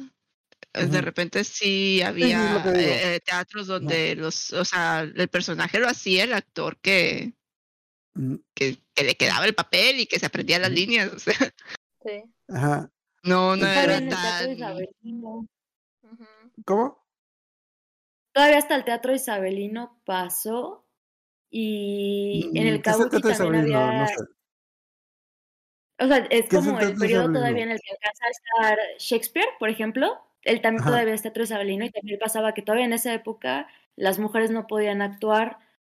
Speaker 4: eh, De repente sí había eh, teatros donde los, o sea, el personaje lo hacía el actor que,
Speaker 3: Mm,
Speaker 4: que, que le quedaba el papel y que se aprendía las líneas. O sea,
Speaker 5: Sí.
Speaker 3: Ajá.
Speaker 4: no, no era tan.
Speaker 3: ¿Cómo?
Speaker 6: Todavía hasta el Teatro Isabelino pasó. Y en el
Speaker 3: ¿Qué es el
Speaker 6: Kabuki
Speaker 3: teatro
Speaker 6: también
Speaker 3: isabelino?
Speaker 6: había.
Speaker 3: No sé.
Speaker 6: O sea, es
Speaker 3: ¿Qué es el
Speaker 6: como el periodo
Speaker 3: isabelino?
Speaker 6: todavía en el que alcanza a estar Shakespeare, por ejemplo. Él también
Speaker 3: Ajá.
Speaker 6: todavía es teatro isabelino y también pasaba que todavía en esa época las mujeres no podían actuar.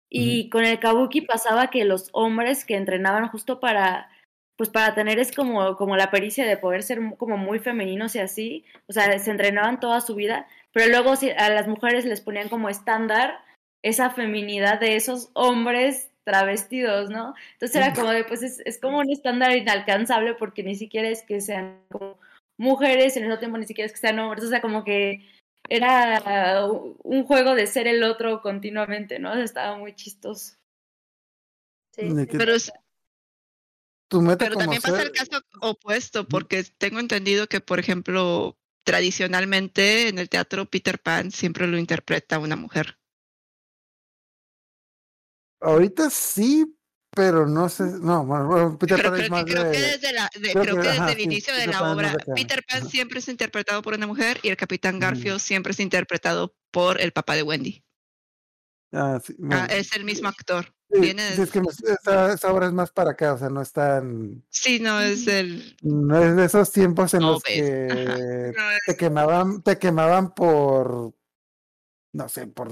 Speaker 6: Y con el kabuki pasaba que los hombres que entrenaban justo para, pues para tener es como, como la pericia de poder ser mu- como muy femeninos y así, o sea, se entrenaban toda su vida, pero luego si a las mujeres les ponían como estándar esa feminidad de esos hombres travestidos, ¿no? Entonces era como de, pues es, es como un estándar inalcanzable porque ni siquiera es que sean como mujeres y al mismo tiempo ni siquiera es que sean hombres, o sea, como que era un juego de ser el otro continuamente, ¿no? Estaba muy chistoso.
Speaker 5: Sí,
Speaker 4: Pero,
Speaker 3: Tu meta
Speaker 4: pero
Speaker 3: como
Speaker 4: también pasa el caso opuesto, porque tengo entendido que, por ejemplo, tradicionalmente en el teatro Peter Pan siempre lo interpreta una mujer.
Speaker 3: Ahorita sí, pero no sé. No, bueno, Peter
Speaker 4: Pero
Speaker 3: Pan es más
Speaker 4: creo que
Speaker 3: de.
Speaker 4: desde, la, de-
Speaker 3: creo
Speaker 4: creo
Speaker 3: que-
Speaker 4: que desde
Speaker 3: ajá,
Speaker 4: el
Speaker 3: sí,
Speaker 4: inicio de
Speaker 3: Peter
Speaker 4: la
Speaker 3: Pan
Speaker 4: obra. Peter Pan
Speaker 3: Ajá.
Speaker 4: siempre es interpretado por una mujer y el Capitán. Garfield siempre es interpretado por el papá de Wendy.
Speaker 3: Ah, sí,
Speaker 4: Ah, es el mismo actor.
Speaker 3: Sí,
Speaker 4: viene
Speaker 3: sí, es que esa obra es más para acá, o sea, no es tan.
Speaker 4: Sí, no es el.
Speaker 3: No es de esos tiempos en
Speaker 4: No
Speaker 3: los
Speaker 4: ves.
Speaker 3: que
Speaker 4: no es-
Speaker 3: te quemaban, te quemaban por. No sé, por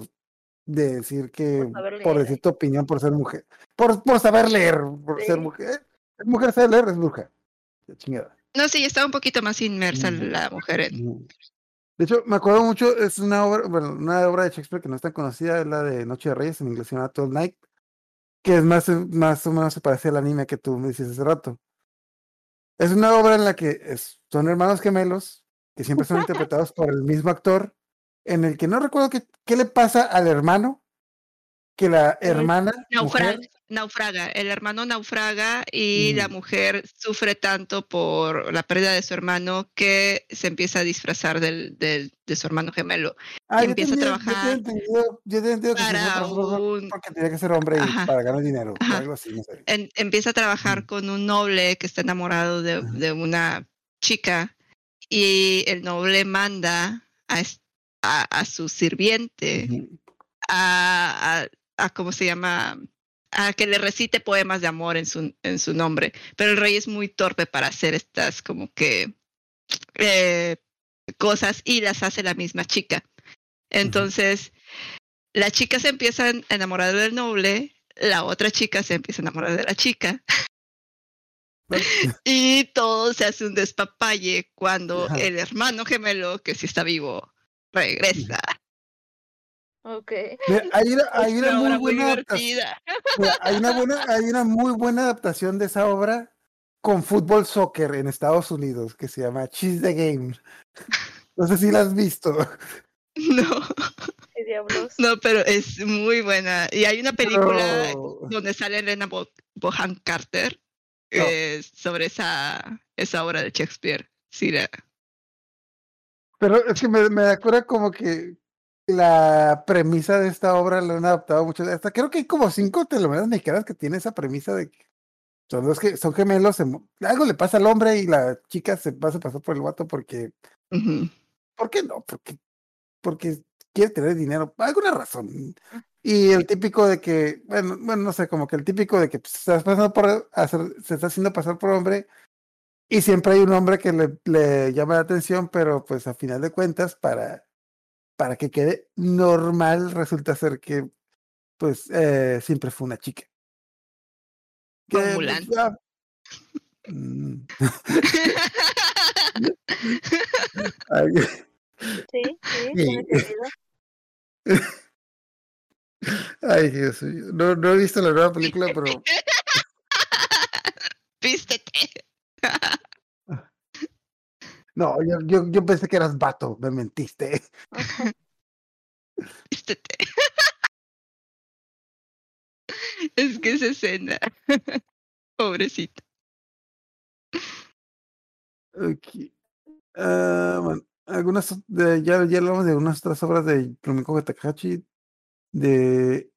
Speaker 3: decir que.
Speaker 5: Por
Speaker 3: decir tu opinión por ser mujer. Por, por saber leer, por ser mujer. Es mujer sabe leer, es bruja. Chingada.
Speaker 4: No, sí, estaba un poquito más inmersa
Speaker 3: Ujú.
Speaker 4: la mujer en.
Speaker 3: Ujú. De hecho, me acuerdo mucho, es una obra, bueno, una obra de Shakespeare que no es tan conocida, es la de Noche de Reyes, en inglés se llama Night, que es más, más o menos se parece al anime que tú me dices hace rato. Es una obra en la que es- son hermanos gemelos, que siempre son interpretados por el mismo actor, en el que no recuerdo qué, qué le pasa al hermano, que la hermana,
Speaker 4: Naufraga,
Speaker 3: mujer,
Speaker 4: naufraga, el hermano naufraga y la
Speaker 3: Ujú.
Speaker 4: mujer sufre tanto por la pérdida de su hermano que se empieza a disfrazar del, del- de su hermano gemelo
Speaker 3: ah, yo
Speaker 4: empieza a
Speaker 3: tenía-
Speaker 4: trabajar
Speaker 3: yo tenía entendido que se hacía
Speaker 4: para un
Speaker 3: porque tenía que ser hombre y para ganar dinero, o
Speaker 4: Ajá.
Speaker 3: algo así, no sé.
Speaker 4: en- empieza a trabajar
Speaker 3: Ujú.
Speaker 4: con un noble que está enamorado de, de una chica y el noble manda a, a, a su sirviente a, a- ¿cómo se llama? A que le recite poemas de amor en su, en su nombre. Pero el rey es muy torpe para hacer estas como que eh, cosas y las hace la misma chica. Entonces, la chica se empieza a enamorar del noble, la otra chica se empieza a enamorar de la chica. y todo se hace un despapalle cuando
Speaker 3: Ajá.
Speaker 4: el hermano gemelo, que sí está vivo, regresa.
Speaker 5: Ok.
Speaker 3: Mira, hay una, hay
Speaker 4: Es
Speaker 3: una
Speaker 4: una
Speaker 3: muy buena adaptación.
Speaker 4: divertida.
Speaker 3: hay una buena, hay una muy buena adaptación de esa obra con fútbol soccer en Estados Unidos que se llama Cheese the Game. No sé si la has visto.
Speaker 4: No.
Speaker 5: Diablos?
Speaker 4: No, pero es muy buena. Y hay una película
Speaker 3: Pero-
Speaker 4: donde sale Elena Bo- Bohan Carter eh, sobre esa, esa obra de Shakespeare. Sí, la-
Speaker 3: Pero es que me, me acuerdo como que la premisa de esta obra la han adaptado mucho. Hasta creo que hay como cinco telenovelas mexicanas que tienen esa premisa de que son los que son gemelos, se mu- algo le pasa al hombre y la chica se pasa a pasar por el vato porque. ¿por qué no? Porque, porque quiere tener dinero, alguna razón. Y el típico de que, bueno, bueno, no sé, como que el típico de que pues, se está pasando por hacer, se está haciendo pasar por hombre y siempre hay un hombre que le, le llama la atención, pero pues a final de cuentas, para, para que quede normal, resulta ser que pues eh, siempre fue una chica. Que, pues, mm, ay,
Speaker 5: Sí, sí,
Speaker 3: Sí.
Speaker 5: tiene sentido.
Speaker 3: ay, Dios mío. No, no he visto la nueva película, pero
Speaker 4: Vístete.
Speaker 3: No, yo, yo, yo pensé que eras vato, me mentiste.
Speaker 4: Vístete. Es que esa escena. Pobrecito.
Speaker 3: Ok. Ah, bueno, algunas de, ya, ya hablamos de unas otras obras de Rumiko Takahashi, de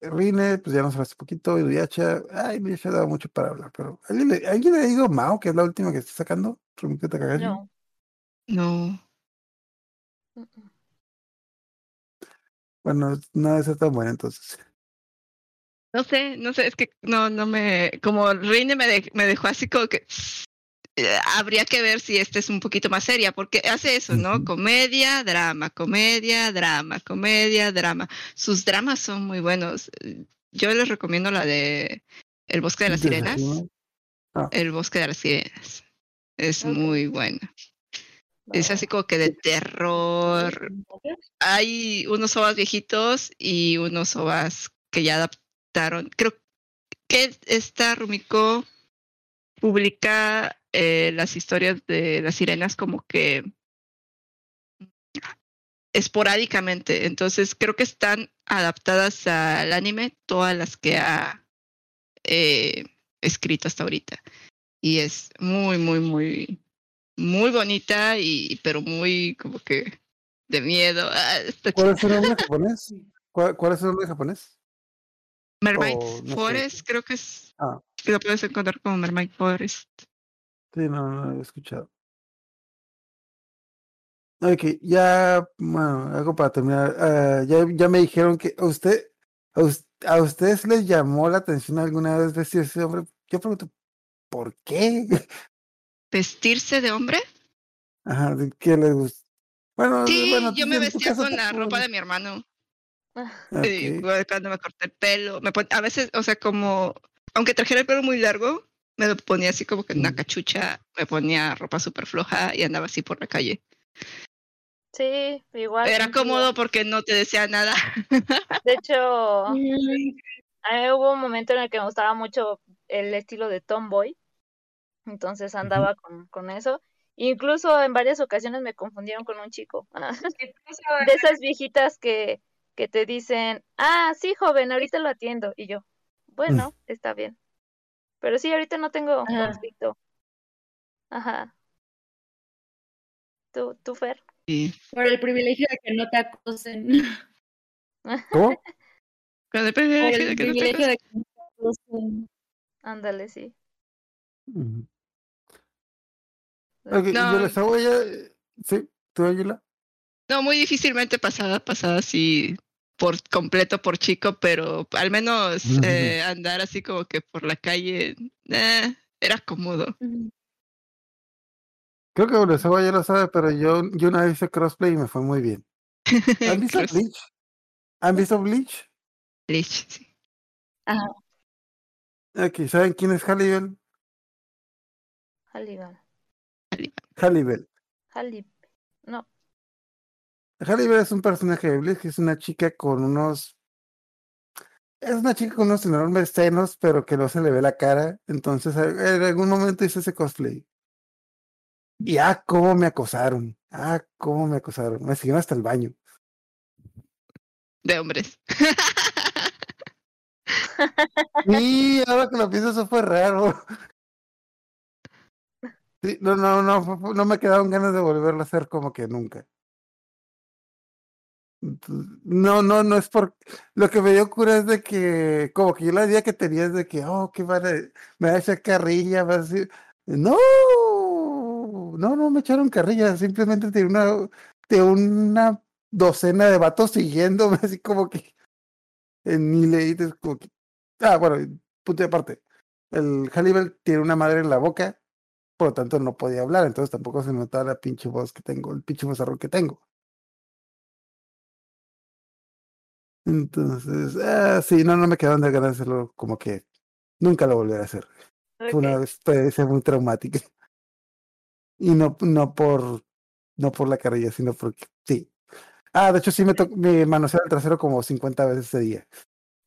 Speaker 3: Rine, pues ya nos hablaste un poquito, y Inuyasha, ay, Inuyasha daba mucho para hablar, pero ¿alguien le, ¿alguien le ha ido Mao, que es la última que está sacando? Rumiko Takahashi.
Speaker 5: No.
Speaker 4: No.
Speaker 3: Bueno, no debe ser tan buena entonces.
Speaker 4: No sé, no sé, es que no, no me, como Reine me, de- me dejó así como que eh, habría que ver si esta es un poquito más seria, porque hace eso, ¿no? Comedia, drama, comedia, drama, comedia, drama. Sus dramas son muy buenos. Yo les recomiendo la de El bosque de las sirenas.
Speaker 3: arriba.
Speaker 4: El bosque de las sirenas. Es muy buena. Es así como que de terror, hay unos ovas viejitos y unos ovas que ya adaptaron. Creo que esta Rumiko publica eh, las historias de las sirenas como que esporádicamente. Entonces creo que están adaptadas al anime todas las que ha eh, escrito hasta ahorita. Y es muy, muy, muy, muy bonita y pero muy como que de miedo. Ah, está
Speaker 3: ¿Cuál es su nombre japonés? ¿Cuál, cuál es su nombre japonés?
Speaker 4: Mermaid
Speaker 3: o no sé.
Speaker 4: Forest, creo que es.
Speaker 3: Ah.
Speaker 4: Lo puedes encontrar como Mermaid Forest.
Speaker 3: Sí, no, no lo he escuchado. Ok, ya, bueno, algo para terminar. ah, ya, ya me dijeron que a usted, a, us- a ustedes les llamó la atención alguna vez vestir ese hombre. Yo pregunto, ¿por qué?
Speaker 4: ¿Vestirse de hombre?
Speaker 3: Ajá, ¿de ¿qué les gusta? Bueno,
Speaker 4: Sí,
Speaker 3: bueno,
Speaker 4: yo me vestía con la ropa de mi hermano.
Speaker 3: Ok,
Speaker 4: Sí, cuando me corté el pelo. Me pon- a veces, o sea, como, aunque trajera el pelo muy largo, me lo ponía así como que en una
Speaker 3: Mm.
Speaker 4: cachucha, me ponía ropa súper floja y andaba así por la calle.
Speaker 5: Sí, igual.
Speaker 4: Era cómodo porque no te decía nada.
Speaker 5: De hecho,
Speaker 6: Mm,
Speaker 5: a mí hubo un momento en el que me gustaba mucho el estilo de Tomboy. Entonces andaba con, con eso. Incluso en varias ocasiones me confundieron con un chico. De esas viejitas que, que te dicen, ah, sí, joven, ahorita lo atiendo. Y yo, bueno, está bien. Pero sí, ahorita no tengo
Speaker 6: Ajá.
Speaker 5: conflicto. Ajá. ¿Tú, tú, Fer?
Speaker 4: Y
Speaker 6: Por el privilegio de que no te acosen.
Speaker 3: ¿Cómo?
Speaker 4: con el
Speaker 6: Por
Speaker 4: privilegio
Speaker 6: el
Speaker 4: de que no te
Speaker 6: privilegio de que no te acosen.
Speaker 5: Ándale, sí.
Speaker 3: Ok, y
Speaker 4: No.
Speaker 3: yo les hago ya. Sí, tú, Ángela.
Speaker 4: No, muy difícilmente pasada, pasada así por completo por chico, pero al menos eh, andar así como que por la calle eh, era cómodo.
Speaker 3: Creo que Uresawa ya lo sabe, pero yo, yo una vez hice crossplay y me fue muy bien. ¿Han visto Bleach? ¿Han visto Bleach?
Speaker 4: Bleach, sí.
Speaker 3: Ok, ¿saben quién es Hallibel?
Speaker 5: Halligan.
Speaker 3: Hallibel.
Speaker 5: Hallib. No.
Speaker 3: Hallibel es un personaje de Bleach que es una chica con unos. Es una chica con unos enormes senos, pero que no se le ve la cara. Entonces, en algún momento hice ese cosplay. Y ah, cómo me acosaron. Ah, cómo me acosaron. Me siguieron hasta el baño.
Speaker 4: de hombres.
Speaker 3: Sí, ahora que lo pienso, eso fue raro. Sí, no, no, no, no me quedaron ganas de volverlo a hacer como que nunca. No, no, no es por... Lo que me dio cura es de que, como que yo la idea que tenía es de que, oh, que van a... Me va a echar carrilla, va a decir... No, no, no me echaron carrilla, simplemente tenía una, de una docena de vatos siguiéndome, así como que... Ni leí, como. Ah, bueno, punto de aparte. El Hannibal tiene una madre en la boca, por lo tanto no podía hablar, entonces tampoco se notaba la pinche voz que tengo, el pinche vozarrón que tengo. Entonces, ah, sí, no, no me quedaron de ganas de hacerlo, como que nunca lo volveré a hacer. Fue una experiencia muy traumática. Y no, no por, no por la carrilla, sino porque sí. Ah, de hecho sí me, to- me manosearon el trasero como 50 veces ese día.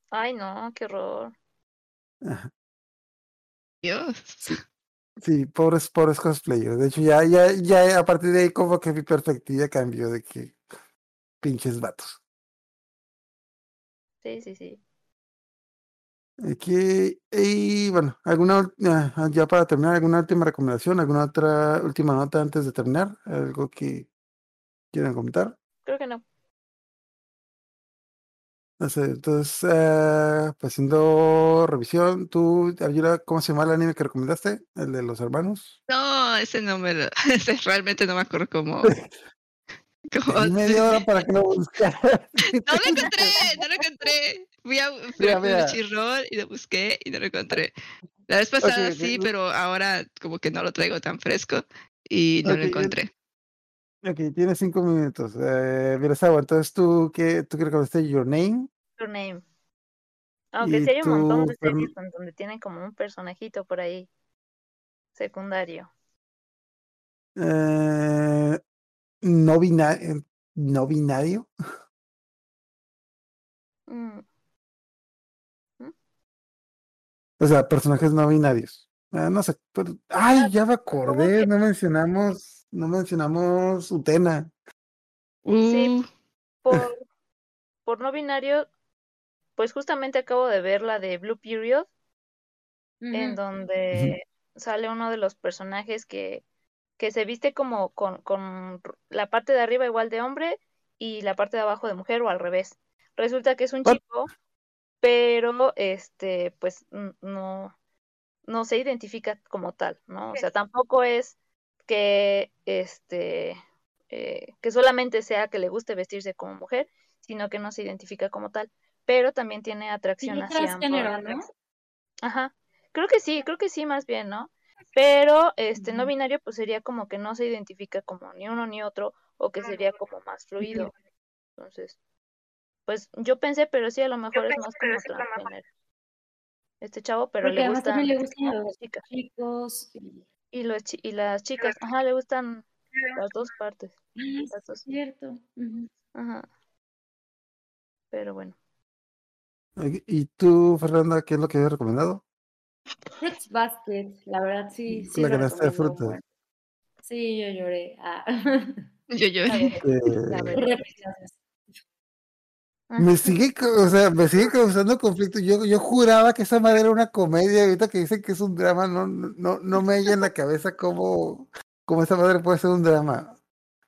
Speaker 5: Ay, no, qué horror.
Speaker 3: Ajá.
Speaker 4: Dios.
Speaker 3: Sí, pobres, pobres cosplayers. De hecho, ya, ya, ya a partir de ahí como que mi perspectiva cambió de que pinches vatos.
Speaker 5: Sí, sí, sí.
Speaker 3: Aquí, y bueno, alguna, ah, ya para terminar, alguna última recomendación, alguna otra última nota antes de terminar, algo que quieran comentar.
Speaker 5: Creo que no.
Speaker 3: Entonces, eh, pues haciendo revisión, tú, Ayura, ¿cómo se llama el anime que recomendaste? El de los hermanos.
Speaker 4: No, ese no me lo, ese realmente no me acuerdo cómo. cómo
Speaker 3: Di media hora para que lo buscara.
Speaker 4: No lo encontré, no lo encontré. Fui a, fui
Speaker 3: Mira,
Speaker 4: a
Speaker 3: mira.
Speaker 4: Crunchyroll y lo busqué y no lo encontré. La vez pasada sí, pero ahora como que no lo traigo tan fresco y no lo encontré.
Speaker 3: Ok, tienes cinco minutos. Eh, Mirasawa, entonces tú, ¿qué, tú qué recomendaste? Your Name.
Speaker 5: Your name. Aunque sí hay un montón de series donde tienen como un personajito por ahí secundario.
Speaker 3: Eh, no, bina- eh, no binario.
Speaker 5: Mm,
Speaker 3: O sea, personajes no binarios. Ah, no sé. pero- ay, ya me acordé.
Speaker 5: que-
Speaker 3: No mencionamos, no mencionamos Utena.
Speaker 5: Sí.
Speaker 4: Uh,
Speaker 5: Por, por no binario, pues justamente acabo de ver la de Blue Period, en donde sale uno de los personajes que, que se viste como con, con la parte de arriba igual de hombre y la parte de abajo de mujer o al revés. Resulta que es un
Speaker 3: What?
Speaker 5: chico, pero este, pues no, no se identifica como tal, ¿no? O sea, tampoco es que este eh, que solamente sea que le guste vestirse como mujer, sino que no se identifica como tal, pero también tiene
Speaker 6: Sí,
Speaker 5: atracción hacia
Speaker 6: transgénero,
Speaker 5: ambos
Speaker 6: ¿no?
Speaker 5: Ajá. Creo que sí, creo que sí, más bien, ¿no? Pero este no binario pues sería como que no se identifica como ni uno ni otro o que sería como más fluido. Entonces, pues yo pensé, pero sí a lo mejor es más como transgénero. Este chavo, pero
Speaker 6: Porque
Speaker 5: le
Speaker 6: también le gustan los
Speaker 5: chicas
Speaker 6: chicos. Y...
Speaker 5: y los chi- y las chicas, ajá, le gustan las dos partes. Las dos.
Speaker 6: cierto.
Speaker 5: Ajá. Pero bueno.
Speaker 3: ¿Y tú, Fernanda, qué es lo que habías recomendado?
Speaker 6: Fruits Basket, la verdad sí, sí
Speaker 3: La canasta de
Speaker 6: buen. Sí, yo lloré. Ah.
Speaker 4: yo lloré.
Speaker 3: Eh. Me sigue, o sea, me sigue causando conflicto. Yo, yo juraba que esa madre era una comedia. Ahorita que dicen que es un drama, no, no, no me halla en la cabeza cómo, cómo esa madre puede ser un drama.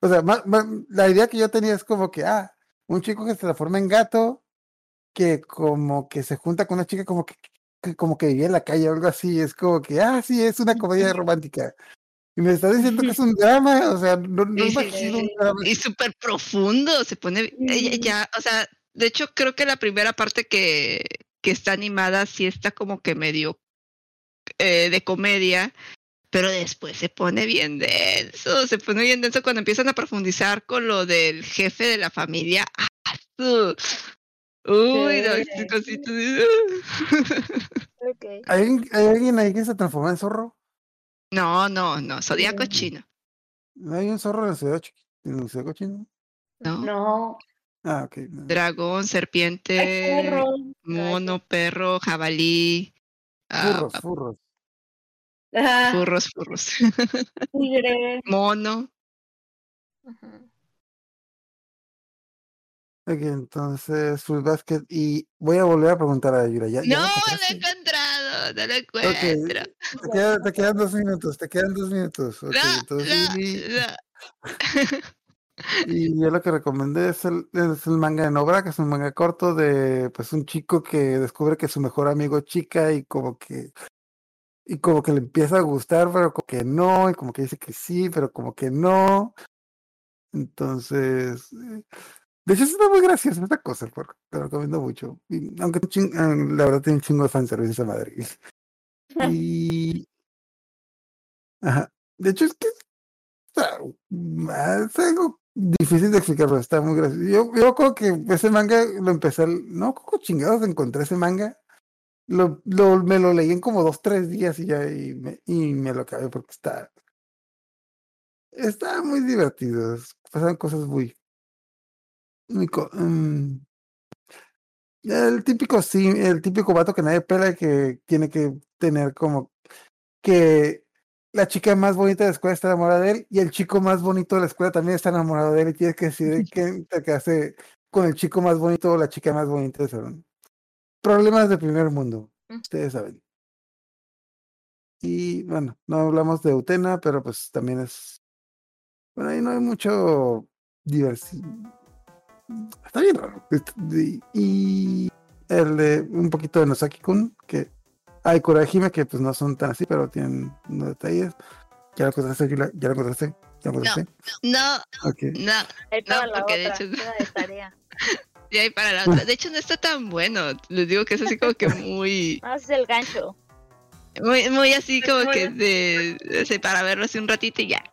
Speaker 3: O sea, ma- ma- la idea que yo tenía es como que, ah, un chico que se transforma en gato, que como que se junta con una chica como que, que como que vivía en la calle o algo así. Es como que, ah, sí, es una comedia romántica. Y me está diciendo que es un drama, o sea, no, no
Speaker 4: sí,
Speaker 3: imagino un drama.
Speaker 4: Y súper profundo, se pone ella
Speaker 6: Sí.
Speaker 4: ya, o sea, de hecho creo que la primera parte que, que está animada sí está como que medio eh, de comedia, pero después se pone bien denso, se pone bien denso cuando empiezan a profundizar con lo del jefe de la familia. ¡Ah! Uy, no,
Speaker 6: Sí.
Speaker 4: qué cosita de-
Speaker 5: Ok.
Speaker 3: ¿Hay, alguien- hay alguien ahí que se transforma en zorro?
Speaker 4: No, no, no, Zodíaco
Speaker 6: Sí.
Speaker 4: chino.
Speaker 3: ¿No hay un zorro en la ciudad, en la ciudad cochino?
Speaker 4: No.
Speaker 6: No.
Speaker 3: Ah.
Speaker 4: Dragón,
Speaker 6: Ay,
Speaker 4: serpiente,
Speaker 6: perro.
Speaker 4: mono, perro, jabalí, ah,
Speaker 3: Furros, furros.
Speaker 4: Furros, furros.
Speaker 6: tigre.
Speaker 4: mono.
Speaker 3: Ok, entonces Fruit Basket y voy a volver a preguntar a Yura. ¿Ya,
Speaker 4: No,
Speaker 3: lo
Speaker 4: no lo
Speaker 3: encontraste?
Speaker 4: he encontrado, no lo encuentro.
Speaker 3: te, queda- te quedan dos minutos, te quedan dos minutos. Ok,
Speaker 4: No,
Speaker 3: entonces
Speaker 4: no,
Speaker 3: y,
Speaker 4: no.
Speaker 3: y yo lo que recomendé es el, es el manga de Nobra, que es un manga corto de pues un chico que descubre que su mejor amigo chica y como que y como que le empieza a gustar, pero como que no, y como que dice que sí, pero como que no. Entonces, eh, de hecho está muy graciosa esta cosa, por- te lo recomiendo mucho. Aunque ah, la verdad tiene un chingo de fanservice esa madre. Y ajá. De hecho es que es algo difícil de explicarlo, está muy gracioso. Yo, yo creo que ese manga lo empecé, no, como chingados encontré ese manga. Lo, lo, me lo leí en como dos, tres días y ya, y me, y me lo acabé porque está, está muy divertido. Pasan cosas muy, muy, mm, el típico, sí, el típico vato que nadie pela que tiene que tener como que la chica más bonita de la escuela está enamorada de él y el chico más bonito de la escuela también está enamorado de él y tiene que decidir quién te hace con el chico más bonito o la chica más bonita del salón. Problemas de primer mundo,
Speaker 5: Mm.
Speaker 3: ustedes saben. Y bueno, no hablamos de Utena, pero pues también es. Bueno, ahí no hay mucho diversidad. Está bien raro. Y el de un poquito de Nosaki-kun, que hay Kurahime, que pues no son tan así, pero tienen unos detalles. ¿Ya lo encontraste, Yula? ¿Ya lo encontraste? ¿Ya lo encontraste?
Speaker 4: No, no,
Speaker 5: Ahí para
Speaker 4: No,
Speaker 5: la
Speaker 4: porque de
Speaker 5: otra,
Speaker 4: hecho-
Speaker 5: queda de tarea.
Speaker 4: ya hay para la otra. De hecho, no está tan bueno. Les digo que es así como que muy,
Speaker 5: Ah, ese es el gancho.
Speaker 4: muy, muy así como
Speaker 5: Muy
Speaker 4: que de, de- para verlo así un ratito y ya.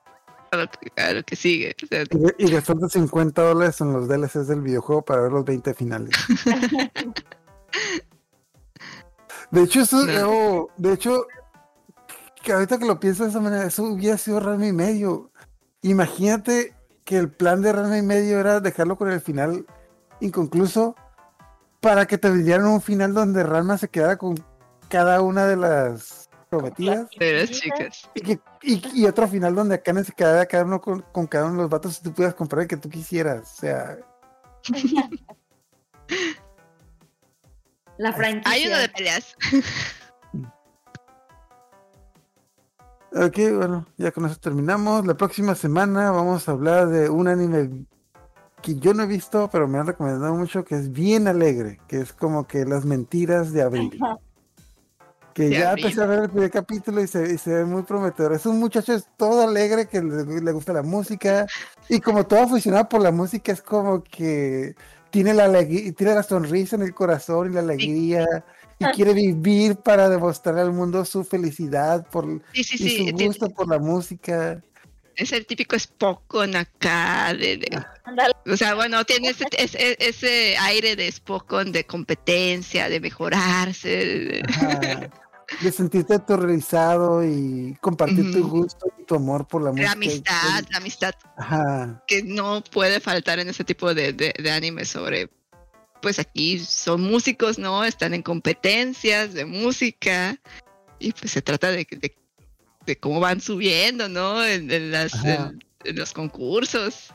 Speaker 4: A lo que, a lo que sigue. O sea,
Speaker 3: Y, de- y gastarte 50 dólares en los DLCs del videojuego para ver los 20 finales. De hecho, eso,
Speaker 4: No.
Speaker 3: oh, de hecho, que ahorita que lo pienso de esa manera, eso hubiera sido Ranma y medio. Imagínate que el plan de Ranma y medio era dejarlo con el final inconcluso para que te dieran un final donde Ranma se quedara con cada una de las prometidas
Speaker 4: de las chicas.
Speaker 3: y, que, y, y otro final donde Akane se quedara cada uno con, con cada uno de los vatos y tú pudieras comprar el que tú quisieras. O sea,
Speaker 6: La franquicia.
Speaker 4: Hay uno de peleas.
Speaker 3: Ok, bueno, ya con eso terminamos. La próxima semana vamos a hablar de un anime que yo no he visto, pero me han recomendado mucho, que es bien alegre, que es como que las mentiras de abril. Que
Speaker 4: De
Speaker 3: ya
Speaker 4: abril.
Speaker 3: empecé a ver el primer capítulo y se, y se ve muy prometedor. Es un muchacho es todo alegre que le, le gusta la música y como todo funcionaba por la música es como que tiene la alegría, tiene la sonrisa en el corazón y la alegría y quiere vivir para demostrar al mundo su felicidad por,
Speaker 4: Sí, sí,
Speaker 3: y su gusto por la música.
Speaker 4: Es el típico Spokon acá. De, de-
Speaker 5: Ándale.
Speaker 4: o sea, bueno, tiene ese, ese, ese aire de Spokon de competencia, de mejorarse. de-.
Speaker 3: De sentirte autorrealizado y compartir tu gusto y tu amor por la música.
Speaker 4: la amistad, la amistad
Speaker 3: Ajá.
Speaker 4: que no puede faltar en ese tipo de, de, de anime sobre, pues aquí son músicos, ¿no? Están en competencias de música y pues se trata de, de, de cómo van subiendo, ¿no? En, en las,
Speaker 3: Ajá.
Speaker 4: en, en los concursos.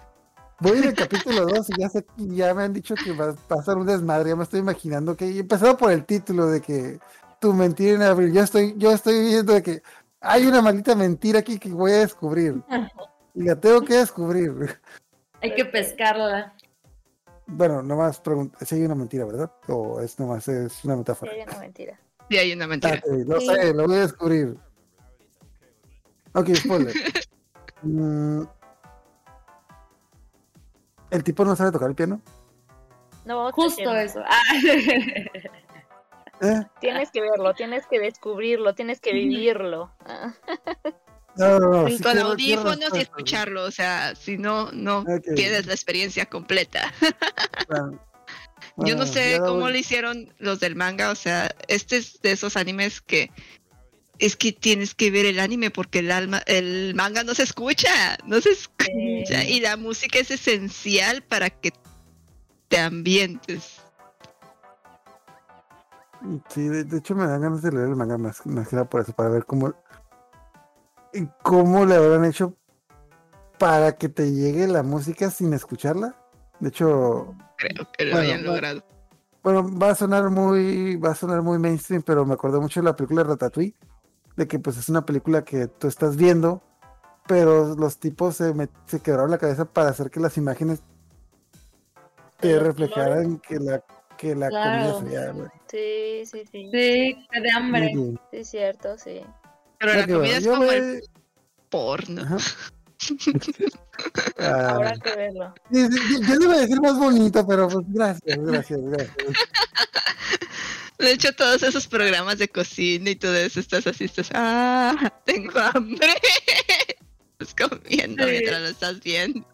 Speaker 3: Voy en el capítulo 2 y ya, sé, ya me han dicho que va a pasar un desmadre. Ya me estoy imaginando que, y empezando por el título de que tu mentira en abril. Yo estoy, yo estoy viendo de que hay una maldita mentira aquí que voy a descubrir. Y la tengo que descubrir.
Speaker 6: Hay que pescarla.
Speaker 3: Bueno, nomás pregunta, si hay una mentira, ¿verdad? O es nomás es una
Speaker 5: Sí,
Speaker 3: metáfora.
Speaker 5: hay una mentira.
Speaker 4: Y hay una mentira.
Speaker 3: Ok, lo
Speaker 5: Sí.
Speaker 3: sé, lo voy a descubrir. Ok, spoiler. Mm, ¿El tipo no sabe tocar el piano?
Speaker 5: No,
Speaker 6: Justo eso. Ah.
Speaker 5: Tienes que verlo, tienes que descubrirlo, tienes que vivirlo. Ah,
Speaker 3: No, no, no. sí
Speaker 4: Con
Speaker 3: quiero- quiero
Speaker 4: audífonos y escucharlo, o sea, si no, no
Speaker 3: Ok,
Speaker 4: tienes la experiencia completa.
Speaker 3: bueno.
Speaker 4: Yo no sé cómo
Speaker 3: voy-
Speaker 4: lo hicieron los del manga, o sea, este es de esos animes que es que tienes que ver el anime porque el alma, el manga no se escucha, no se escucha y la música es esencial para que te ambientes.
Speaker 3: Sí, de, de hecho me dan ganas de leer el manga más, más que nada por eso, para ver cómo, cómo le habrán hecho para que te llegue la música sin escucharla. De hecho,
Speaker 4: Creo que lo
Speaker 3: Bueno,
Speaker 4: hayan logrado.
Speaker 3: bueno, va a sonar muy, va a sonar muy mainstream, pero me acordé mucho de la película de Ratatouille, de que pues es una película que tú estás viendo, pero los tipos se, met- se quebraron la cabeza para hacer que las imágenes te reflejaran que la, que la
Speaker 6: Claro.
Speaker 3: comida fría, güey.
Speaker 5: Sí, sí, sí.
Speaker 6: Sí, de hambre.
Speaker 5: Sí, cierto, sí.
Speaker 4: Pero la comida
Speaker 3: bueno.
Speaker 4: es
Speaker 3: Yo
Speaker 4: como
Speaker 3: me-
Speaker 4: el porno.
Speaker 3: Ajá. Ah,
Speaker 5: Habrá que verlo.
Speaker 3: yo, yo le iba a decir más bonito, pero pues gracias, gracias, gracias.
Speaker 4: De hecho, todos esos programas de cocina y todo eso, estás así, estás, ah, tengo hambre. Estás comiendo
Speaker 6: Sí.
Speaker 4: mientras lo estás viendo.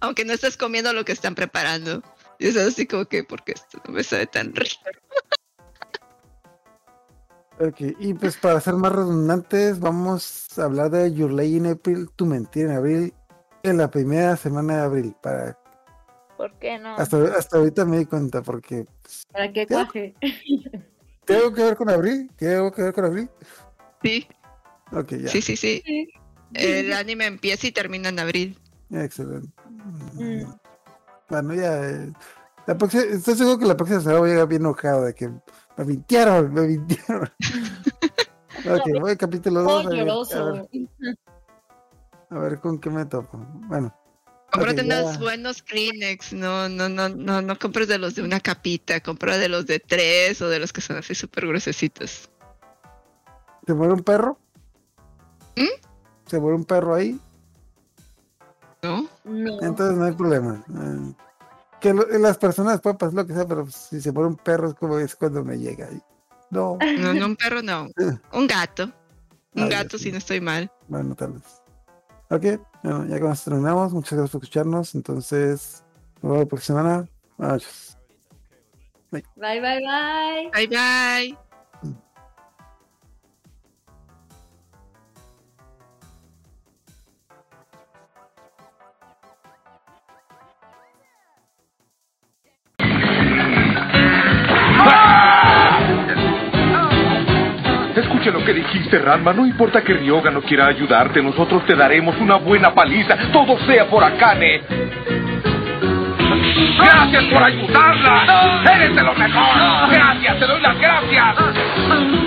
Speaker 4: Aunque no estás comiendo lo que están preparando. Y es así como que, porque esto no me sabe tan rico.
Speaker 3: Ok, y pues para ser más redundantes, vamos a hablar de Your Lay in April, Tu Mentira en Abril, en la primera semana de abril. Para,
Speaker 5: ¿Por qué no?
Speaker 3: hasta, hasta ahorita me di cuenta, porque pues,
Speaker 6: Para que
Speaker 3: Ya.
Speaker 6: cuaje.
Speaker 3: ¿tiene algo que ver con abril? ¿Tiene algo que ver con abril?
Speaker 4: Sí,
Speaker 3: Ok, ya.
Speaker 4: sí, sí, sí.
Speaker 6: Sí.
Speaker 4: El anime empieza y termina en abril.
Speaker 3: Excelente.
Speaker 6: Mm.
Speaker 3: Bueno, ya. la próxima, estoy seguro que la próxima semana voy a llegar bien enojado de que me mintieron, me mintieron. ok, voy al capítulo 2.
Speaker 6: Oh,
Speaker 3: a, ver, a,
Speaker 6: lloroso.
Speaker 3: ver, a ver con qué me topo. Bueno,
Speaker 4: Cómprate
Speaker 3: Ok,
Speaker 4: unos
Speaker 3: ya.
Speaker 4: buenos Kleenex, no, no, no, no, no compres de los de una capita, compra de los de tres o de los que son así súper gruesecitos.
Speaker 3: ¿se muere un perro?
Speaker 4: ¿Mm?
Speaker 3: ¿Se muere un perro ahí?
Speaker 4: ¿No?
Speaker 6: No.
Speaker 3: Entonces no hay problema. Eh, que lo- las personas pueden pasar lo que sea, pero si se muere un perro es como es cuando me llega. No,
Speaker 4: No, no, un perro no. Un gato. Un gato,
Speaker 3: sí.
Speaker 4: si no estoy mal.
Speaker 3: bueno, tal vez. Ok, bueno, ya con esto terminamos. Muchas gracias por escucharnos. Entonces, nos vemos la próxima semana. Noches.
Speaker 6: Bye, bye, bye.
Speaker 4: Bye, bye.
Speaker 1: Escuche lo que dijiste, Ranma. No importa que Ryoga no quiera ayudarte, nosotros te daremos una buena paliza. Todo sea por Akane. ¡Gracias por ayudarla! ¡Eres de lo mejor! ¡Gracias! ¡Te doy las gracias!